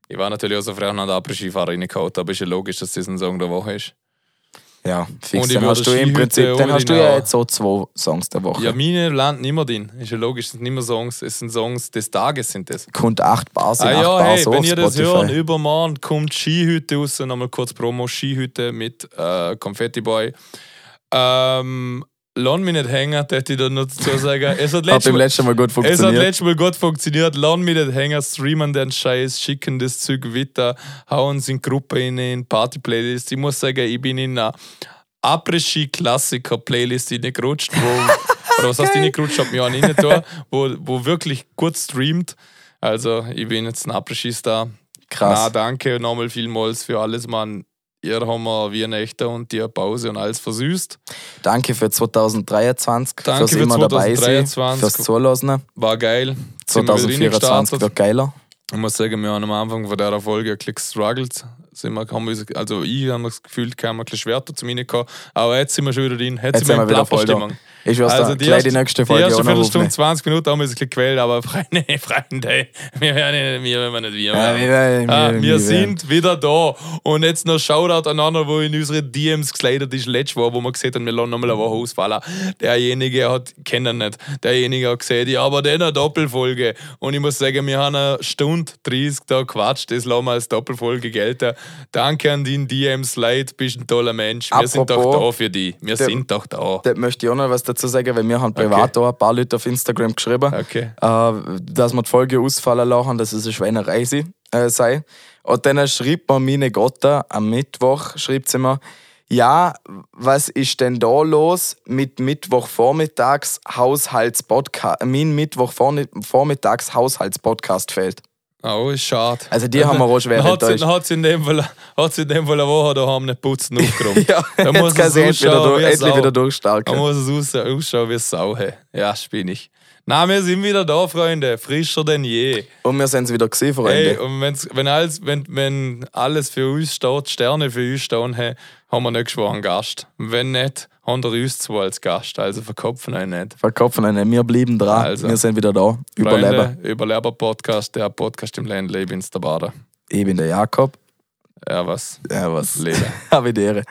Ich war natürlich auch so frei und habe Après-Ski-Fahrer reingehauen, aber ist ja logisch, dass das ein Song der Woche ist. Ja, fix. Und Dann hast du im Prinzip, dann hast du ja jetzt so zwei Songs der Woche. Ja, meine landen immer drin. Ist ja logisch, es sind nicht mehr Songs, es sind Songs des Tages sind das. Kommt acht Bars in Ah acht ja, Bars hey, wenn ihr das hört, übermorgen kommt Skihütte raus, nochmal kurz Promo, Skihütte mit äh, Confetti Boy. Ähm, lass mich nicht hängen, hätte ich da noch dazu sagen. Es hat Hat letztes beim Mal, letzten Mal gut es hat funktioniert. letztes Mal gut funktioniert. Lass mich nicht hängen, streamen den Scheiß, schicken das Zeug weiter, hauen es in Gruppe rein, in Party-Playlist. Ich muss sagen, ich bin in einer Après-Ski-Klassiker-Playlist reingerutscht, wo, oder was heißt reingerutscht, hab mich auch nicht da, wo, wo wirklich gut streamt. Also, ich bin jetzt ein Après-Ski-Star. Krass. Na, danke nochmal vielmals für alles, Mann. Ihr haben mir wie ein echter und die Pause und alles versüßt. Danke für 2023, Danke fürs für immer dabei sein, 2023. fürs Zulassen. War geil. Sind wir wieder 2024 reingestartet. wird geiler. Ich muss sagen, wir haben am Anfang von dieser Folge ein bisschen gestruggelt. Sind wir, haben wir, also ich habe das Gefühl, wir haben ein bisschen schwer zum Reinkommen. Aber jetzt sind wir schon wieder drin. Jetzt, Jetzt sind wir wir in. Plapperstimmung. Ich weiß Also also die gleich die erste- nächste Die Folge erste auch noch Viertelstunde, aufnehmen. 20 Minuten haben wir uns ein bisschen gequält, aber Freunde, Freunde, wir werden nicht, wir werden nicht, wir Ja, wir werden- Ah, wir- wir wir sind wieder da. Und jetzt noch Shoutout an einer, wo in unsere DMs geslidet ist, letztes Woche, wo wir gesehen haben, wir lassen nochmal eine Woche ausfallen. Derjenige hat, kennt ihn nicht, derjenige hat gesehen, ja, aber dann eine Doppelfolge. Und ich muss sagen, wir haben eine Stunde 30 da quatscht, das lassen wir als Doppelfolge gelten. Danke an den DMs, Leid, bist ein toller Mensch. Wir sind doch Apropos, da für dich. Wir der- sind doch da. Da möchte ich auch noch was dazu sagen, weil wir haben privat auch ein paar Leute auf Instagram geschrieben, Okay. äh, dass wir die Folge ausfallen lassen, dass es eine Schweinerei sei- äh, sei. Und dann schreibt mir meine Gotta am Mittwoch, schreibt sie mir, ja, was ist denn da los mit Mittwochvormittags Haushaltspodcast, mein Mittwochvormittags Haushaltspodcast fehlt. Oh, ist schade. Also die haben wir auch schwer Dann hat sie, dann hat sie in dem Fall, hat sie in dem Fall eine Woche daheim nicht putzen aufgeräumt. Ja, Da muss es endlich wieder, durch, endlich durchstarken. muss es aus, ausschauen wie Sau. Ja, spinn ich. Na, wir sind wieder da, Freunde. Frischer denn je. Und wir sind es wieder gesehen, Freunde. Hey, und wenn's, wenn, alles, wenn, wenn alles für uns steht, Sterne für uns stehen, hey, haben wir nächstes Woche einen Gast. Wenn nicht, haben wir uns zwei als Gast. Also verkopfen euch nicht. Verkopfen eine, wir blieben dran. Also. Wir sind wieder da. Überleben. Freunde, Überleber-Podcast, der Podcast im Ländle. Ich bin's der Bader. Ich bin der Jakob. Ja, was? Ja, was? Leben. Habe die Ehre.